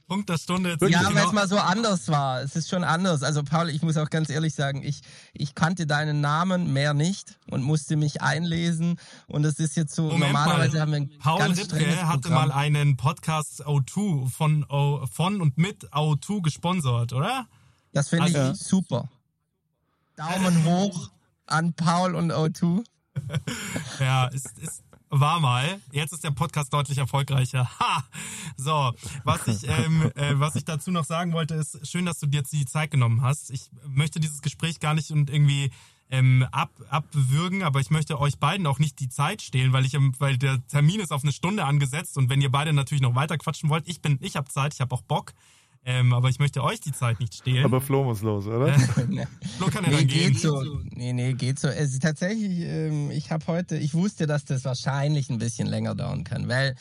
Punkt der Stunde. Ja, Genau. weil es mal so anders war. Es ist schon anders. Also Paul, ich muss auch ganz ehrlich sagen, ich, ich kannte deinen Namen mehr nicht und musste mich einlesen. Und es ist jetzt so, Moment normalerweise mal. haben wir ein Paul ganz Rippke strenges hatte Programm. mal einen Podcast O2 von, von und mit O2 gesponsert, oder? Das finde ich Also- super. Daumen hoch an Paul und O2. Ja, ist, ist, war mal. Jetzt ist der Podcast deutlich erfolgreicher. Ha! So, was ich, ähm, äh, was ich dazu noch sagen wollte, ist schön, dass du dir jetzt die Zeit genommen hast. Ich möchte dieses Gespräch gar nicht und irgendwie ähm, ab, abwürgen, aber ich möchte euch beiden auch nicht die Zeit stehlen, weil ich, ähm, weil der Termin ist auf eine Stunde angesetzt und wenn ihr beide natürlich noch weiter quatschen wollt, ich bin, ich habe Zeit, ich habe auch Bock, ähm, aber ich möchte euch die Zeit nicht stehlen. Aber Flo muss los, oder? Flo kann ja Nee, dann gehen. geht so. Nee, nee, geht so. Es ist tatsächlich, ähm, ich habe heute, ich wusste, dass das wahrscheinlich ein bisschen länger dauern kann, weil,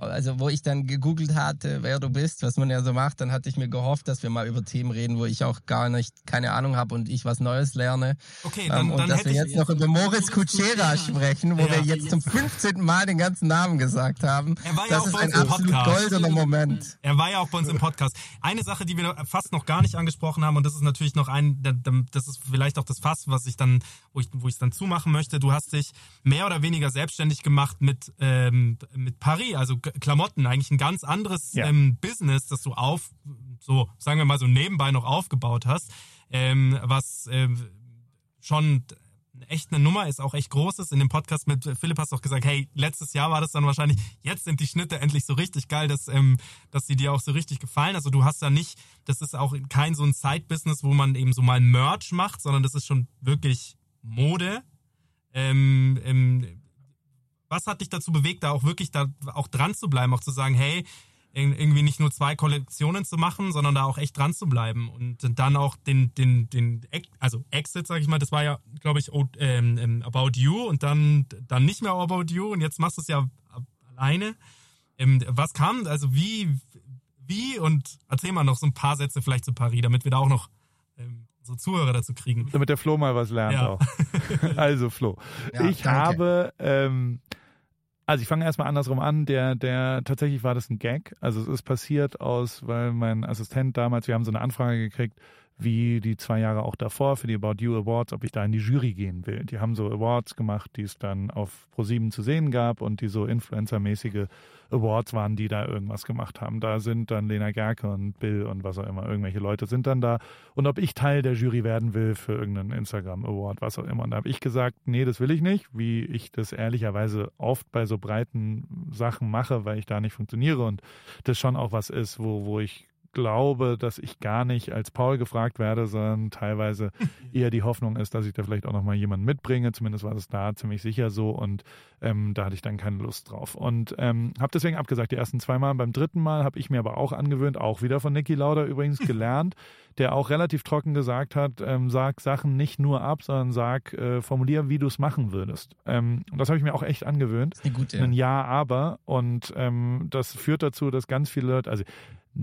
also wo ich dann gegoogelt hatte, wer du bist, was man ja so macht, dann hatte ich mir gehofft, dass wir mal über Themen reden, wo ich auch gar nicht, keine Ahnung habe und ich was Neues lerne. Okay, dann, Ähm, und dann dass hätte wir ich jetzt noch über Moritz Kutschera sprechen, wo Ja. wir jetzt zum 15. Mal den ganzen Namen gesagt haben. Er war ja das auch ist bei ein uns im absolut Podcast. goldener Moment. Er war ja auch bei uns im Podcast. Eine Sache, die wir fast noch gar nicht angesprochen haben, und das ist natürlich noch ein, da- da- das ist vielleicht auch das Fass, was ich dann, wo ich, wo ich es dann zumachen möchte. Du hast dich mehr oder weniger selbstständig gemacht mit, ähm, mit Paris, also Klamotten, eigentlich ein ganz anderes Ja. ähm, Business, das du auf, so, sagen wir mal so nebenbei noch aufgebaut hast, ähm, was ähm, schon echt eine Nummer ist, auch echt groß ist. In dem Podcast mit Philipp hast du auch gesagt, hey, letztes Jahr war das dann wahrscheinlich, jetzt sind die Schnitte endlich so richtig geil, dass, ähm, dass sie dir auch so richtig gefallen. Also du hast da nicht, das ist auch kein so ein Side-Business, wo man eben so mal Merch macht, sondern das ist schon wirklich Mode. Ähm, ähm, was hat dich dazu bewegt, da auch wirklich da auch dran zu bleiben, auch zu sagen, hey, irgendwie nicht nur zwei Kollektionen zu machen, sondern da auch echt dran zu bleiben und dann auch den, den, den, also Exit, sag ich mal, das war ja, glaube ich, ähm, ähm, About You und dann, dann nicht mehr About You und jetzt machst du es ja alleine. Ähm, was kam, also wie, wie und erzähl mal noch so ein paar Sätze vielleicht zu Paris, damit wir da auch noch so Zuhörer dazu kriegen. Damit der Flo mal was lernt Ja. auch. Also Flo, Ja, ich danke. habe, ähm, also ich fange erstmal andersrum an. Der, der tatsächlich war das ein Gag. Also es ist passiert aus, weil mein Assistent damals, wir haben so eine Anfrage gekriegt, wie die zwei Jahre auch davor für die About You Awards, ob ich da in die Jury gehen will. Die haben so Awards gemacht, die es dann auf Pro7 zu sehen gab und die so Influencer-mäßige Awards waren, die da irgendwas gemacht haben. Da sind dann Lena Gerke und Bill und was auch immer, irgendwelche Leute sind dann da. Und ob ich Teil der Jury werden will für irgendeinen Instagram-Award, was auch immer. Und da habe ich gesagt, nee, das will ich nicht, wie ich das ehrlicherweise oft bei so breiten Sachen mache, weil ich da nicht funktioniere und das schon auch was ist, wo, wo ich glaube, dass ich gar nicht als Paul gefragt werde, sondern teilweise eher die Hoffnung ist, dass ich da vielleicht auch nochmal jemanden mitbringe. Zumindest war es da ziemlich sicher so und ähm, da hatte ich dann keine Lust drauf. Und ähm, habe deswegen abgesagt, die ersten zwei Mal. Beim dritten Mal habe ich mir aber auch angewöhnt, auch wieder von Niki Lauda übrigens gelernt, der auch relativ trocken gesagt hat, ähm, sag Sachen nicht nur ab, sondern sag, äh, formulier, wie du es machen würdest. Ähm, und das habe ich mir auch echt angewöhnt gute. ein Ja, aber. Und ähm, das führt dazu, dass ganz viele Leute, also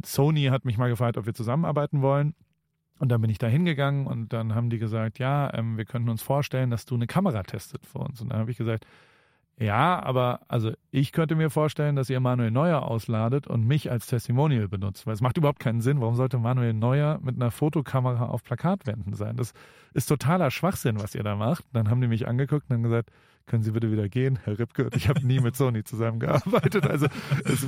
Sony hat mich mal gefragt, ob wir zusammenarbeiten wollen. Und dann bin ich da hingegangen und dann haben die gesagt, ja, ähm, wir könnten uns vorstellen, dass du eine Kamera testet für uns. Und dann habe ich gesagt, ja, aber also ich könnte mir vorstellen, dass ihr Manuel Neuer ausladet und mich als Testimonial benutzt, weil es macht überhaupt keinen Sinn. Warum sollte Manuel Neuer mit einer Fotokamera auf Plakatwänden sein? Das ist totaler Schwachsinn, was ihr da macht. Dann haben die mich angeguckt und haben gesagt, können Sie bitte wieder gehen, Herr Ripke? Ich habe nie mit Sony zusammengearbeitet. Also es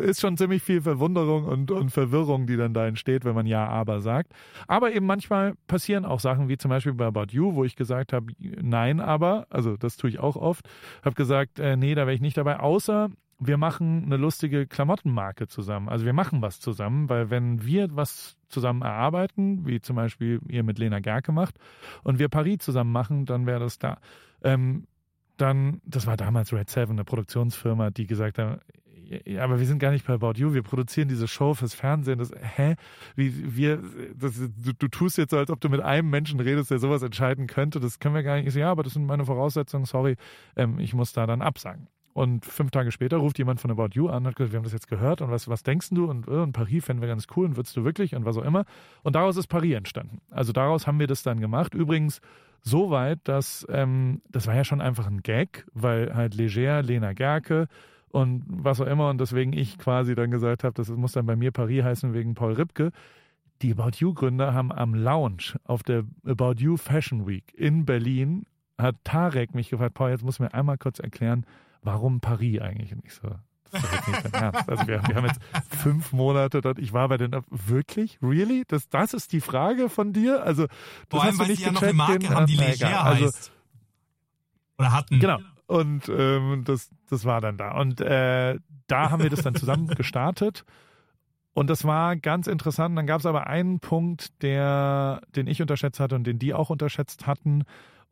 ist schon ziemlich viel Verwunderung und, und Verwirrung, die dann da entsteht, wenn man Ja, aber sagt. Aber eben manchmal passieren auch Sachen, wie zum Beispiel bei About You, wo ich gesagt habe, nein, aber, also das tue ich auch oft, habe gesagt, äh, nee, da wäre ich nicht dabei, außer wir machen eine lustige Klamottenmarke zusammen. Also wir machen was zusammen, weil wenn wir was zusammen erarbeiten, wie zum Beispiel ihr mit Lena Gerke macht, und wir Paris zusammen machen, dann wäre das da. Ähm, dann, das war damals Red Seven, eine Produktionsfirma, die gesagt haben, ja, aber wir sind gar nicht bei About You, wir produzieren diese Show fürs Fernsehen. Das, hä? Wie, wir, das, du, du tust jetzt so, als ob du mit einem Menschen redest, der sowas entscheiden könnte. Das können wir gar nicht. Ich so, ja, aber das sind meine Voraussetzungen, sorry, ähm, ich muss da dann absagen. Und fünf Tage später ruft jemand von About You an und hat gesagt, wir haben das jetzt gehört und was, was denkst du? Und, äh, und Paris fänden wir ganz cool und würdest du wirklich und was auch immer. Und daraus ist Paris entstanden. Also daraus haben wir das dann gemacht. Übrigens so weit, dass ähm, das war ja schon einfach ein Gag, weil halt Leger, Lena Gerke und was auch immer und deswegen ich quasi dann gesagt habe, das muss dann bei mir Paris heißen wegen Paul Ripke. Die About You Gründer haben am Lounge auf der About You Fashion Week in Berlin hat Tarek mich gefragt, Paul, jetzt muss mir einmal kurz erklären, warum Paris eigentlich? Und ich so, Ernst. Also wir, wir, haben jetzt fünf Monate dort. Ich war bei den wirklich, really? Das, das ist die Frage von dir? Also das Vor allem, hast du weil nicht sie ja noch eine Marke den- haben, die Leger. Also, heißt. Oder hatten. Genau. Und ähm, das, das war dann da. Und äh, da haben wir das dann zusammen gestartet. Und das war ganz interessant. Dann gab es aber einen Punkt, der, den ich unterschätzt hatte und den die auch unterschätzt hatten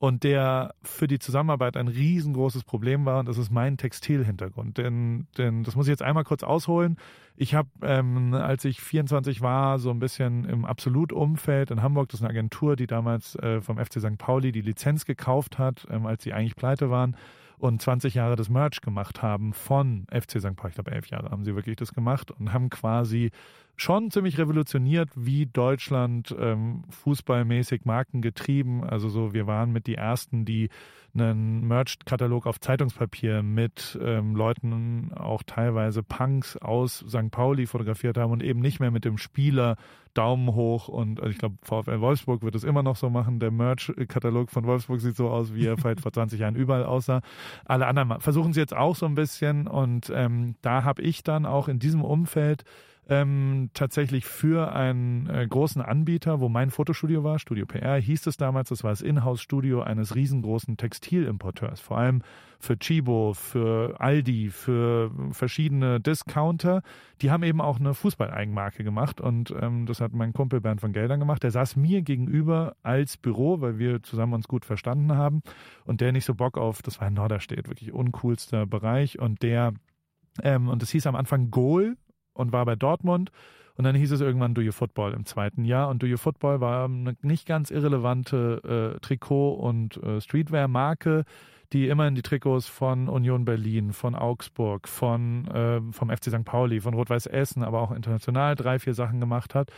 und der für die Zusammenarbeit ein riesengroßes Problem war. Und das ist mein Textilhintergrund. Denn, denn das muss ich jetzt einmal kurz ausholen. Ich habe, ähm, als ich 24 war, so ein bisschen im Absolut-Umfeld in Hamburg, das ist eine Agentur, die damals äh, vom FC St. Pauli die Lizenz gekauft hat, ähm, als sie eigentlich pleite waren und 20 Jahre das Merch gemacht haben von FC St. Pauli. Ich glaube, elf Jahre haben sie wirklich das gemacht und haben quasi schon ziemlich revolutioniert, wie Deutschland ähm, fußballmäßig Marken getrieben. Also so, wir waren mit die ersten, die einen Merch-Katalog auf Zeitungspapier mit ähm, Leuten, auch teilweise Punks aus St. Pauli fotografiert haben und eben nicht mehr mit dem Spieler Daumen hoch und also ich glaube, VfL Wolfsburg wird es immer noch so machen. Der Merch-Katalog von Wolfsburg sieht so aus, wie er vielleicht vor 20 Jahren überall aussah. Alle anderen versuchen sie jetzt auch so ein bisschen und ähm, da habe ich dann auch in diesem Umfeld ähm, tatsächlich für einen äh, großen Anbieter, wo mein Fotostudio war, Studio PR, hieß es damals, das war das Inhouse-Studio eines riesengroßen Textilimporteurs, vor allem für Chibo, für Aldi, für verschiedene Discounter. Die haben eben auch eine Fußballeigenmarke gemacht und ähm, das hat mein Kumpel Bernd von Geldern gemacht. Der saß mir gegenüber als Büro, weil wir zusammen uns gut verstanden haben und der nicht so Bock auf, das war in Norderstedt, wirklich uncoolster Bereich und der ähm, und das hieß am Anfang Goal und war bei Dortmund. Und dann hieß es irgendwann Do You Football im zweiten Jahr. Und Do You Football war eine nicht ganz irrelevante äh, Trikot- und äh, Streetwear-Marke, die immer in die Trikots von Union Berlin, von Augsburg, von äh, vom FC St. Pauli, von Rot-Weiß Essen, aber auch international drei, vier Sachen gemacht hat.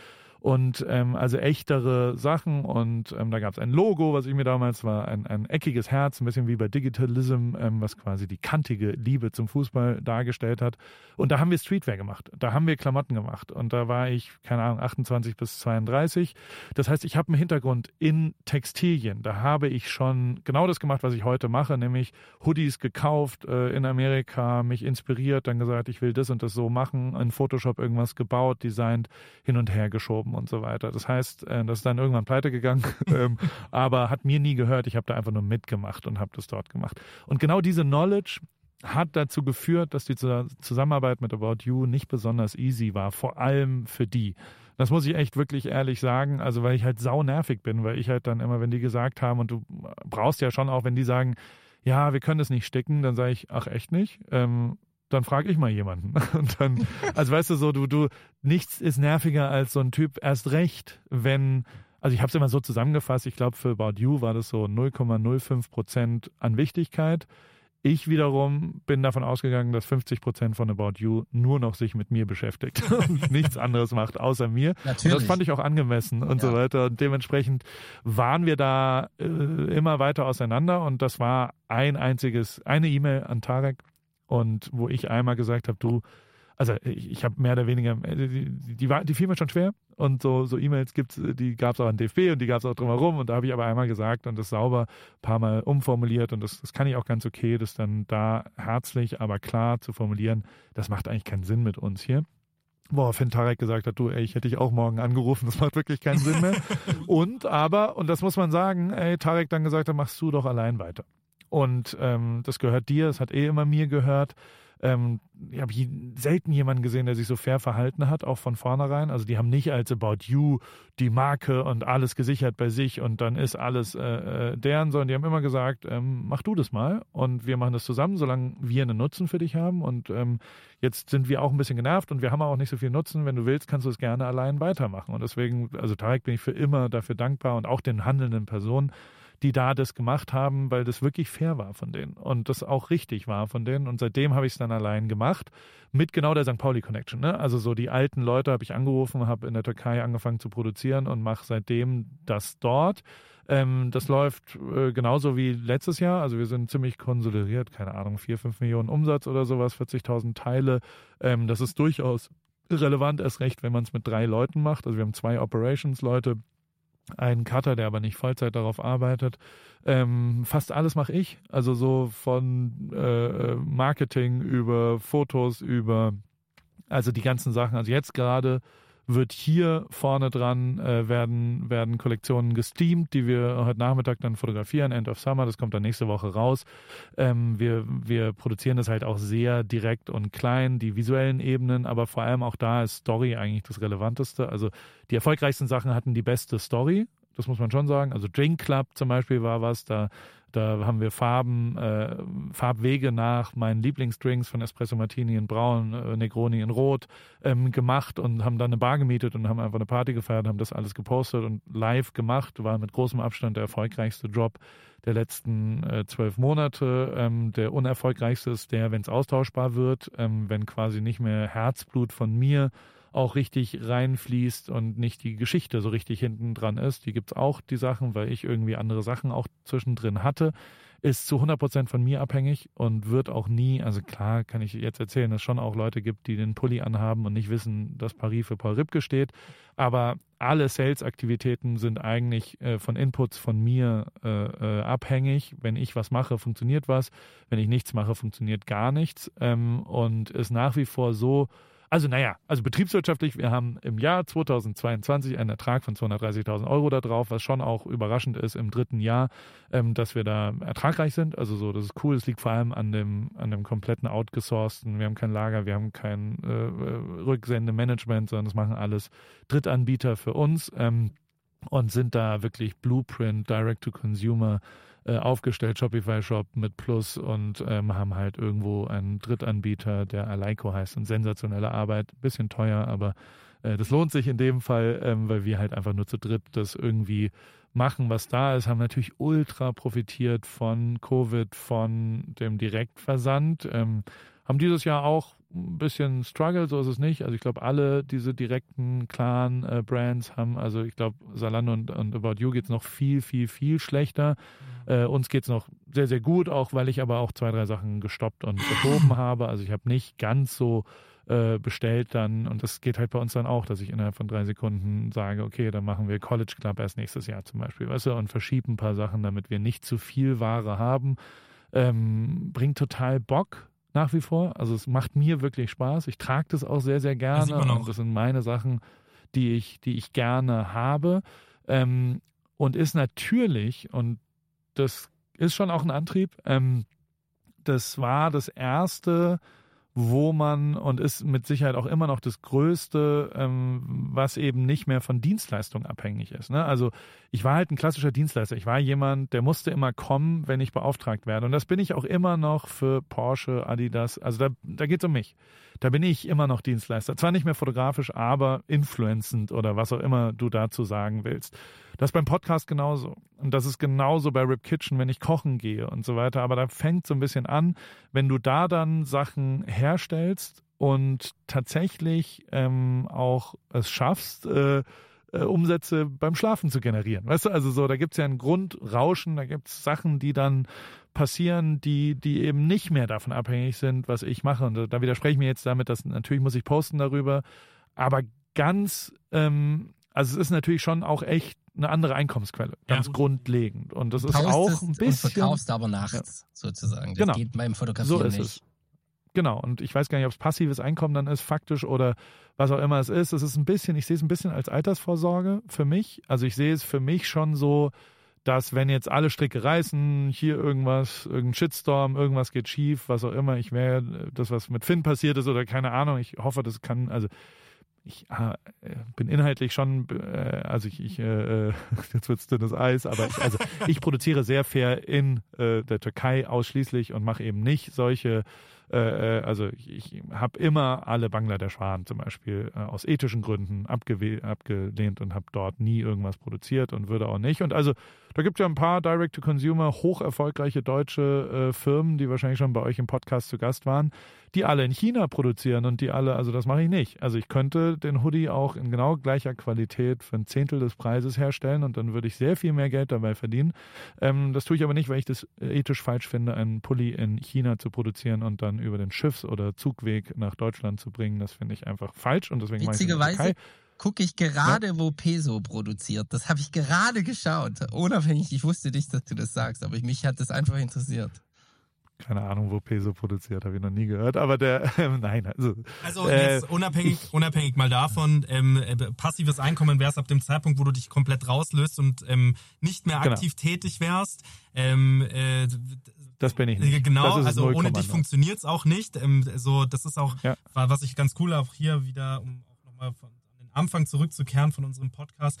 Und ähm, also echtere Sachen und ähm, da gab es ein Logo, was ich mir damals war, ein, ein eckiges Herz, ein bisschen wie bei Digitalism, ähm, was quasi die kantige Liebe zum Fußball dargestellt hat. Und da haben wir Streetwear gemacht, da haben wir Klamotten gemacht und da war ich, keine Ahnung, 28 bis 32. Das heißt, ich habe einen Hintergrund in Textilien. Da habe ich schon genau das gemacht, was ich heute mache, nämlich Hoodies gekauft äh, in Amerika, mich inspiriert, dann gesagt, ich will das und das so machen, in Photoshop irgendwas gebaut, designt, hin und her geschoben und so weiter. Das heißt, äh, das ist dann irgendwann pleite gegangen, ähm, aber hat mir nie gehört. Ich habe da einfach nur mitgemacht und habe das dort gemacht. Und genau diese Knowledge hat dazu geführt, dass die Zu- Zusammenarbeit mit About You nicht besonders easy war, vor allem für die. Das muss ich echt wirklich ehrlich sagen, also weil ich halt sau nervig bin, weil ich halt dann immer, wenn die gesagt haben und du brauchst ja schon auch, wenn die sagen, ja, wir können das nicht sticken, dann sage ich, ach echt nicht? Ähm, dann frage ich mal jemanden. Und dann, also weißt du so, du, du, nichts ist nerviger als so ein Typ erst recht, wenn, also ich habe es immer so zusammengefasst, ich glaube für About You war das so 0,05 Prozent an Wichtigkeit. Ich wiederum bin davon ausgegangen, dass 50 Prozent von About You nur noch sich mit mir beschäftigt und nichts anderes macht außer mir. Und das Natürlich. fand ich auch angemessen und Ja. so weiter. Und dementsprechend waren wir da äh, immer weiter auseinander. Und das war ein einziges, eine E-Mail an Tarek und wo ich einmal gesagt habe, du, also ich, ich habe mehr oder weniger, äh, die, die, war, die fiel mir schon schwer und so, so E-Mails gibt's, äh, die gab es auch an DFB und die gab es auch drumherum und da habe ich aber einmal gesagt und das sauber ein paar Mal umformuliert und das, das kann ich auch ganz okay, das dann da herzlich, aber klar zu formulieren, das macht eigentlich keinen Sinn mit uns hier. Woraufhin Tarek gesagt hat, du, ey, ich hätte dich auch morgen angerufen, das macht wirklich keinen Sinn mehr. und aber, und das muss man sagen, ey, Tarek dann gesagt hat, machst du doch allein weiter. Und ähm, das gehört dir, es hat eh immer mir gehört. Ähm, ich habe selten jemanden gesehen, der sich so fair verhalten hat, auch von vornherein. Also die haben nicht als About You die Marke und alles gesichert bei sich und dann ist alles äh, äh, deren, sondern die haben immer gesagt, ähm, mach du das mal und wir machen das zusammen, solange wir einen Nutzen für dich haben. Und ähm, jetzt sind wir auch ein bisschen genervt und wir haben auch nicht so viel Nutzen. Wenn du willst, kannst du es gerne allein weitermachen. Und deswegen, also Tarek bin ich für immer dafür dankbar und auch den handelnden Personen die da das gemacht haben, weil das wirklich fair war von denen und das auch richtig war von denen. Und seitdem habe ich es dann allein gemacht mit genau der St. Pauli Connection. Ne? Also so die alten Leute habe ich angerufen, habe in der Türkei angefangen zu produzieren und mache seitdem das dort. Ähm, das läuft äh, genauso wie letztes Jahr. Also wir sind ziemlich konsolidiert, keine Ahnung, 4, 5 Millionen Umsatz oder sowas, 40.000 Teile. Ähm, das ist durchaus relevant, erst recht, wenn man es mit drei Leuten macht. Also wir haben zwei Operations-Leute, einen Cutter, der aber nicht Vollzeit darauf arbeitet. Ähm, fast alles mache ich. Also so von äh, Marketing über Fotos, über also die ganzen Sachen. Also jetzt gerade wird hier vorne dran äh, werden, werden Kollektionen gesteamt, die wir heute Nachmittag dann fotografieren, End of Summer, das kommt dann nächste Woche raus. Ähm, wir, wir produzieren das halt auch sehr direkt und klein, die visuellen Ebenen, aber vor allem auch da ist Story eigentlich das Relevanteste. Also die erfolgreichsten Sachen hatten die beste Story, das muss man schon sagen. Also Drink Club zum Beispiel war was, da da haben wir Farben, äh, Farbwege nach meinen Lieblingsdrinks von Espresso Martini in Braun, äh, Negroni in Rot ähm, gemacht und haben dann eine Bar gemietet und haben einfach eine Party gefeiert, haben das alles gepostet und live gemacht. War mit großem Abstand der erfolgreichste Job der letzten äh, zwölf Monate. Ähm, der unerfolgreichste ist der, wenn es austauschbar wird, ähm, wenn quasi nicht mehr Herzblut von mir auch richtig reinfließt und nicht die Geschichte so richtig hinten dran ist. Die gibt es auch, die Sachen, weil ich irgendwie andere Sachen auch zwischendrin hatte. Ist zu 100 Prozent von mir abhängig und wird auch nie, also klar kann ich jetzt erzählen, dass es schon auch Leute gibt, die den Pulli anhaben und nicht wissen, dass Paris für Paul Ripke steht. Aber alle Sales-Aktivitäten sind eigentlich äh, von Inputs von mir äh, äh, abhängig. Wenn ich was mache, funktioniert was. Wenn ich nichts mache, funktioniert gar nichts. Ähm, und ist nach wie vor so, also naja, also betriebswirtschaftlich, wir haben im Jahr 2022 einen Ertrag von 230.000 Euro da drauf, was schon auch überraschend ist im dritten Jahr, ähm, dass wir da ertragreich sind. Also so, das ist cool. Es liegt vor allem an dem, an dem kompletten outgesourcten. Wir haben kein Lager, wir haben kein äh, äh Rücksendemanagement, sondern das machen alles Drittanbieter für uns ähm, und sind da wirklich Blueprint, Direct to Consumer äh, aufgestellt, Shopify Shop mit Plus und ähm, haben halt irgendwo einen Drittanbieter, der Aleiko heißt. Und sensationelle Arbeit, bisschen teuer, aber äh, das lohnt sich in dem Fall, ähm, weil wir halt einfach nur zu dritt das irgendwie machen, was da ist, haben natürlich ultra profitiert von Covid, von dem Direktversand, ähm, haben dieses Jahr auch ein bisschen Struggle, so ist es nicht. Also ich glaube, alle diese direkten, klaren äh, Brands haben, also ich glaube, Salando und, und About You geht es noch viel, viel, viel schlechter. Mhm. Äh, uns geht es noch sehr, sehr gut, auch weil ich aber auch zwei, drei Sachen gestoppt und geschoben habe. Also ich habe nicht ganz so äh, bestellt dann, und das geht halt bei uns dann auch, dass ich innerhalb von drei Sekunden sage, okay, dann machen wir College Club erst nächstes Jahr zum Beispiel, weißt du, und verschieben ein paar Sachen, damit wir nicht zu viel Ware haben. Ähm, bringt total Bock, nach wie vor. Also es macht mir wirklich Spaß. Ich trage das auch sehr, sehr gerne. Das und das sind meine Sachen, die ich, die ich gerne habe. Ähm, und ist natürlich, und das ist schon auch ein Antrieb, ähm, das war das erste wo man und ist mit Sicherheit auch immer noch das Größte, ähm, was eben nicht mehr von Dienstleistung abhängig ist. Ne? Also ich war halt ein klassischer Dienstleister. Ich war jemand, der musste immer kommen, wenn ich beauftragt werde. Und das bin ich auch immer noch für Porsche, Adidas. Also da, da geht es um mich. Da bin ich immer noch Dienstleister. Zwar nicht mehr fotografisch, aber influenzend oder was auch immer du dazu sagen willst. Das ist beim Podcast genauso. Und das ist genauso bei Rip Kitchen, wenn ich kochen gehe und so weiter. Aber da fängt so ein bisschen an, wenn du da dann Sachen herstellst und tatsächlich ähm, auch es schaffst, äh, äh, Umsätze beim Schlafen zu generieren. Weißt du, also so, da gibt es ja ein Grundrauschen, da gibt es Sachen, die dann passieren, die, die eben nicht mehr davon abhängig sind, was ich mache. Und da widerspreche ich mir jetzt damit, dass natürlich muss ich posten darüber, aber ganz, ähm, also es ist natürlich schon auch echt eine andere Einkommensquelle, ganz ja. grundlegend. Und das ist auch ein bisschen. Und verkaufst aber nachts ja. sozusagen. Das genau. geht beim Fotografieren so ist nicht. Es. Genau. Und ich weiß gar nicht, ob es passives Einkommen dann ist, faktisch oder was auch immer es ist. Es ist ein bisschen, ich sehe es ein bisschen als Altersvorsorge für mich. Also ich sehe es für mich schon so, dass wenn jetzt alle Stricke reißen, hier irgendwas, irgendein Shitstorm, irgendwas geht schief, was auch immer, ich wäre, das was mit Finn passiert ist oder keine Ahnung, ich hoffe, das kann, also ich äh, bin inhaltlich schon, äh, also ich, ich äh, jetzt wird's dünnes Eis, aber ich, also ich produziere sehr fair in äh, der Türkei ausschließlich und mache eben nicht solche äh, äh, also ich, ich habe immer alle Bangladesch-Waren zum Beispiel äh, aus ethischen Gründen abgelehnt und habe dort nie irgendwas produziert und würde auch nicht. Und also da gibt es ja ein paar Direct-to-Consumer, hoch erfolgreiche deutsche äh, Firmen, die wahrscheinlich schon bei euch im Podcast zu Gast waren, die alle in China produzieren und die alle, also das mache ich nicht. Also ich könnte den Hoodie auch in genau gleicher Qualität für ein Zehntel des Preises herstellen und dann würde ich sehr viel mehr Geld dabei verdienen. Ähm, das tue ich aber nicht, weil ich das ethisch falsch finde, einen Pulli in China zu produzieren und dann über den Schiffs- oder Zugweg nach Deutschland zu bringen. Das finde ich einfach falsch und deswegen Witzigerweise gucke ich gerade, ja? wo Peso produziert. Das habe ich gerade geschaut. Unabhängig, ich wusste nicht, dass du das sagst, aber mich hat das einfach interessiert. Keine Ahnung, wo Peso produziert, habe ich noch nie gehört. Aber der, äh, nein, also. Also jetzt äh, unabhängig, ich, unabhängig mal davon, ähm, äh, passives Einkommen wärst ab dem Zeitpunkt, wo du dich komplett rauslöst und ähm, nicht mehr genau. aktiv genau. tätig wärst. Ähm, äh, das bin ich nicht. Genau, also ohne dich funktioniert's auch nicht. Ähm, so, das ist auch, ja. was ich ganz cool auch hier wieder, um auch nochmal von Anfang zurückzukehren von unserem Podcast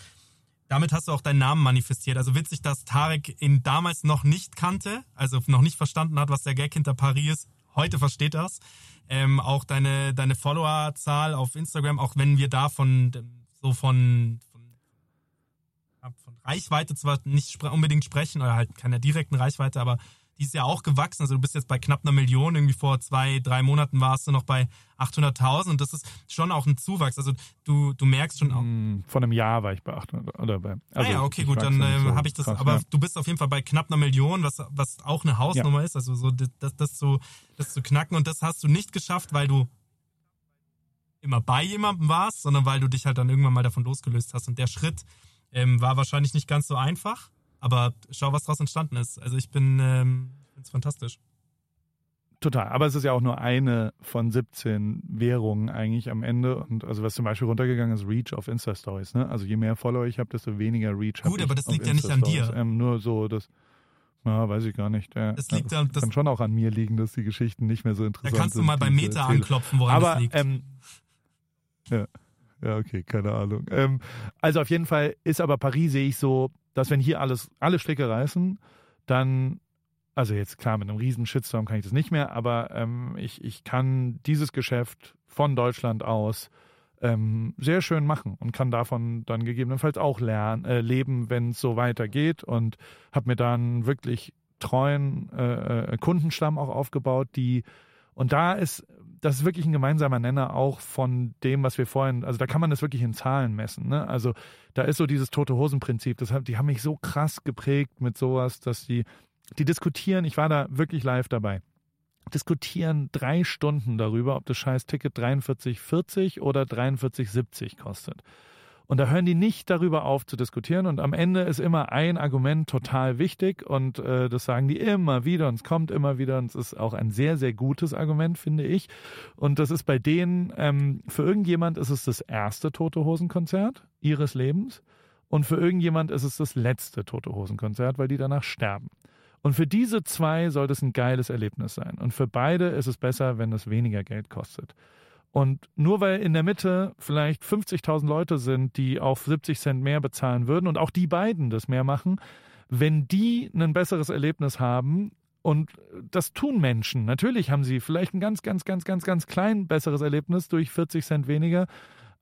damit hast du auch deinen Namen manifestiert. Also witzig, dass Tarek ihn damals noch nicht kannte, also noch nicht verstanden hat, was der Gag hinter Paris ist. Heute versteht das. Ähm, auch deine, deine Followerzahl auf Instagram, auch wenn wir da von so von, von, von Reichweite zwar nicht unbedingt sprechen, oder halt keine direkten Reichweite, aber die ist ja auch gewachsen. Also du bist jetzt bei knapp einer Million. Irgendwie vor zwei, drei Monaten warst du noch bei 800.000 und das ist schon auch ein Zuwachs. Also du, du merkst schon auch. Hm, vor einem Jahr war ich bei 800 oder bei. Also ah ja, okay, gut, dann äh, so habe ich das. Krass, aber ja. du bist auf jeden Fall bei knapp einer Million, was, was auch eine Hausnummer ja. ist. Also so das, das, zu, das zu knacken und das hast du nicht geschafft, weil du immer bei jemandem warst, sondern weil du dich halt dann irgendwann mal davon losgelöst hast. Und der Schritt ähm, war wahrscheinlich nicht ganz so einfach. Aber schau, was daraus entstanden ist. Also ich bin, ähm, finde es fantastisch. Total. Aber es ist ja auch nur eine von 17 Währungen eigentlich am Ende. Und also was zum Beispiel runtergegangen ist, Reach auf Insta-Stories. Ne? Also je mehr Follower ich habe, desto weniger Reach habe Gut, aber das liegt ja nicht an dir. Ähm, nur so, das. Ja, weiß ich gar nicht. Ja, das liegt ja, das kann schon auch an mir liegen, dass die Geschichten nicht mehr so interessant sind. Da kannst du mal bei Meta anklopfen, woran aber, das liegt. Ähm, ja. ja, okay, keine Ahnung. Ähm, also auf jeden Fall ist aber Paris, sehe ich so, dass wenn hier alles, alle Stricke reißen, dann, also jetzt klar, mit einem riesen Shitstorm kann ich das nicht mehr, aber ähm, ich, ich kann dieses Geschäft von Deutschland aus ähm, sehr schön machen und kann davon dann gegebenenfalls auch lernen, äh, leben, wenn es so weitergeht und habe mir dann wirklich treuen äh, äh, Kundenstamm auch aufgebaut, die und da ist das ist wirklich ein gemeinsamer Nenner auch von dem, was wir vorhin, also da kann man das wirklich in Zahlen messen. Ne? Also da ist so dieses tote Hosen-Prinzip, das, die haben mich so krass geprägt mit sowas, dass die, die diskutieren, ich war da wirklich live dabei, diskutieren drei Stunden darüber, ob das scheiß Ticket 43,40 oder 43,70 kostet. Und da hören die nicht darüber auf zu diskutieren. Und am Ende ist immer ein Argument total wichtig. Und äh, das sagen die immer wieder. Und es kommt immer wieder. Und es ist auch ein sehr, sehr gutes Argument, finde ich. Und das ist bei denen, ähm, für irgendjemand ist es das erste Tote Hosen-Konzert ihres Lebens. Und für irgendjemand ist es das letzte Tote Hosen-Konzert, weil die danach sterben. Und für diese zwei soll das ein geiles Erlebnis sein. Und für beide ist es besser, wenn es weniger Geld kostet. Und nur weil in der Mitte vielleicht 50.000 Leute sind, die auf 70 Cent mehr bezahlen würden und auch die beiden das mehr machen, wenn die ein besseres Erlebnis haben, und das tun Menschen. Natürlich haben sie vielleicht ein ganz, ganz, ganz, ganz, ganz klein besseres Erlebnis durch 40 Cent weniger.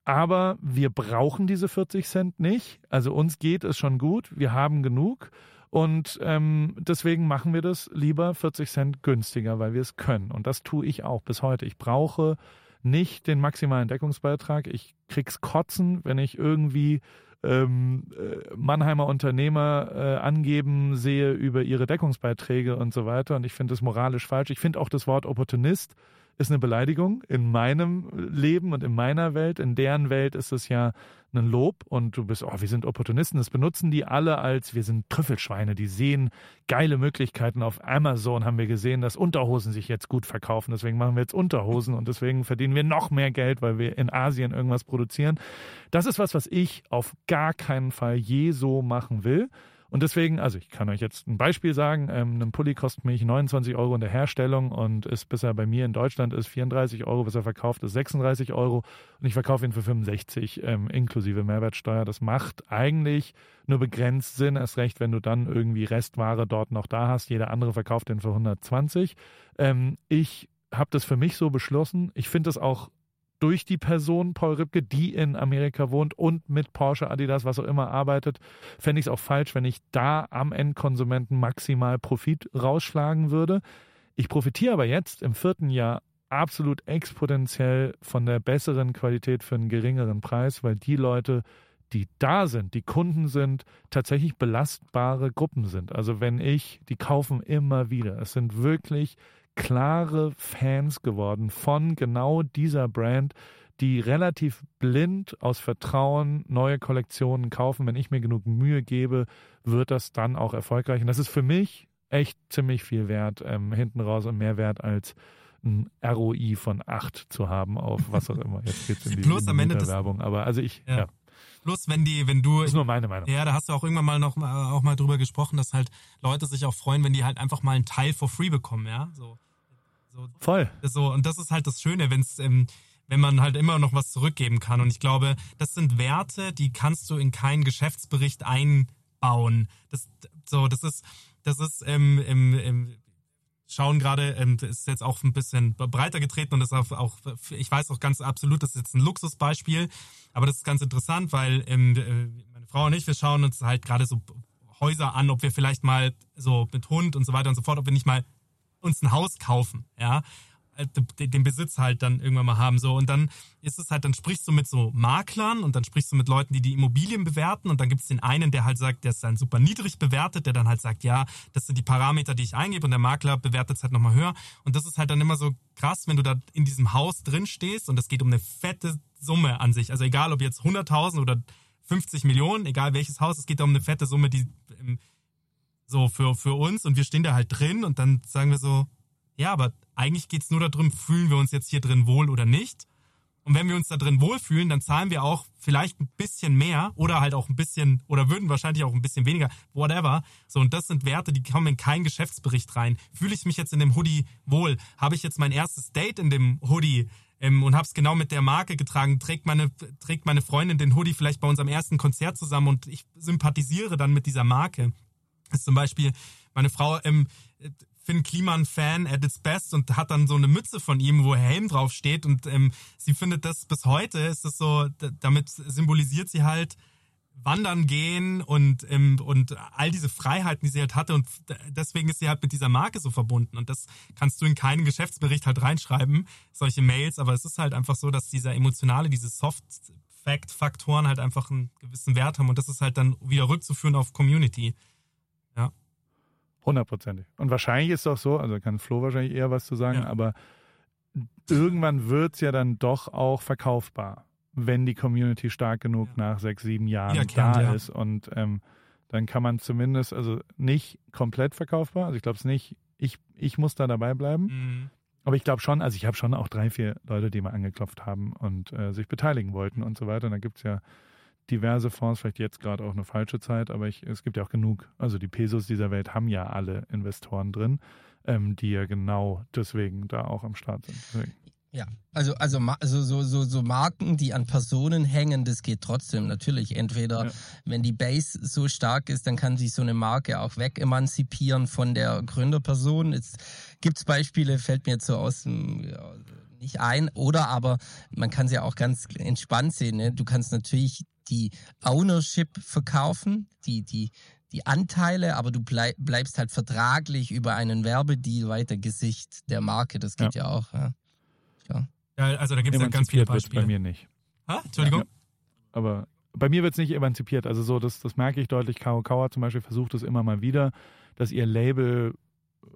Aber wir brauchen diese 40 Cent nicht. Also uns geht es schon gut. Wir haben genug. Und ähm, deswegen machen wir das lieber 40 Cent günstiger, weil wir es können. Und das tue ich auch bis heute. Ich brauche nicht den maximalen Deckungsbeitrag. Ich krieg's kotzen, wenn ich irgendwie ähm, äh, Mannheimer Unternehmer äh, angeben sehe über ihre Deckungsbeiträge und so weiter. Und ich finde das moralisch falsch. Ich finde auch das Wort Opportunist ist eine Beleidigung in meinem Leben und in meiner Welt. In deren Welt ist es ja ein Lob und du bist, oh, wir sind Opportunisten. Das benutzen die alle als, wir sind Trüffelschweine. Die sehen geile Möglichkeiten. Auf Amazon haben wir gesehen, dass Unterhosen sich jetzt gut verkaufen. Deswegen machen wir jetzt Unterhosen und deswegen verdienen wir noch mehr Geld, weil wir in Asien irgendwas produzieren. Das ist was, was ich auf gar keinen Fall je so machen will. Und deswegen, also ich kann euch jetzt ein Beispiel sagen, ähm, ein Pulli kostet mich 29 Euro in der Herstellung und ist, bis er bei mir in Deutschland ist, 34 Euro, bis er verkauft ist 36 Euro und ich verkaufe ihn für 65 ähm, inklusive Mehrwertsteuer. Das macht eigentlich nur begrenzt Sinn, erst recht, wenn du dann irgendwie Restware dort noch da hast. Jeder andere verkauft den für 120. Ähm, ich habe das für mich so beschlossen. Ich finde das auch durch die Person Paul Ripke, die in Amerika wohnt und mit Porsche, Adidas, was auch immer arbeitet, fände ich es auch falsch, wenn ich da am Endkonsumenten maximal Profit rausschlagen würde. Ich profitiere aber jetzt im vierten Jahr absolut exponentiell von der besseren Qualität für einen geringeren Preis, weil die Leute, die da sind, die Kunden sind, tatsächlich belastbare Gruppen sind. Also wenn ich, die kaufen immer wieder. Es sind wirklich klare Fans geworden von genau dieser Brand, die relativ blind aus Vertrauen neue Kollektionen kaufen. Wenn ich mir genug Mühe gebe, wird das dann auch erfolgreich. Und das ist für mich echt ziemlich viel wert, ähm, hinten raus und mehr wert als ein ROI von 8 zu haben auf was auch immer. Jetzt geht's in die, Plus in am Ende die Werbung. Aber also ich, Ja. ja. Plus, wenn die, wenn du das ist nur meine Meinung. Ja, da hast du auch irgendwann mal noch mal, auch mal drüber gesprochen, dass halt Leute sich auch freuen, wenn die halt einfach mal einen Teil for free bekommen, ja. So, so, Voll. so und das ist halt das Schöne, wenn's, ähm, wenn man halt immer noch was zurückgeben kann. Und ich glaube, das sind Werte, die kannst du in keinen Geschäftsbericht einbauen. Das, so, das ist, das ist ähm, im, im schauen gerade, ähm, das ist jetzt auch ein bisschen breiter getreten und das auch, auch, ich weiß auch ganz absolut, das ist jetzt ein Luxusbeispiel, aber das ist ganz interessant, weil ähm, äh, meine Frau und ich, wir schauen uns halt gerade so Häuser an, ob wir vielleicht mal so mit Hund und so weiter und so fort, ob wir nicht mal uns ein Haus kaufen, ja, den Besitz halt dann irgendwann mal haben so. Und dann ist es halt, dann sprichst du mit so Maklern und dann sprichst du mit Leuten, die die Immobilien bewerten. Und dann gibt es den einen, der halt sagt, der ist dann super niedrig bewertet, der dann halt sagt, ja, das sind die Parameter, die ich eingebe. Und der Makler bewertet es halt nochmal höher. Und das ist halt dann immer so krass, wenn du da in diesem Haus drin stehst und es geht um eine fette Summe an sich, also egal ob jetzt 100.000 oder 50 Millionen, egal welches Haus, es geht um eine fette Summe, die ähm, so für, für uns. Und wir stehen da halt drin und dann sagen wir so, ja, aber eigentlich geht's nur darum, fühlen wir uns jetzt hier drin wohl oder nicht. Und wenn wir uns da drin wohlfühlen, dann zahlen wir auch vielleicht ein bisschen mehr oder halt auch ein bisschen oder würden wahrscheinlich auch ein bisschen weniger, whatever. So, und das sind Werte, die kommen in keinen Geschäftsbericht rein. Fühle ich mich jetzt in dem Hoodie wohl? Habe ich jetzt mein erstes Date in dem Hoodie? Ähm, und habe es genau mit der Marke getragen. Trägt meine, trägt meine Freundin den Hoodie vielleicht bei unserem ersten Konzert zusammen und ich sympathisiere dann mit dieser Marke ist zum Beispiel meine Frau ähm, Finn Kliman Fan at its best und hat dann so eine Mütze von ihm, wo Helm drauf steht und ähm, sie findet das bis heute ist das so, damit symbolisiert sie halt wandern gehen und ähm, und all diese Freiheiten, die sie halt hatte und deswegen ist sie halt mit dieser Marke so verbunden und das kannst du in keinen Geschäftsbericht halt reinschreiben, solche Mails, aber es ist halt einfach so, dass dieser emotionale, diese Soft Fact Faktoren halt einfach einen gewissen Wert haben und das ist halt dann wieder rückzuführen auf Community. Hundertprozentig. Und wahrscheinlich ist es auch so, also kann Flo wahrscheinlich eher was zu sagen, Ja. aber irgendwann wird es ja dann doch auch verkaufbar, wenn die Community stark genug Ja. nach sechs, sieben Jahren Wiederkehrend, da ja. ist. Und ähm, dann kann man zumindest, also nicht komplett verkaufbar, also ich glaube es nicht, ich, ich muss da dabei bleiben, Mhm. aber ich glaube schon, also ich habe schon auch drei, vier Leute, die mal angeklopft haben und äh, sich beteiligen wollten und so weiter. Und da gibt es ja diverse Fonds, vielleicht jetzt gerade auch eine falsche Zeit, aber ich, es gibt ja auch genug. Also die Pesos dieser Welt haben ja alle Investoren drin, ähm, die ja genau deswegen da auch am Start sind. Deswegen. Ja, also also also so so so Marken, die an Personen hängen, das geht trotzdem natürlich. Entweder Ja. wenn die Base so stark ist, dann kann sich so eine Marke auch wegemanzipieren von der Gründerperson. Jetzt gibt's Beispiele, fällt mir jetzt so aus dem ja, nicht ein, oder aber man kann es ja auch ganz entspannt sehen. Ne? Du kannst natürlich die Ownership verkaufen, die die die Anteile, aber du bleib, bleibst halt vertraglich über einen Werbedeal weiter Gesicht der Marke. Das geht ja, auch. Ja. Ja. Ja, also da gibt es ja ganz viele wird bei Beispiele. mir nicht. Ha? Entschuldigung? Ja. Aber bei mir wird es nicht emanzipiert. Also so, das, das merke ich deutlich. Karo Kauer zum Beispiel versucht es immer mal wieder, dass ihr Label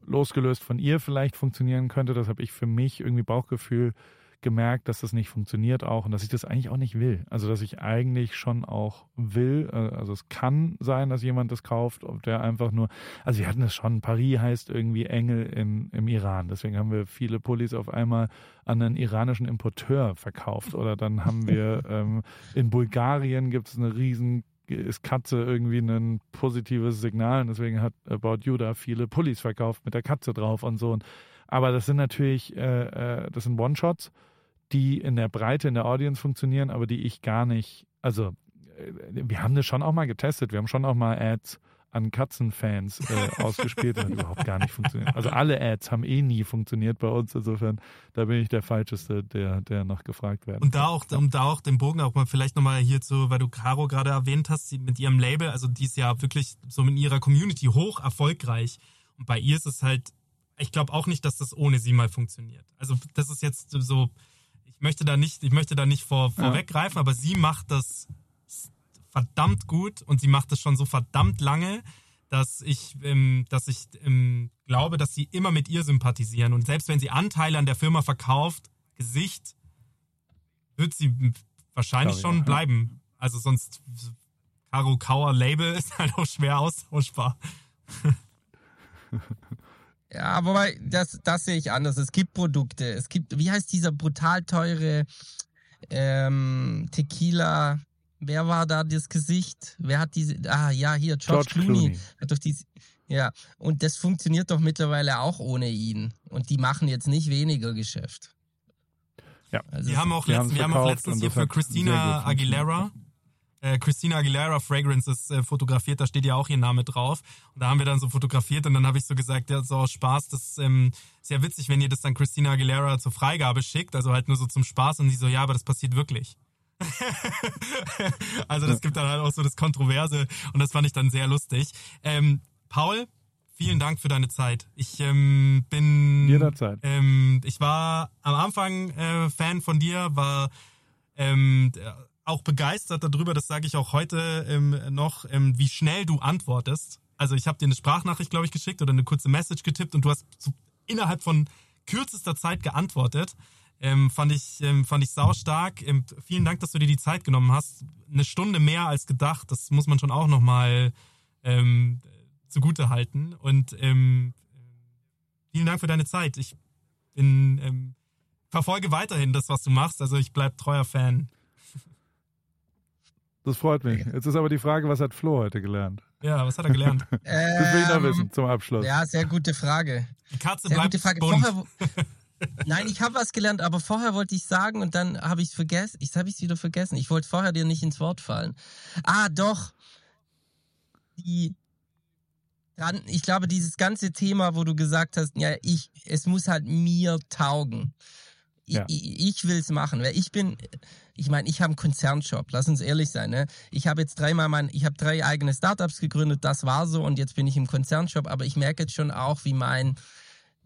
losgelöst von ihr vielleicht funktionieren könnte. Das habe ich für mich irgendwie Bauchgefühl gemerkt, dass das nicht funktioniert auch und dass ich das eigentlich auch nicht will. Also dass ich eigentlich schon auch will, äh, also es kann sein, dass jemand das kauft, ob der einfach nur, also wir hatten es schon, Paris heißt irgendwie Engel im, im Iran, deswegen haben wir viele Pullis auf einmal an einen iranischen Importeur verkauft oder dann haben wir ähm, in Bulgarien gibt es eine riesen ist Katze irgendwie ein positives Signal und deswegen hat About You da viele Pullis verkauft mit der Katze drauf und so. Aber das sind natürlich, äh, äh, das sind One-Shots, die in der Breite in der Audience funktionieren, aber die ich gar nicht, also äh, wir haben das schon auch mal getestet, wir haben schon auch mal Ads an Katzenfans äh, ausgespielt. Hat überhaupt gar nicht funktioniert. Also alle Ads haben eh nie funktioniert bei uns. Insofern, da bin ich der Falscheste, der, der noch gefragt werden. Und da auch, um da auch den Bogen auch mal vielleicht nochmal hierzu, weil du Caro gerade erwähnt hast, sie mit ihrem Label, also die ist ja wirklich so in ihrer Community hoch erfolgreich. Und bei ihr ist es halt, ich glaube auch nicht, dass das ohne sie mal funktioniert. Also das ist jetzt so, ich möchte da nicht, ich möchte da nicht vor, vorweggreifen, ja. aber sie macht das verdammt gut und sie macht es schon so verdammt lange, dass ich, ähm, dass ich ähm, glaube, dass sie immer mit ihr sympathisieren. Und selbst wenn sie Anteile an der Firma verkauft, Gesicht, wird sie wahrscheinlich schon ja. bleiben. Also sonst Caro Kauer Label ist halt auch schwer austauschbar. Ja, aber das, das sehe ich anders. Es gibt Produkte. Es gibt, wie heißt dieser brutal teure ähm, Tequila? Wer war da das Gesicht? Wer hat diese? Ah ja, hier George, George Clooney. Clooney. Hat doch diese, ja, und das funktioniert doch mittlerweile auch ohne ihn. Und die machen jetzt nicht weniger Geschäft. Ja. Also wir haben auch, letztens, wir haben auch letztens hier für Christina Aguilera, äh, Christina Aguilera Fragrances äh, fotografiert, da steht ja auch ihr Name drauf. Und da haben wir dann so fotografiert und dann habe ich so gesagt, ja, so aus Spaß, das ist ähm, sehr witzig, wenn ihr das dann Christina Aguilera zur Freigabe schickt, also halt nur so zum Spaß und die so, ja, aber das passiert wirklich. also das gibt dann halt auch so das Kontroverse und das fand ich dann sehr lustig. Ähm, Paul, vielen Dank für deine Zeit. Ich ähm, bin jederzeit. Ähm, ich war am Anfang äh, Fan von dir, war ähm, auch begeistert darüber. Das sage ich auch heute ähm, noch, ähm, wie schnell du antwortest. Also ich habe dir eine Sprachnachricht, glaube ich, geschickt oder eine kurze Message getippt und du hast so innerhalb von kürzester Zeit geantwortet. Ähm, fand ich ähm, fand ich saustark. Ähm, vielen Dank, dass du dir die Zeit genommen hast. Eine Stunde mehr als gedacht. Das muss man schon auch noch mal ähm, zugute halten. Und ähm, vielen Dank für deine Zeit. Ich bin ähm, verfolge weiterhin das, was du machst. Also ich bleib treuer Fan. Das freut mich. Jetzt ist aber die Frage, was hat Flo heute gelernt? Ja, was hat er gelernt? das will ich noch wissen zum Abschluss. Ja, sehr gute Frage. Die Katze sehr bleibt gute Frage. Vorher, Nein, ich habe was gelernt, aber vorher wollte ich sagen und dann habe ich es vergessen. Ich habe es wieder vergessen. Ich wollte vorher dir nicht ins Wort fallen. Ah, doch. Die dann, ich glaube, dieses ganze Thema, wo du gesagt hast, ja, ich, es muss halt mir taugen. Ich, ja. ich, ich will es machen, weil ich bin, ich meine, ich habe einen Konzernjob, lass uns ehrlich sein, ne? Ich habe jetzt dreimal mein, ich habe drei eigene Startups gegründet, das war so und jetzt bin ich im Konzernjob, aber ich merke jetzt schon auch, wie mein,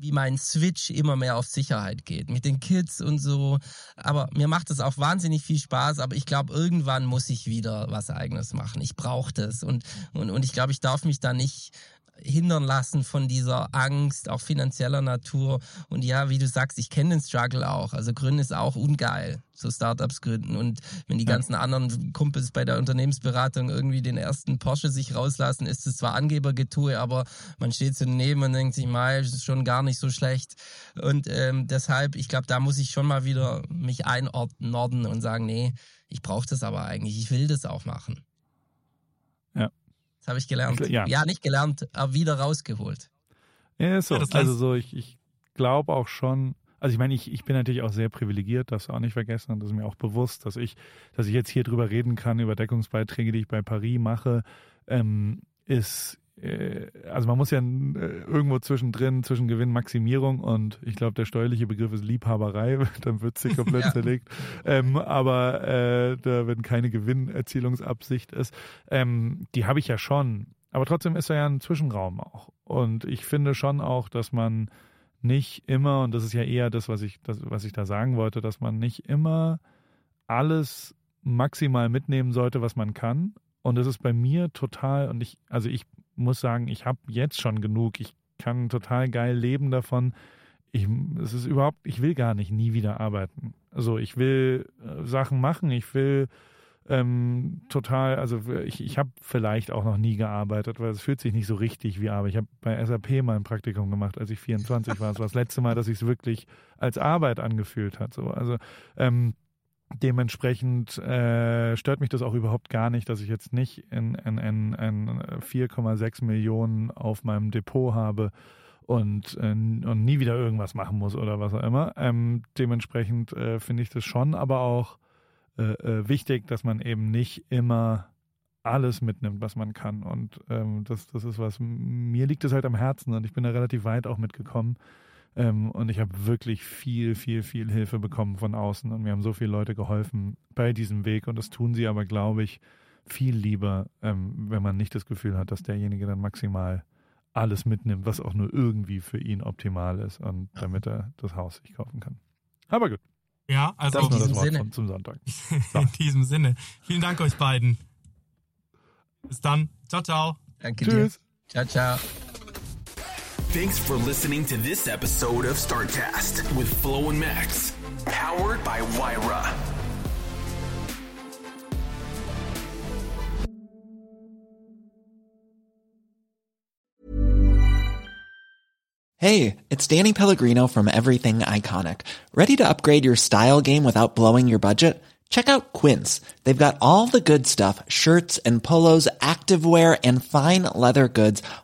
wie mein Switch immer mehr auf Sicherheit geht mit den Kids und so. Aber mir macht es auch wahnsinnig viel Spaß. Aber ich glaube, irgendwann muss ich wieder was Eigenes machen. Ich brauche das und, und, und ich glaube, ich darf mich da nicht hindern lassen von dieser Angst, auch finanzieller Natur. Und ja, wie du sagst, ich kenne den Struggle auch. Also Gründen ist auch ungeil, so Startups gründen. Und wenn die ganzen anderen Kumpels bei der Unternehmensberatung irgendwie den ersten Porsche sich rauslassen, ist es zwar Angebergetue, aber man steht so daneben und denkt sich, mal, ist schon gar nicht so schlecht. Und ähm, deshalb, ich glaube, da muss ich schon mal wieder mich einordnen und sagen, nee, ich brauche das aber eigentlich, ich will das auch machen. Das habe ich gelernt. Ja. ja. nicht gelernt, aber wieder rausgeholt. Ja, ist so. Ja, also so, ich, ich glaube auch schon, also ich meine, ich, ich bin natürlich auch sehr privilegiert, das auch nicht vergessen und das ist mir auch bewusst, dass ich, dass ich jetzt hier drüber reden kann, über Deckungsbeiträge, die ich bei Paris mache, ähm, ist also man muss ja äh, irgendwo zwischendrin, zwischen Gewinnmaximierung und ich glaube, der steuerliche Begriff ist Liebhaberei, dann wird sie komplett ja. zerlegt. Ähm, aber äh, da, wenn keine Gewinnerzielungsabsicht ist, ähm, die habe ich ja schon. Aber trotzdem ist er ja ein Zwischenraum auch. Und ich finde schon auch, dass man nicht immer, und das ist ja eher das, was ich, das, was ich da sagen wollte, dass man nicht immer alles maximal mitnehmen sollte, was man kann. Und es ist bei mir total, und ich, also ich muss sagen, ich habe jetzt schon genug. Ich kann total geil leben davon. Ich, es ist überhaupt, ich will gar nicht nie wieder arbeiten. Also ich will äh, Sachen machen, ich will ähm, total, also ich, ich habe vielleicht auch noch nie gearbeitet, weil es fühlt sich nicht so richtig wie Arbeit. Ich habe bei SAP mal ein Praktikum gemacht, als ich 24 war. Es war das letzte Mal, dass ich es wirklich als Arbeit angefühlt hat. So. Also ähm, dementsprechend äh, stört mich das auch überhaupt gar nicht, dass ich jetzt nicht in, in, in, in 4,6 Millionen auf meinem Depot habe und, äh, und nie wieder irgendwas machen muss oder was auch immer. Ähm, dementsprechend äh, finde ich das schon, aber auch äh, äh, wichtig, dass man eben nicht immer alles mitnimmt, was man kann. Und ähm, das, das ist was, mir liegt es halt am Herzen und ich bin da relativ weit auch mitgekommen. Ähm, und ich habe wirklich viel, viel, viel Hilfe bekommen von außen und mir haben so viele Leute geholfen bei diesem Weg und das tun sie aber, glaube ich, viel lieber, ähm, wenn man nicht das Gefühl hat, dass derjenige dann maximal alles mitnimmt, was auch nur irgendwie für ihn optimal ist und damit er das Haus sich kaufen kann. Aber gut. Ja, also Das das Wort Sinne. von, zum Sonntag. in diesem Sinne. Vielen Dank euch beiden. Bis dann. Ciao, ciao. Danke Tschüss. dir. Ciao, ciao. Thanks for listening to this episode of StartCast with Flo and Max, powered by Wyra. Hey, it's Danny Pellegrino from Everything Iconic. Ready to upgrade your style game without blowing your budget? Check out Quince. They've got all the good stuff, shirts and polos, activewear and fine leather goods,